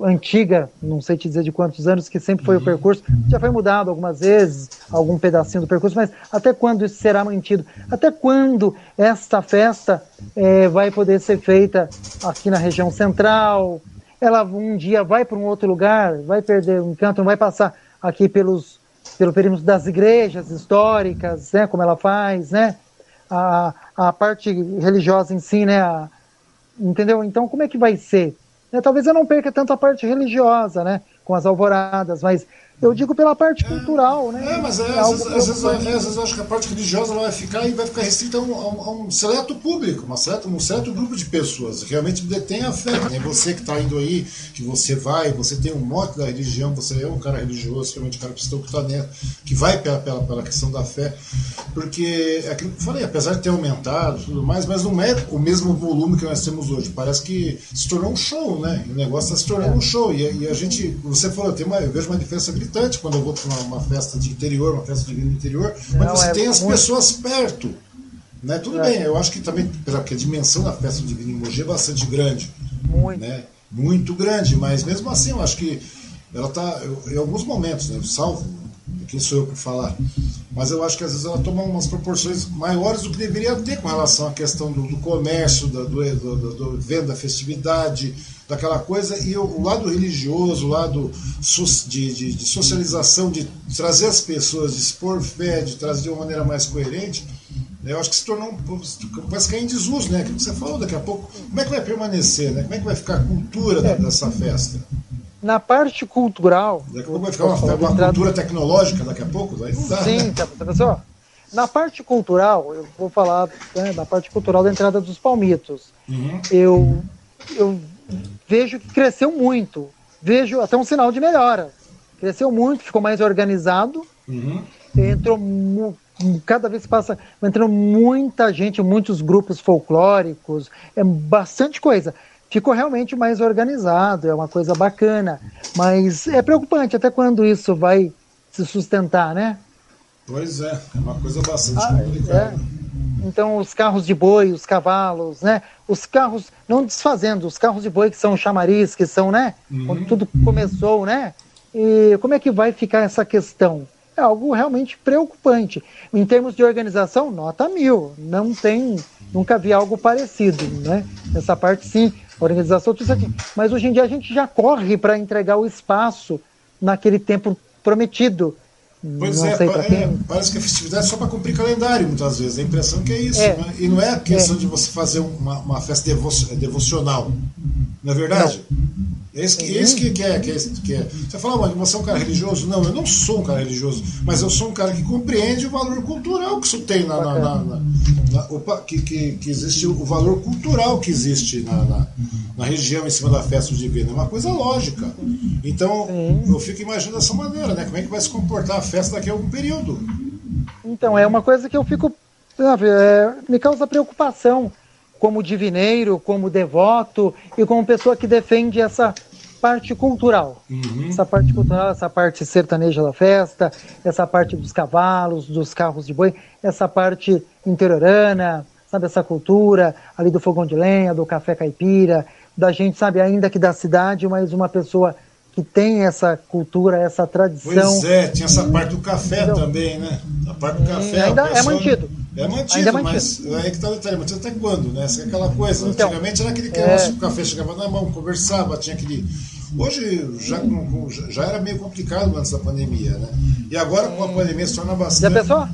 antiga, não sei te dizer de quantos anos, que sempre foi o percurso. Já foi mudado algumas vezes, algum pedacinho do percurso, mas até quando isso será mantido? Até quando esta festa é, vai poder ser feita aqui na região central? Ela um dia vai para um outro lugar, vai perder o encanto, não vai passar aqui pelos, pelo perímetro das igrejas históricas, né, como ela faz, né? A, a parte religiosa em si, né? A, entendeu? Então, como é que vai ser? É, talvez eu não perca tanto a parte religiosa, né? Com as alvoradas, mas eu digo pela parte cultural, né? É, mas é, às, vezes, às, vezes, às, vezes, eu acho que a parte religiosa ela vai ficar e vai ficar restrita a um, a um, seleto público, uma um certo grupo de pessoas. Realmente detém a fé. Né? Você que está indo aí, que você vai, você tem um mote da religião, você é um cara religioso, realmente um cara cristão que está dentro, que vai pela, pela, pela questão da fé. Porque é aquilo que eu falei, apesar de ter aumentado e tudo mais, mas não é o mesmo volume que nós temos hoje. Parece que se tornou um show, né? O negócio está se tornando um show. E, e, a gente, você falou, tem uma, eu vejo uma diferença gritante quando eu vou para uma, uma, festa de interior, uma festa de vinho interior, mas você é tem as muito... pessoas perto. Né? Tudo é. bem, eu acho que também porque a dimensão da festa de vinho em Mogi é bastante grande. Muito. Né? Muito grande, mas mesmo assim eu acho que ela está, em alguns momentos, né, salvo, quem sou eu para falar, mas eu acho que às vezes ela toma umas proporções maiores do que deveria ter com relação à questão do, do comércio, da, do, do, do, venda, festividade, daquela coisa, e o, o lado religioso, o lado de, de, de, socialização, de trazer as pessoas, de expor fé, de trazer de uma maneira mais coerente, né, eu acho que se tornou um, parece que é em desuso, né? Aquilo que você falou daqui a pouco, como é que vai permanecer, né? Como é que vai ficar a cultura é. dessa festa? Na parte cultural. Daqui a pouco vai ficar uma, uma cultura tecnológica daqui a pouco? Vai não dá, Sim, né? tá, tá, Na parte cultural, eu vou falar né, da parte cultural da entrada dos palmitos. Uhum. Eu, eu vejo que cresceu muito. Vejo até um sinal de melhora. Cresceu muito, ficou mais organizado. Uhum. Entrou cada vez passa entrando muita gente, muitos grupos folclóricos, é bastante coisa. Ficou realmente mais organizado, é uma coisa bacana, mas é preocupante até quando isso vai se sustentar, né? Pois é, é uma coisa bastante ah, complicada. É. Então, os carros de boi, os cavalos, né? Os carros, não desfazendo, os carros de boi que são chamariz, que são, né? Uhum. Quando tudo começou, né? E como é que vai ficar essa questão? É algo realmente preocupante. Em termos de organização, nota mil. Não tem, nunca vi algo parecido, né? Essa parte, sim, organização, tudo isso aqui. Mas hoje em dia a gente já corre para entregar o espaço naquele tempo prometido. Pois é, é, parece que a festividade é só para cumprir calendário, muitas vezes. A impressão que é isso. É. Né? E não é a questão é. de você fazer uma, uma festa devo devocional. Não é verdade? Não. É isso que, é isso que, que, é, que, é, que é. Você fala, mas você é um cara religioso? Não, eu não sou um cara religioso, mas eu sou um cara que compreende o valor cultural que isso tem na. na, na, na, na opa, que, que, que, existe o valor cultural que existe na, na, região em cima da festa divina. É uma coisa lógica. Então, eu fico imaginando dessa maneira, né? Como é que vai se comportar a festa daqui a algum período? Então, é uma coisa que eu fico. É, me causa preocupação como divineiro, como devoto e como pessoa que defende essa parte cultural. Uhum. Essa parte cultural, essa parte sertaneja da festa, essa parte dos cavalos, dos carros de boi, essa parte interiorana, sabe, essa cultura ali do fogão de lenha, do café caipira, da gente, sabe, ainda que da cidade, mas uma pessoa que tem essa cultura, essa tradição. Pois é, tinha essa parte do café então, também, né? A parte do café. Ainda é mantido. É mantido, ainda é mantido. mas é que está o detalhe, mantido até quando, né? Essa é aquela coisa. Então, Antigamente era aquele que é... o café chegava na mão, conversava, tinha aquele. Hoje já, já era meio complicado antes da pandemia, né? E agora com a pandemia se torna bastante. Já pensou?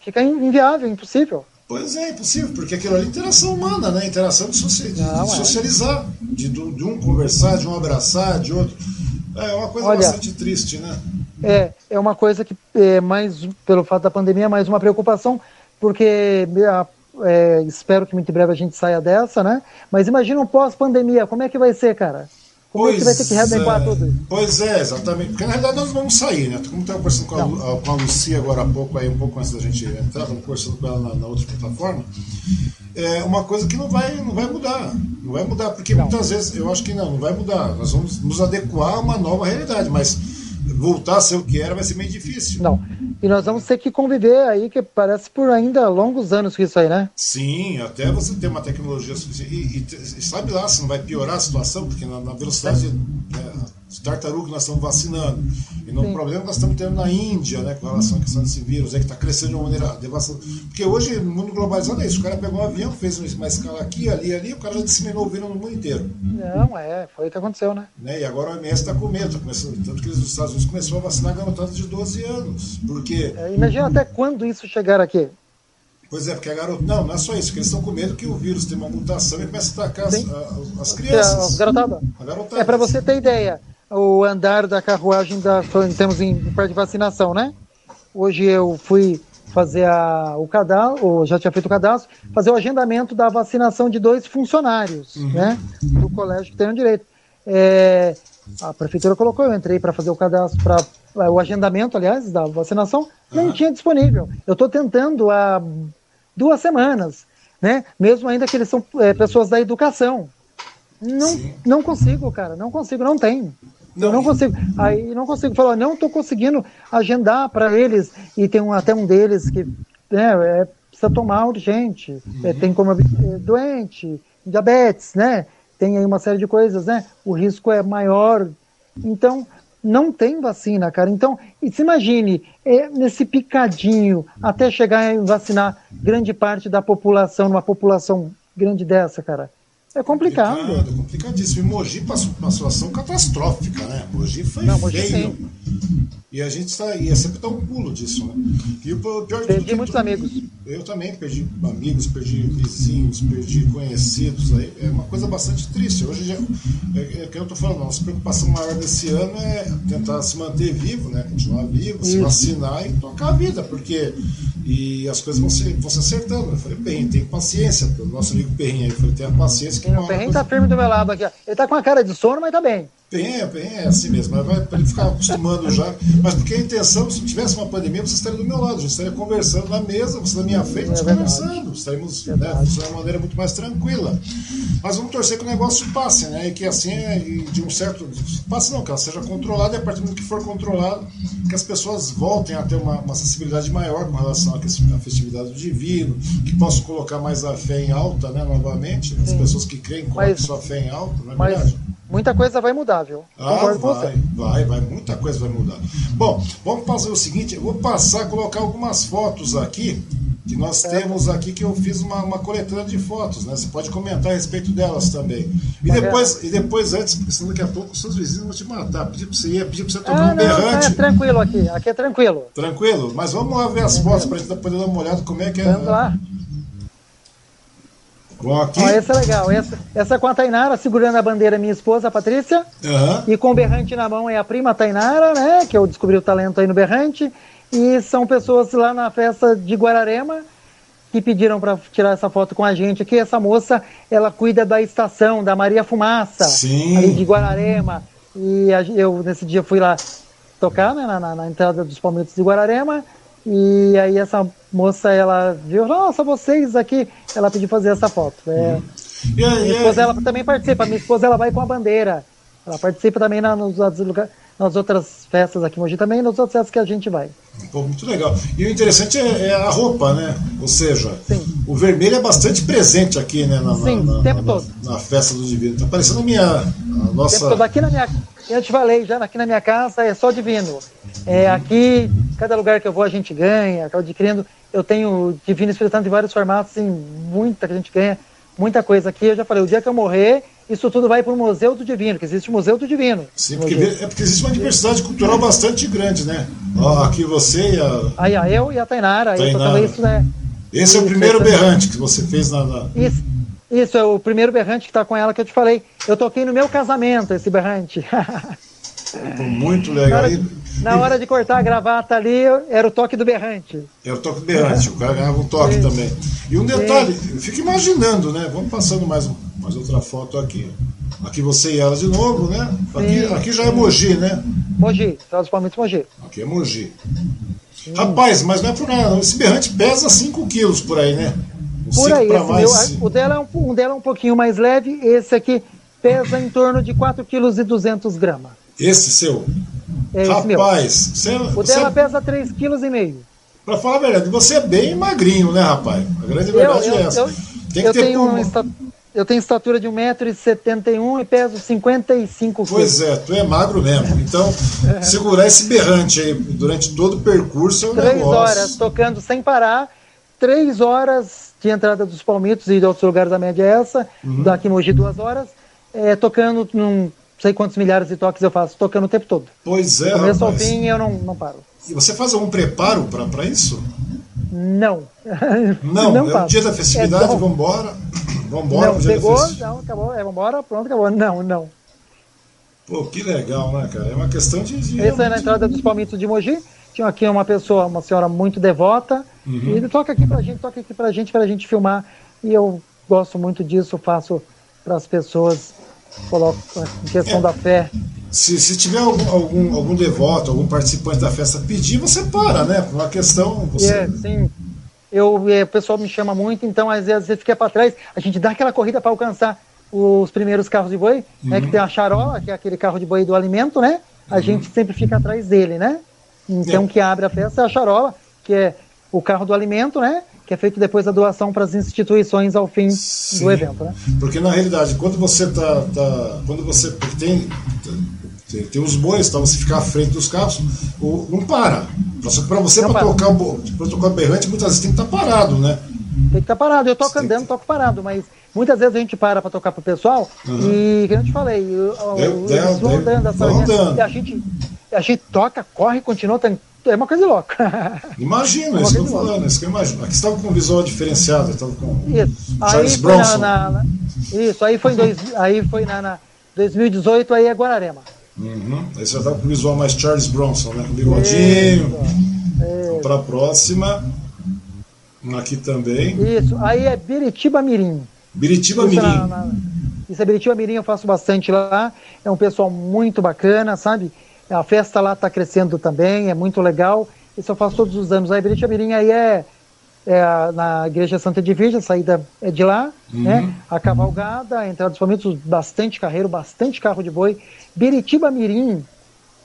Fica inviável, impossível. Pois é, impossível, porque aquilo ali é interação humana, né? Interação de, Não, de é. socializar, de, de um conversar, de um abraçar, de outro. É uma coisa Olha, bastante triste, né? É, é uma coisa que, é mais, pelo fato da pandemia, é mais uma preocupação, porque é, espero que muito em breve a gente saia dessa, né? Mas imagina um pós-pandemia, como é que vai ser, cara? Como pois é que vai ter que readequar é, tudo? Pois é, exatamente. Porque na realidade nós vamos sair, né? Como estava conversando com a, com a Lucia agora há pouco, aí, um pouco antes da gente entrar, estava conversando com ela na, na, outra plataforma. É uma coisa que não vai, não vai mudar. Não vai mudar, porque não. muitas vezes eu acho que não, não vai mudar. Nós vamos nos adequar a uma nova realidade, mas voltar a ser o que era vai ser meio difícil. Não. E nós vamos ter que conviver aí, que parece por ainda longos anos com isso aí, né? Sim, até você ter uma tecnologia suficiente. E, e, e sabe lá se não vai piorar a situação, porque na, na velocidade né, de tartaruga que nós estamos vacinando, e no Sim. problema que nós estamos tendo na Índia, né, com relação à questão desse vírus, é que está crescendo de uma maneira devastadora. Porque hoje, no mundo globalizado, é isso. O cara pegou um avião, fez uma escala aqui, ali, ali, o cara já disseminou o vírus no mundo inteiro. Não, é, foi o que aconteceu, né? né? E agora o OMS está com medo, tá começando, tanto que os Estados Unidos começou a vacinar garotadas de 12 anos. Porque. É, imagina até quando isso chegar aqui. Pois é, porque a garota. Não, não é só isso, porque eles estão com medo que o vírus tenha uma mutação e comece a atacar as, as, crianças. garotada. É para você ter ideia o andar da carruagem da, temos em parte de vacinação, né? Hoje eu fui fazer a, o cadastro, ou já tinha feito o cadastro, fazer o agendamento da vacinação de dois funcionários, uhum. né? Do colégio que tem o direito. É, a prefeitura colocou, eu entrei para fazer o cadastro, para é, o agendamento, aliás, da vacinação, uhum. não tinha disponível. Eu estou tentando há duas semanas, né? Mesmo ainda que eles são é, pessoas da educação. Não, não consigo, cara, não consigo, não tem. Não, eu não consigo. Aí não consigo falar, não estou conseguindo agendar para eles. E tem um, até um deles que né, é, precisa tomar urgente. Uhum. É, tem como é, doente, diabetes, né? Tem aí uma série de coisas, né? O risco é maior. Então, não tem vacina, cara. Então, se imagine, é, nesse picadinho, até chegar a vacinar grande parte da população, numa população grande dessa, cara. É complicado. complicado complicadíssimo. E Mogi passou uma situação catastrófica, né? Mogi foi Não, Mogi feio. Sim. E a gente está. E é sempre dá um pulo disso, né? E o pior Perdi muitos amigos. Eu também perdi amigos, perdi vizinhos, perdi conhecidos. Aí é uma coisa bastante triste. Hoje já, é, é que eu estou falando, a nossa preocupação maior desse ano é tentar se manter vivo, né? Continuar vivo, Isso. se vacinar e tocar a vida, porque e as coisas vão se, vão se acertando. Eu falei, Perrinho, tem paciência. O nosso amigo Perrinho aí, eu falei, tenha paciência. Que o Perrinho está firme do meu lado aqui. Ele está com a cara de sono, mas está bem. Tem, tem, é assim mesmo. Mas vai ele ficar acostumando já. Mas porque a intenção, se tivesse uma pandemia, você estaria do meu lado, a gente estaria conversando na mesa, você na minha frente, é conversando. Estaríamos né, de uma maneira muito mais tranquila. Mas vamos torcer que o negócio passe, né? E que assim, é, de um certo. Passe não, que ela seja controlada e a partir do momento que for controlada, que as pessoas voltem a ter uma, uma sensibilidade maior com relação à festividade do divino, que possam colocar mais a fé em alta, né, novamente. As pessoas que creem colocam sua fé em alta, não é mas, verdade? Muita coisa vai mudar, viu? Ah, vai, vai, vai, muita coisa vai mudar. Bom, vamos fazer o seguinte, eu vou passar, colocar algumas fotos aqui, que nós é. temos aqui, que eu fiz uma, uma coletânea de fotos, né? Você pode comentar a respeito delas também. E depois, e depois antes, porque senão daqui a pouco os seus vizinhos vão te matar. Pedir pra você ir, pedir pra você tomar ah, um berrante. É tranquilo aqui, aqui é tranquilo. Tranquilo? Mas vamos lá ver as fotos para a gente poder dar uma olhada como é que é. Vamos lá. Ó, essa é legal. Essa, essa é com a Tainara segurando a bandeira, minha esposa, a Patrícia. Uhum. E com o berrante na mão é a prima Tainara, né? Que eu descobri o talento aí no berrante. E são pessoas lá na festa de Guararema que pediram para tirar essa foto com a gente aqui. Essa moça, ela cuida da estação da Maria Fumaça, Sim. ali de Guararema. E eu, nesse dia, fui lá tocar né, na, na, na entrada dos Palmeiras de Guararema. E aí essa moça, ela viu, nossa, vocês aqui, ela pediu fazer essa foto. É, minha esposa, ela também participa, minha esposa, ela vai com a bandeira. Ela participa também na, nos, nas outras festas aqui em Mogi também, nas outras festas que a gente vai. Pô, muito legal. E o interessante é, é, a roupa, né? Ou seja, Sim. o vermelho é bastante presente aqui, né? Na, Sim, na, o tempo na, todo. Na, festa do Divino. Tá parecendo a minha. A nossa... tempo todo. Aqui na minha, eu te falei já, aqui na minha casa é só divino. É, aqui, cada lugar que eu vou a gente ganha, acaba adquirindo. Eu tenho divino espírito de vários formatos, assim, muita que a gente ganha, muita coisa aqui. Eu já falei, o dia que eu morrer, isso tudo vai para o Museu do Divino, que existe o Museu do Divino. Sim, porque, é porque existe uma diversidade cultural bastante grande, né? Aqui você e a. Aí, ó, eu e a Tainara, Tainara. Aí, isso, né? Esse é o primeiro berrante que você fez na. na... Isso. Isso, é o primeiro berrante que está com ela que eu te falei. Eu toquei no meu casamento esse berrante. Muito legal. Na hora, de, na hora de cortar a gravata ali, era o toque do berrante. Era o toque do berrante, o cara ganhava um toque Sim. também. E um detalhe, eu fico imaginando, né? Vamos passando mais, mais outra foto aqui. Aqui você e ela de novo, né? Aqui, aqui já é Mogi, né? Mogi, principalmente Mogi. Aqui é Mogi. Sim. Rapaz, mas não é por nada, esse berrante pesa 5 quilos por aí, né? Por aí, mais... meu, o, dela é um, um dela é um pouquinho mais leve, esse aqui pesa em torno de 4,2 kg. Esse seu? É esse meu. Rapaz, você, O você, dela pesa 3,5 kg. pra falar a verdade, você é bem magrinho, né, rapaz? A grande Eu, verdade eu, é essa. eu, Tem que eu ter tenho pulmão. um esta- eu tenho estatura de 1,71m e peso 55 kg. Pois é, tu é magro mesmo. Então, segurar esse berrante aí durante todo o percurso é um Três negócio. horas tocando sem parar, três horas de entrada dos Palmitos e de outros lugares da média é essa, Uhum. daqui Mogi duas horas, é, tocando não sei quantos milhares de toques eu faço, tocando o tempo todo. Pois é, Do começo ao fim eu não, não paro. E você faz algum preparo pra isso? Não. Não, é o faço. dia da festividade, É, não. vambora. Vambora Não, pegou, não, acabou, é, vambora, pronto, acabou. Não, não. Pô, que legal, né, cara? É uma questão de. de Essa é na entrada dos Palmitos de Mogi. Tinha aqui uma pessoa, uma senhora muito devota, Uhum. e ele toca aqui pra gente, toca aqui pra gente, pra gente filmar. E eu gosto muito disso, faço para as pessoas, coloco em questão É. da fé. Se, se tiver algum, algum, algum devoto, algum participante da festa pedir, você para, né? Por uma questão. Você... é, sim, eu, é, o pessoal me chama muito, então às vezes fica para trás, a gente dá aquela corrida para alcançar os primeiros carros de boi, né, Uhum. que tem a charola, que é aquele carro de boi do alimento, né? A gente sempre fica atrás dele, né? Então É. que abre a festa é a charola, que é o carro do alimento, né? Que é feito depois da doação para as instituições ao fim Sim. do evento, né? Porque na realidade, quando você tá. tá quando você. Tem. Tem, tem os bois, tá? Você ficar à frente dos carros, o, não para. Só que para você, para para. tocar, o bo- pra tocar o berrante, muitas vezes tem que estar parado, né? Tem que estar parado. Eu toco Tem que- andando, toco parado, mas muitas vezes a gente para para tocar pro pessoal e, que eu te falei, o- o- Daí- eles vão daí andando, linha, andando. e a gente, a gente toca, corre, continua, é uma coisa louca. Imagina, é isso que eu tô falando, é isso que eu imagino. Aqui estava com um visual diferenciado, estava com Isso. Aí Charles foi Bronson. na, na- isso, aí foi em dois, aí foi na, na 2018, aí é Guararema. Uhum. Aí você já estava com o visual mais Charles Bronson, né? Com bigodinho. Isso, Para a próxima. Aqui também. isso. Aí é Biritiba Mirim. Biritiba Isso, Mirim. na- na- isso é Biritiba Mirim, eu faço bastante lá. É um pessoal muito bacana, sabe? A festa lá está crescendo também, é muito legal. Isso eu faço todos os anos. Aí Biritiba Mirim aí é, é a- na Igreja Santa de Virgem, a saída é de lá, né? A cavalgada, a entrada dos palmitos, bastante carreiro, bastante carro de boi. Biritiba Mirim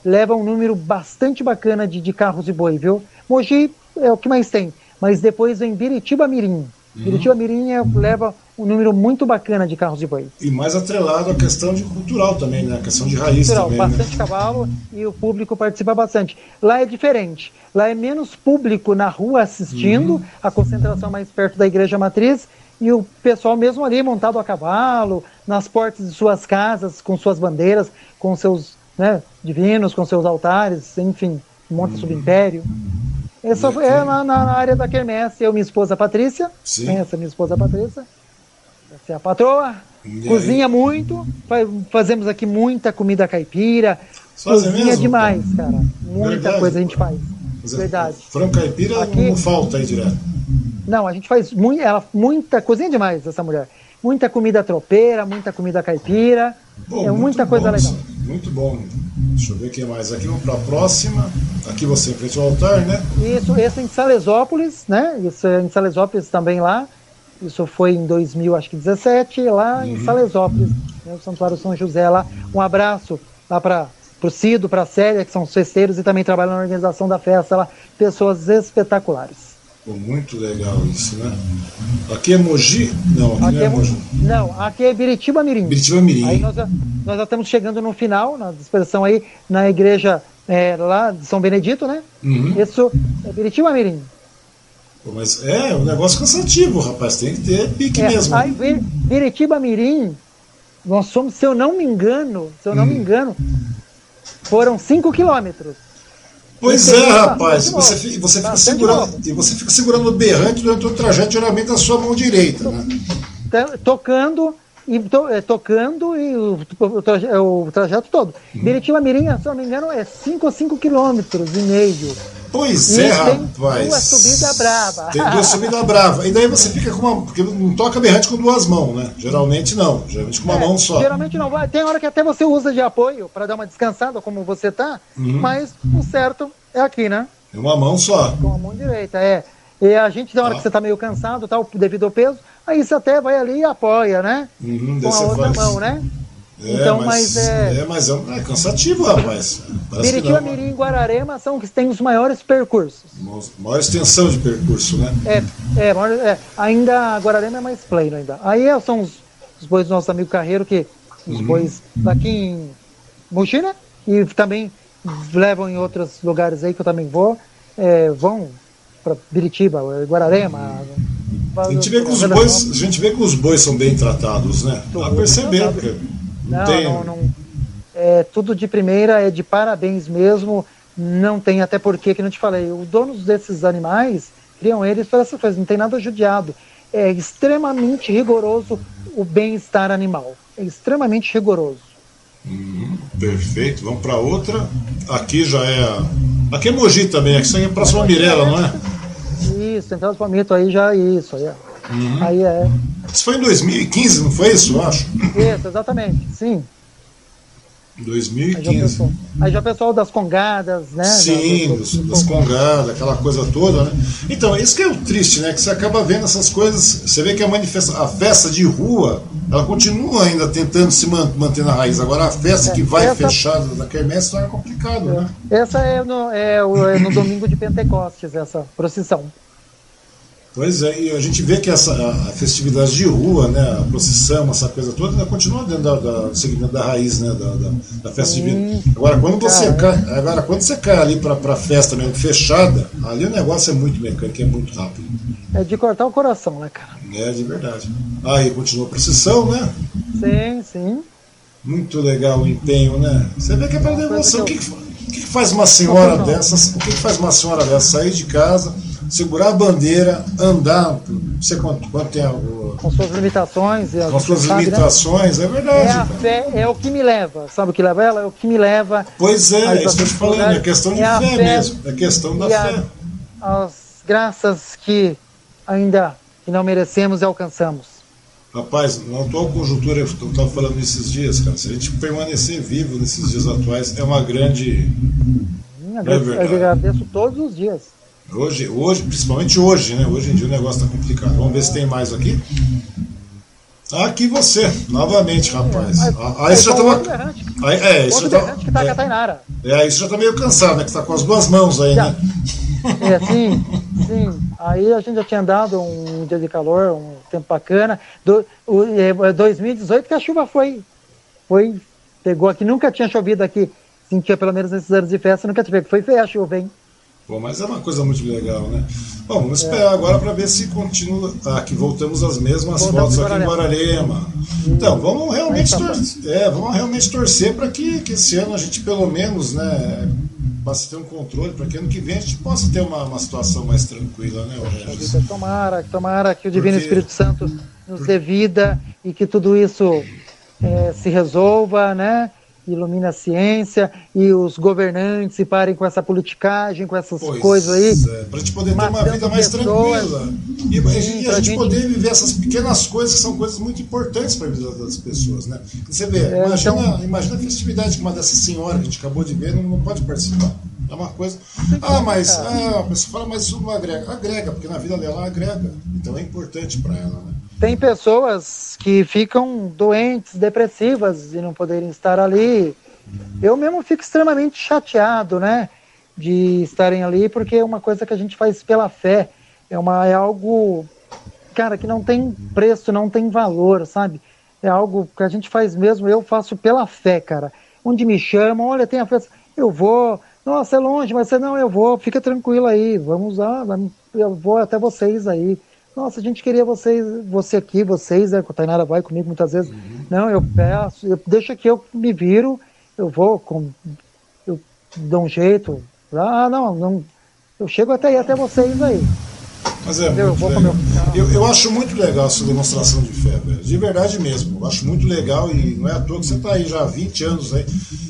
leva um número bastante bacana de, de carros de boi, viu? Mogi é o que mais tem, mas depois vem Biritiba Mirim. Biritiba Mirim é- leva um número muito bacana de carros de boi. E mais atrelado à questão de cultural também, né? A questão de raiz Cultural, também, né? bastante cavalo e o público participa bastante. Lá é diferente. Lá é menos público na rua assistindo, Uhum. a concentração mais perto da igreja matriz e o pessoal mesmo ali montado a cavalo, nas portas de suas casas, com suas bandeiras, com seus né, divinos, com seus altares, enfim, monta Uhum. subimpério. Essa foi- é na, na área da quermesse, eu minha esposa Patrícia, Sim. né, essa minha esposa Patrícia, essa é a patroa, E aí? cozinha muito, fa- fazemos aqui muita comida caipira, cozinha mesmo? demais, cara, muita Verdade. coisa a gente faz, dizer, verdade. Frango caipira Aqui- não falta aí direto. Não, a gente faz muito, ela, muita, cozinha demais essa mulher, muita comida tropeira, muita comida caipira, Pô, é muito muita coisa bom, legal. Sam, Muito bom. Deixa eu ver quem mais. Aqui vamos para a próxima. Aqui você em frente ao altar, né? Isso, esse é em Salesópolis, né? Isso é em Salesópolis também lá. Isso foi em 2000, acho que 17, lá Uhum. em Salesópolis, né, o Santuário São José lá. Um abraço lá para o Cido, para a Célia, que são os festeiros e também trabalham na organização da festa lá. Pessoas espetaculares. Pô, muito legal isso, né? Aqui é Mogi? Não, aqui, Aqui não é é, Mogi. não, aqui é Biritiba Mirim. Biritiba Mirim. Aí nós, já- nós já estamos chegando no final, na dispersão aí, na igreja é, lá de São Benedito, né? Uhum. Isso é Biritiba Mirim. Pô, mas é um negócio cansativo, rapaz. Tem que ter pique É, mesmo. aí Vi- Biritiba Mirim, nós somos, se eu não me engano, se eu não me engano, foram 5 quilômetros. Pois é, rapaz. E você, você fica segurando, e você fica segurando o berrante durante o trajeto, geralmente na sua mão direita, né? Tá- Tocando e to- é, tocando e o, o traje- é, o trajeto todo. Hum. Biritiba Mirim, se eu não me engano, é 5 ou 5 quilômetros e meio. Pois E é, tem rapaz. duas subidas brava. Tem duas subidas brava. E daí você fica com uma. Porque não toca berrante com duas mãos, né? Geralmente não. Geralmente com uma É, mão só. Geralmente não. Tem hora que até você usa de apoio para dar uma descansada, como você tá, Uhum. mas o certo é aqui, né? É uma mão só. Com a mão direita, é. E a gente, na hora Ah. que você tá meio cansado, tal, devido ao peso, aí você até vai ali e apoia, né? Uhum, Com a outra faz. mão, né? É, então, mas, mas é... é. mas é, é cansativo, rapaz. Biritiba, Mirim e Guararema são os que têm os maiores percursos. Maior extensão de percurso, né? É, é, é ainda Guararema é mais plano ainda. Aí é, são os, os bois do nosso amigo Carreiro, que os uhum. bois daqui em Mochina e também levam em outros lugares aí que eu também vou. É, vão para Biritiba, Guararema. Uhum. A gente, vê que os bois, a gente vê que os bois são bem tratados, né? Dá pra perceber, porque não, não, tem... não, não, é tudo de primeira, é de parabéns mesmo. Não tem até porque, que não te falei, os donos desses animais criam eles para essas coisas, não tem nada judiado. É extremamente rigoroso o bem-estar animal. É extremamente rigoroso. Uhum, perfeito, vamos para outra. Aqui já é. Aqui é Mogi também, aqui é a Mirella, não é? Isso, do Palmito aí já é isso. Aí é. Uhum. Aí é. Isso foi em 2015, não foi isso, eu acho? Isso, exatamente, sim. 2015. Aí já o pessoal das congadas, né? Sim, das, das congadas, aquela coisa toda, né? Então, isso que é o triste, né? Que você acaba vendo essas coisas. Você vê que a manifestação, a festa de rua, ela continua ainda tentando se manter na raiz. Agora a festa é, que vai essa... fechada da quermesse não é complicado, é. né? Essa é no, é, é no domingo de Pentecostes, essa procissão. Pois é, e a gente vê que essa a festividade de rua, né, a procissão, essa coisa toda, ainda continua dentro da, da, do segmento da raiz, né, da, da, da festa divina. Agora, quando você cai, agora, quando você cai ali para a festa mesmo fechada, ali o negócio é muito mecânico, é muito rápido. É de cortar o coração, né, cara? É, de verdade. Aí continua a procissão, né? Sim, sim. Muito legal o empenho, né? Você vê que é pela devoção. O que, que, faz uma senhora dessas? O que, que faz uma senhora dessa sair de casa? Segurar a bandeira, andar, não sei quanto, quanto tem o, Com suas limitações. Com suas sabe, né? limitações, né? é verdade. É a fé, é o que me leva. Sabe o que leva ela? É o que me leva. Pois é, é isso que eu te falando, é questão de é fé, fé, mesmo. É questão da fé. A, as graças que ainda que não merecemos e alcançamos. Rapaz, na atual conjuntura, eu estava falando nesses dias, cara, se a gente permanecer vivo nesses dias atuais, é uma grande. Hum, eu agradeço todos os dias. Hoje, hoje, principalmente hoje, né? Hoje em dia o negócio está complicado. Vamos ver se tem mais aqui. Aqui você, novamente, rapaz. É, aí você já tava. Aí, é, isso já tá. Que tá é, é, isso já tá meio cansado, né? Que tá com as duas mãos aí, já. né? É, sim, sim. Aí a gente já tinha andado um dia de calor, um tempo bacana. Do, o, é, 2018 que a chuva foi. Foi. Pegou aqui, nunca tinha chovido aqui. Sentia pelo menos nesses anos de festa, nunca tive. Foi feia a chuva, hein? Bom, mas é uma coisa muito legal, né? Bom, vamos esperar agora para ver se continua. Ah, que voltamos às mesmas voltamos fotos aqui em Guararema. Então, vamos realmente, tá torcer, é, vamos realmente torcer para que, que esse ano a gente, pelo menos, né, possa ter um controle, para que ano que vem a gente possa ter uma, uma situação mais tranquila, né, Regis? Tomara, tomara que o Divino Porque... Espírito Santo nos dê vida e que tudo isso é, se resolva, né? Ilumina a ciência e os governantes se parem com essa politicagem, com essas pois coisas aí. É, para a gente poder ter uma vida mais pessoas, tranquila. E, sim, e a, gente, gente poder viver essas pequenas coisas que são coisas muito importantes para a vida das pessoas. Né? Você vê, é, imagina, então... imagina a festividade que uma dessas senhoras que a gente acabou de ver não, não pode participar. É uma coisa. Ah, mas ah, a pessoa fala, mas isso não agrega. Agrega, porque na vida dela agrega. Então é importante para ela. Né? Tem pessoas que ficam doentes, depressivas e não poderem estar ali. Eu mesmo fico extremamente chateado, né, de estarem ali, porque é uma coisa que a gente faz pela fé. É uma é algo, cara, que não tem preço, não tem valor, sabe? É algo que a gente faz mesmo, eu faço pela fé, cara. Onde me chamam, olha, tem a festa, eu vou. Nossa, é longe, mas você não, eu vou, fica tranquilo aí, vamos lá, eu vou até vocês aí. Nossa, a gente queria vocês, você aqui, vocês, né? A Tainara vai comigo muitas vezes. Uhum. Não, eu peço, eu, deixa que eu me viro, eu vou, com, eu dou um jeito. Ah, não, não, eu chego até aí, até vocês aí. Mas é eu, muito legal. Eu, eu acho muito legal essa demonstração de fé, velho. De verdade mesmo. Eu acho muito legal e não é à toa que você está aí já há 20 anos aí.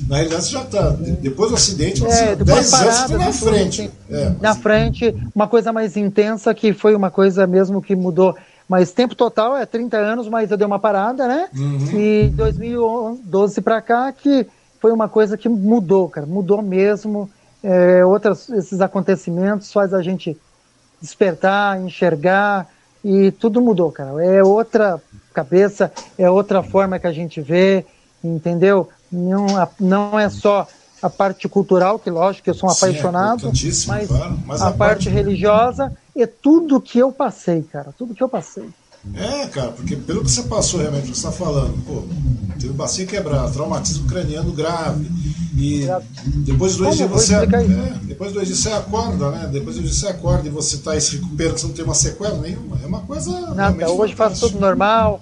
Na realidade, você já está. Depois do acidente, você é, 10 anos você na frente. Assim, é, na frente, uma coisa mais intensa que foi uma coisa mesmo que mudou. Mas tempo total é 30 anos, mas eu dei uma parada, né? Uhum. E 2012 para cá que foi uma coisa que mudou, cara. Mudou mesmo. É, outras, esses acontecimentos faz a gente despertar, enxergar e tudo mudou, cara. É outra cabeça, é outra forma que a gente vê. entendeu? Não, não é só a parte cultural, que lógico que eu sou um Sim, é apaixonado, importantíssimo, mas, claro. Mas a, a parte, parte- religiosa e tudo que eu passei, cara, tudo que eu passei. É, cara, porque pelo que você passou realmente, você está falando, pô, teve bacia quebrada, traumatismo craniano grave. E depois de dois dias você. isso. É, depois de dois dias você acorda, né? Depois de dois dias você acorda e você está se recuperando, você não tem uma sequela nenhuma. É uma coisa. Nada, hoje faço tudo normal,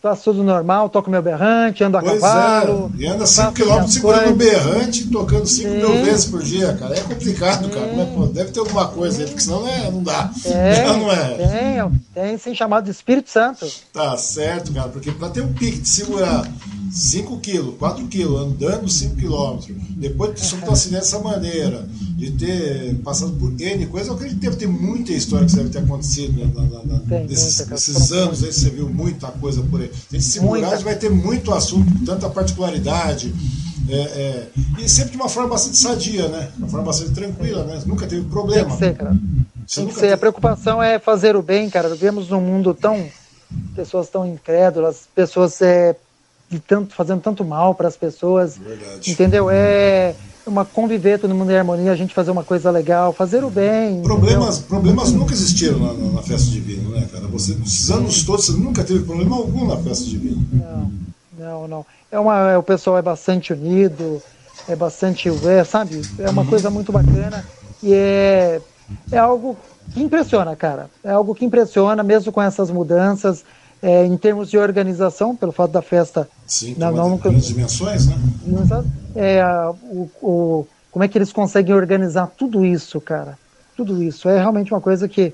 faço tudo normal, toco meu berrante, ando a Pois cavalo. é, e anda faço 5 km minhas segurando coisas. berrante, tocando 5 mil vezes por dia, cara. É complicado, cara. Mas, pô, deve ter alguma coisa aí, porque senão não, é, não dá. Tem, Não, não é. tem, tem sim chamado de Espírito Santo. Tá certo, cara, porque para ter um pique de segurar 5 quilos, 4 quilos, andando 5 quilômetros, depois de sofrer um acidente dessa maneira, de ter passado por N coisas, eu acredito que deve ter muita história que deve ter acontecido né, na, na, Tem, nesses, nesses anos aí, você viu muita coisa por aí. Se a gente segurar, Muita. a gente vai ter muito assunto, tanta particularidade. é, é, e sempre de uma forma bastante sadia, né? Uma forma bastante tranquila, né? Nunca teve Tem problema. que ser, cara. Você Tem que ser. A teve- preocupação é fazer o bem, cara. Vivemos num mundo tão. pessoas tão incrédulas, pessoas é, de tanto, fazendo tanto mal para as pessoas. Verdade. Entendeu? É uma conviver todo mundo em harmonia, a gente fazer uma coisa legal, fazer o bem. Problemas, problemas nunca existiram na, na- na festa divina, né, cara? Você, esses anos todos, você nunca teve problema algum na festa divina. Não, não, não. É uma, é, o pessoal é bastante unido, é bastante, é, sabe? É uma coisa muito bacana e é, é algo que impressiona, cara. É algo que impressiona, mesmo com essas mudanças, é, em termos de organização, pelo fato da festa Sim, tem não, nunca- grandes dimensões, né? É, o, o- como é que eles conseguem organizar tudo isso, cara? Tudo isso. É realmente uma coisa que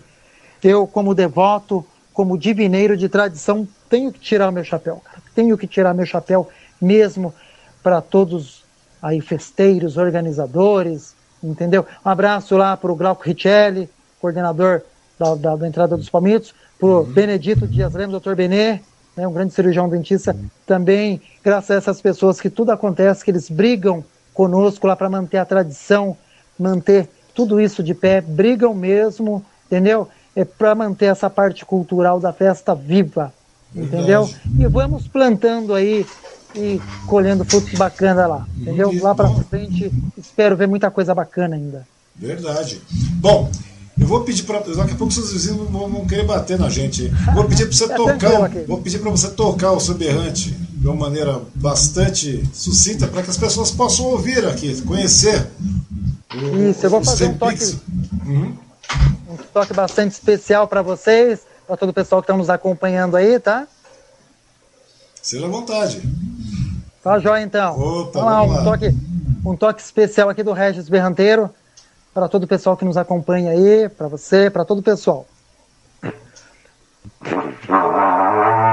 eu, como devoto, como divineiro de tradição, tenho que tirar o meu chapéu, cara. Tenho que tirar meu chapéu mesmo para todos aí festeiros, organizadores, entendeu? Um abraço lá para o Glauco Richelli, coordenador da, da, da entrada dos palmitos, para o Benedito Dias Lemos, doutor Benê, né, um grande cirurgião dentista, também, graças a essas pessoas que tudo acontece, que eles brigam conosco lá para manter a tradição, manter tudo isso de pé, brigam mesmo, entendeu? É para manter essa parte cultural da festa viva, entendeu? E vamos plantando aí e colhendo frutos bacanas lá, entendeu? Muito Lá para frente, espero ver muita coisa bacana ainda. Verdade. Bom, eu vou pedir para daqui a pouco seus vizinhos vão, vão querer bater na gente. Vou pedir para você É tocar, vou pedir para você tocar o seu berrante de uma maneira bastante sucinta para que as pessoas possam ouvir aqui, conhecer. o- Isso, eu vou fazer um toque- Uhum. Um toque bastante especial para vocês, para todo o pessoal que está nos acompanhando aí, tá? Seja à vontade. Tá joia então. Opa, vamos lá, vamos um lá. toque, um toque especial aqui do Regis Berranteiro para todo o pessoal que nos acompanha aí, para você, para todo o pessoal.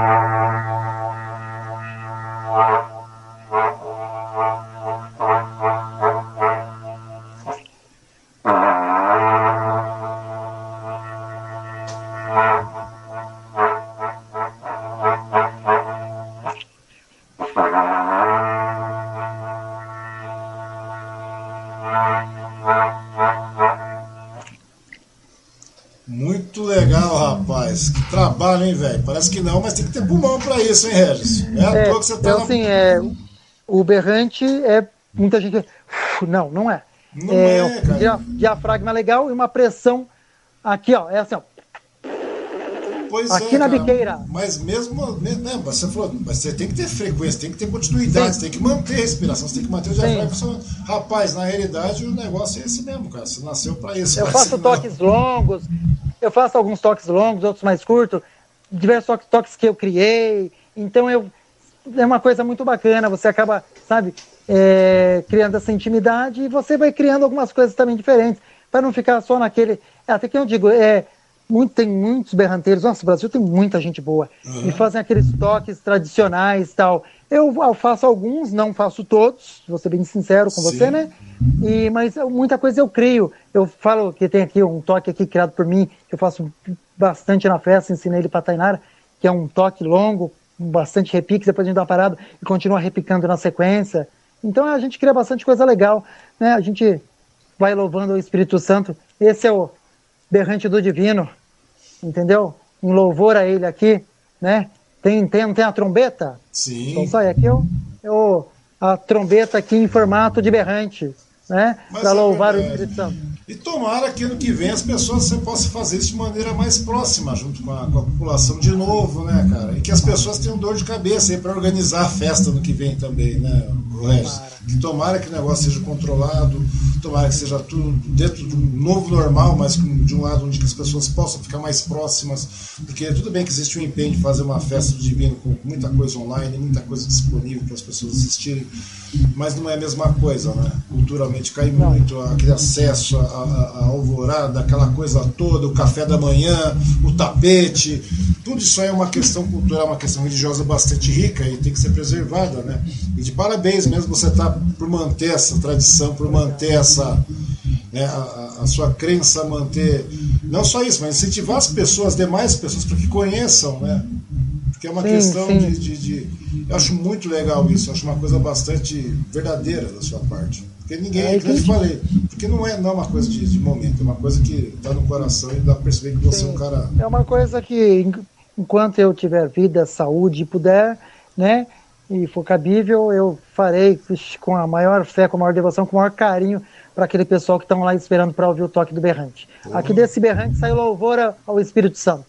Parece que não, mas tem que ter pulmão para isso, hein, Regis? Não é É, toa que você tá então, na- assim, é, o berrante é muita gente. Não, não é. Não é, um cara. dia- diafragma legal e uma pressão aqui, ó. É assim, ó. Pois Aqui é, na cara. biqueira. Mas mesmo, né, né, você falou, você tem que ter frequência, tem que ter continuidade, Sim. você tem que manter a respiração, você tem que manter o diafragma. Rapaz, na realidade o negócio é esse mesmo, cara. Você nasceu para isso. Eu faço não- toques longos, eu faço alguns toques longos, outros mais curtos, diversos toques, que eu criei. Então eu é uma coisa muito bacana. Você acaba, sabe, é, criando essa intimidade e você vai criando algumas coisas também diferentes para não ficar só naquele. Até que eu digo, é muito, tem muitos berranteiros. Nossa, o Brasil tem muita gente boa e fazem aqueles toques tradicionais tal. Eu, eu faço alguns, não faço todos. Vou ser bem sincero com Sim. você, né? E, mas muita coisa eu crio. Eu falo que tem aqui um toque aqui criado por mim, que eu faço bastante na festa, ensinei ele para Tainara, que é um toque longo, bastante repique, depois a gente dá uma parada e continua repicando na sequência. Então a gente cria bastante coisa legal, né? A gente vai louvando o Espírito Santo. Esse é o berrante do divino, entendeu? Em louvor a ele aqui, né? Tem, tem, tem a trombeta? Sim. Então sai aqui, ó. o, a trombeta aqui em formato de berrante, né? Para é louvar verdade. o Espírito Santo. E tomara que ano que vem as pessoas você possa fazer isso de maneira mais próxima, junto com a, com a população de novo, né, cara? E que as pessoas tenham dor de cabeça aí para organizar a festa no que vem também, né, Regis? Que tomara que o negócio seja controlado, tomara que seja tudo dentro de um novo normal, mas de um lado onde as pessoas possam ficar mais próximas, porque tudo bem que existe um empenho de fazer uma festa do divino com muita coisa online, muita coisa disponível para as pessoas assistirem, mas não é a mesma coisa, né? Culturalmente cai muito aquele acesso a, a, a alvorada, aquela coisa toda, o café da manhã, o tapete, tudo isso é uma questão cultural, uma questão religiosa bastante rica e tem que ser preservada, né? E de parabéns mesmo você tá por manter essa tradição, por manter essa né, a, a, sua crença, manter não só isso, mas incentivar as pessoas, demais pessoas, para que conheçam, né? Porque é uma sim, questão sim. De, de, de, Eu acho muito legal isso, eu acho uma coisa bastante verdadeira da sua parte. Porque ninguém, é, como eu te falei, porque não é, não é uma coisa de, de momento, é uma coisa que está no coração e dá para perceber que você é um cara. É uma coisa que, enquanto eu tiver vida, saúde e puder, né? E for cabível, eu farei com a maior fé, com a maior devoção, com o maior carinho para aquele pessoal que estão lá esperando para ouvir o toque do berrante. Aqui desse berrante sai louvor ao Espírito Santo.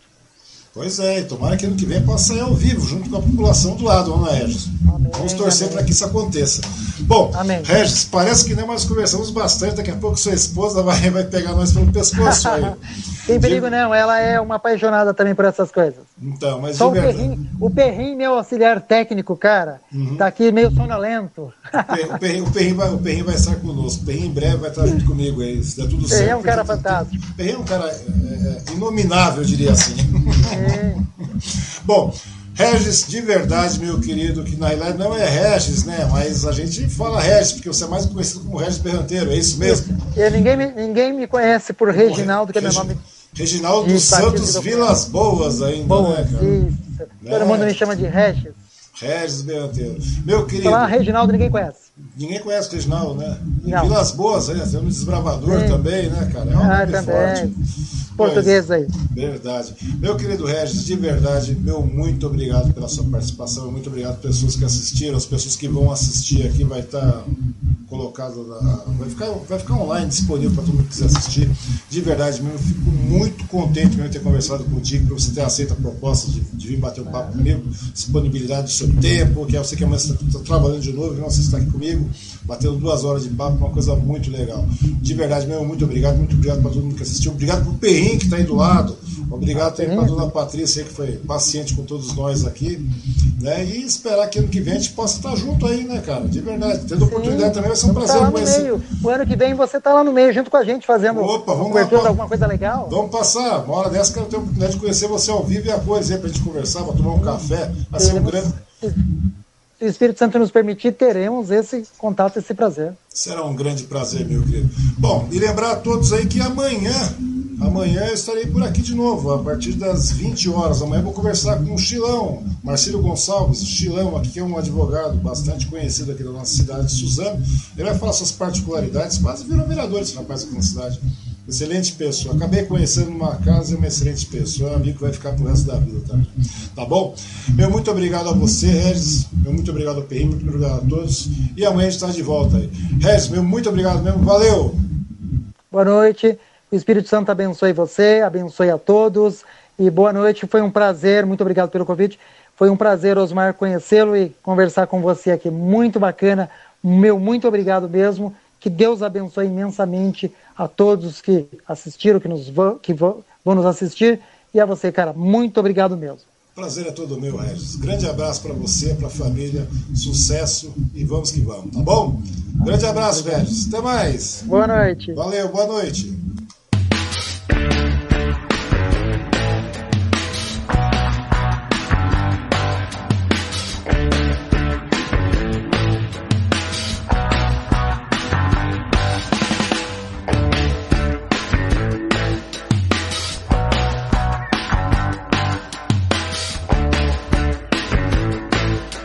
Pois é, e tomara que ano que vem possa sair ao vivo, junto com a população do lado, não é, Regis? Amém, Vamos torcer para que isso aconteça. Bom, amém. Regis, parece que nem nós conversamos bastante, daqui a pouco sua esposa vai, vai pegar nós pelo pescoço aí. Tem perigo de... não, ela é uma apaixonada também por essas coisas. Então, mas Só o perrinho, o perrinho, meu auxiliar técnico, cara, uhum. tá aqui meio sonolento. O perrinho, o, perrinho vai, o perrinho vai estar conosco, o perrinho em breve vai estar junto comigo aí, se der tudo certo. Perrinho é um cara fantástico. O perrinho é um cara é, é, inominável, eu diria assim. É. Bom, Regis, de verdade, meu querido, que na realidade não é Regis, né? Mas a gente fala Regis, porque você é mais conhecido como Regis Berranteiro, é isso mesmo? E, ninguém, me, ninguém me conhece por Reginaldo, que é meu nome. Reginaldo Santos Vilas Boas ainda, Boas, né, cara? Isso. Todo né? mundo me chama de Regis. Regis Berranteiro. Meu querido. Falar Reginaldo ninguém conhece. Ninguém conhece o Reginaldo, né? Não. Vilas Boas, né? Tem um desbravador Sim. também, né, cara? É um ah, também. forte português aí. Verdade. Meu querido Regis, de verdade, meu muito obrigado pela sua participação, muito obrigado às pessoas que assistiram, as pessoas que vão assistir aqui, vai estar colocado, na, vai, ficar, vai ficar online disponível para todo mundo que quiser assistir. De verdade mesmo, eu fico muito contente de ter conversado contigo, por você ter aceito a proposta de, de vir bater um papo comigo, disponibilidade do seu tempo, que é você que amanhã está tá trabalhando de novo, você está aqui comigo, batendo duas horas de papo, uma coisa muito legal. De verdade mesmo, muito obrigado, muito obrigado para todo mundo que assistiu, obrigado por Perrinho que está aí do lado. Obrigado também para a dona Patrícia, que foi paciente com todos nós aqui. Né? E esperar que ano que vem a gente possa estar junto aí, né, cara? De verdade. Tendo Sim. oportunidade também vai ser um prazer tá conhecer. O ano que vem você está lá no meio, junto com a gente, fazendo Opa, vamos cobertura lá, alguma coisa legal. Vamos passar. Uma hora dessa que eu tenho a oportunidade de conhecer você ao vivo e a coisa aí para a gente conversar, para tomar um café. Vai ser um grande. O Espírito Santo nos permitir, teremos esse contato, esse prazer. Será um grande prazer, meu querido. Bom, e lembrar a todos aí que amanhã Amanhã eu estarei por aqui de novo, a partir das 20 horas. Amanhã eu vou conversar com o Chilão, Marcelo Gonçalves, Chilão, aqui que é um advogado bastante conhecido aqui da nossa cidade de Suzano. Ele vai falar suas particularidades, quase virou vereador esse rapaz aqui na cidade. Excelente pessoa. Acabei conhecendo uma casa e uma excelente pessoa. É um amigo que vai ficar pro resto da vida também. Tá bom? Meu muito obrigado a você, Regis. Meu muito obrigado ao PRI, muito obrigado a todos. E amanhã a gente está de volta aí. Regis, meu muito obrigado mesmo. Valeu! Boa noite. O Espírito Santo abençoe você, abençoe a todos e boa noite. Foi um prazer, muito obrigado pelo convite. Foi um prazer, Osmar, conhecê-lo e conversar com você aqui. Muito bacana. Meu muito obrigado mesmo. Que Deus abençoe imensamente a todos que assistiram, que, nos vão, que vão, vão nos assistir. E a você, cara, muito obrigado mesmo. Prazer é todo meu, Regis. Grande abraço para você, para a família, sucesso e vamos que vamos, tá bom? Grande abraço, Regis. Até mais. Boa noite. Valeu, boa noite.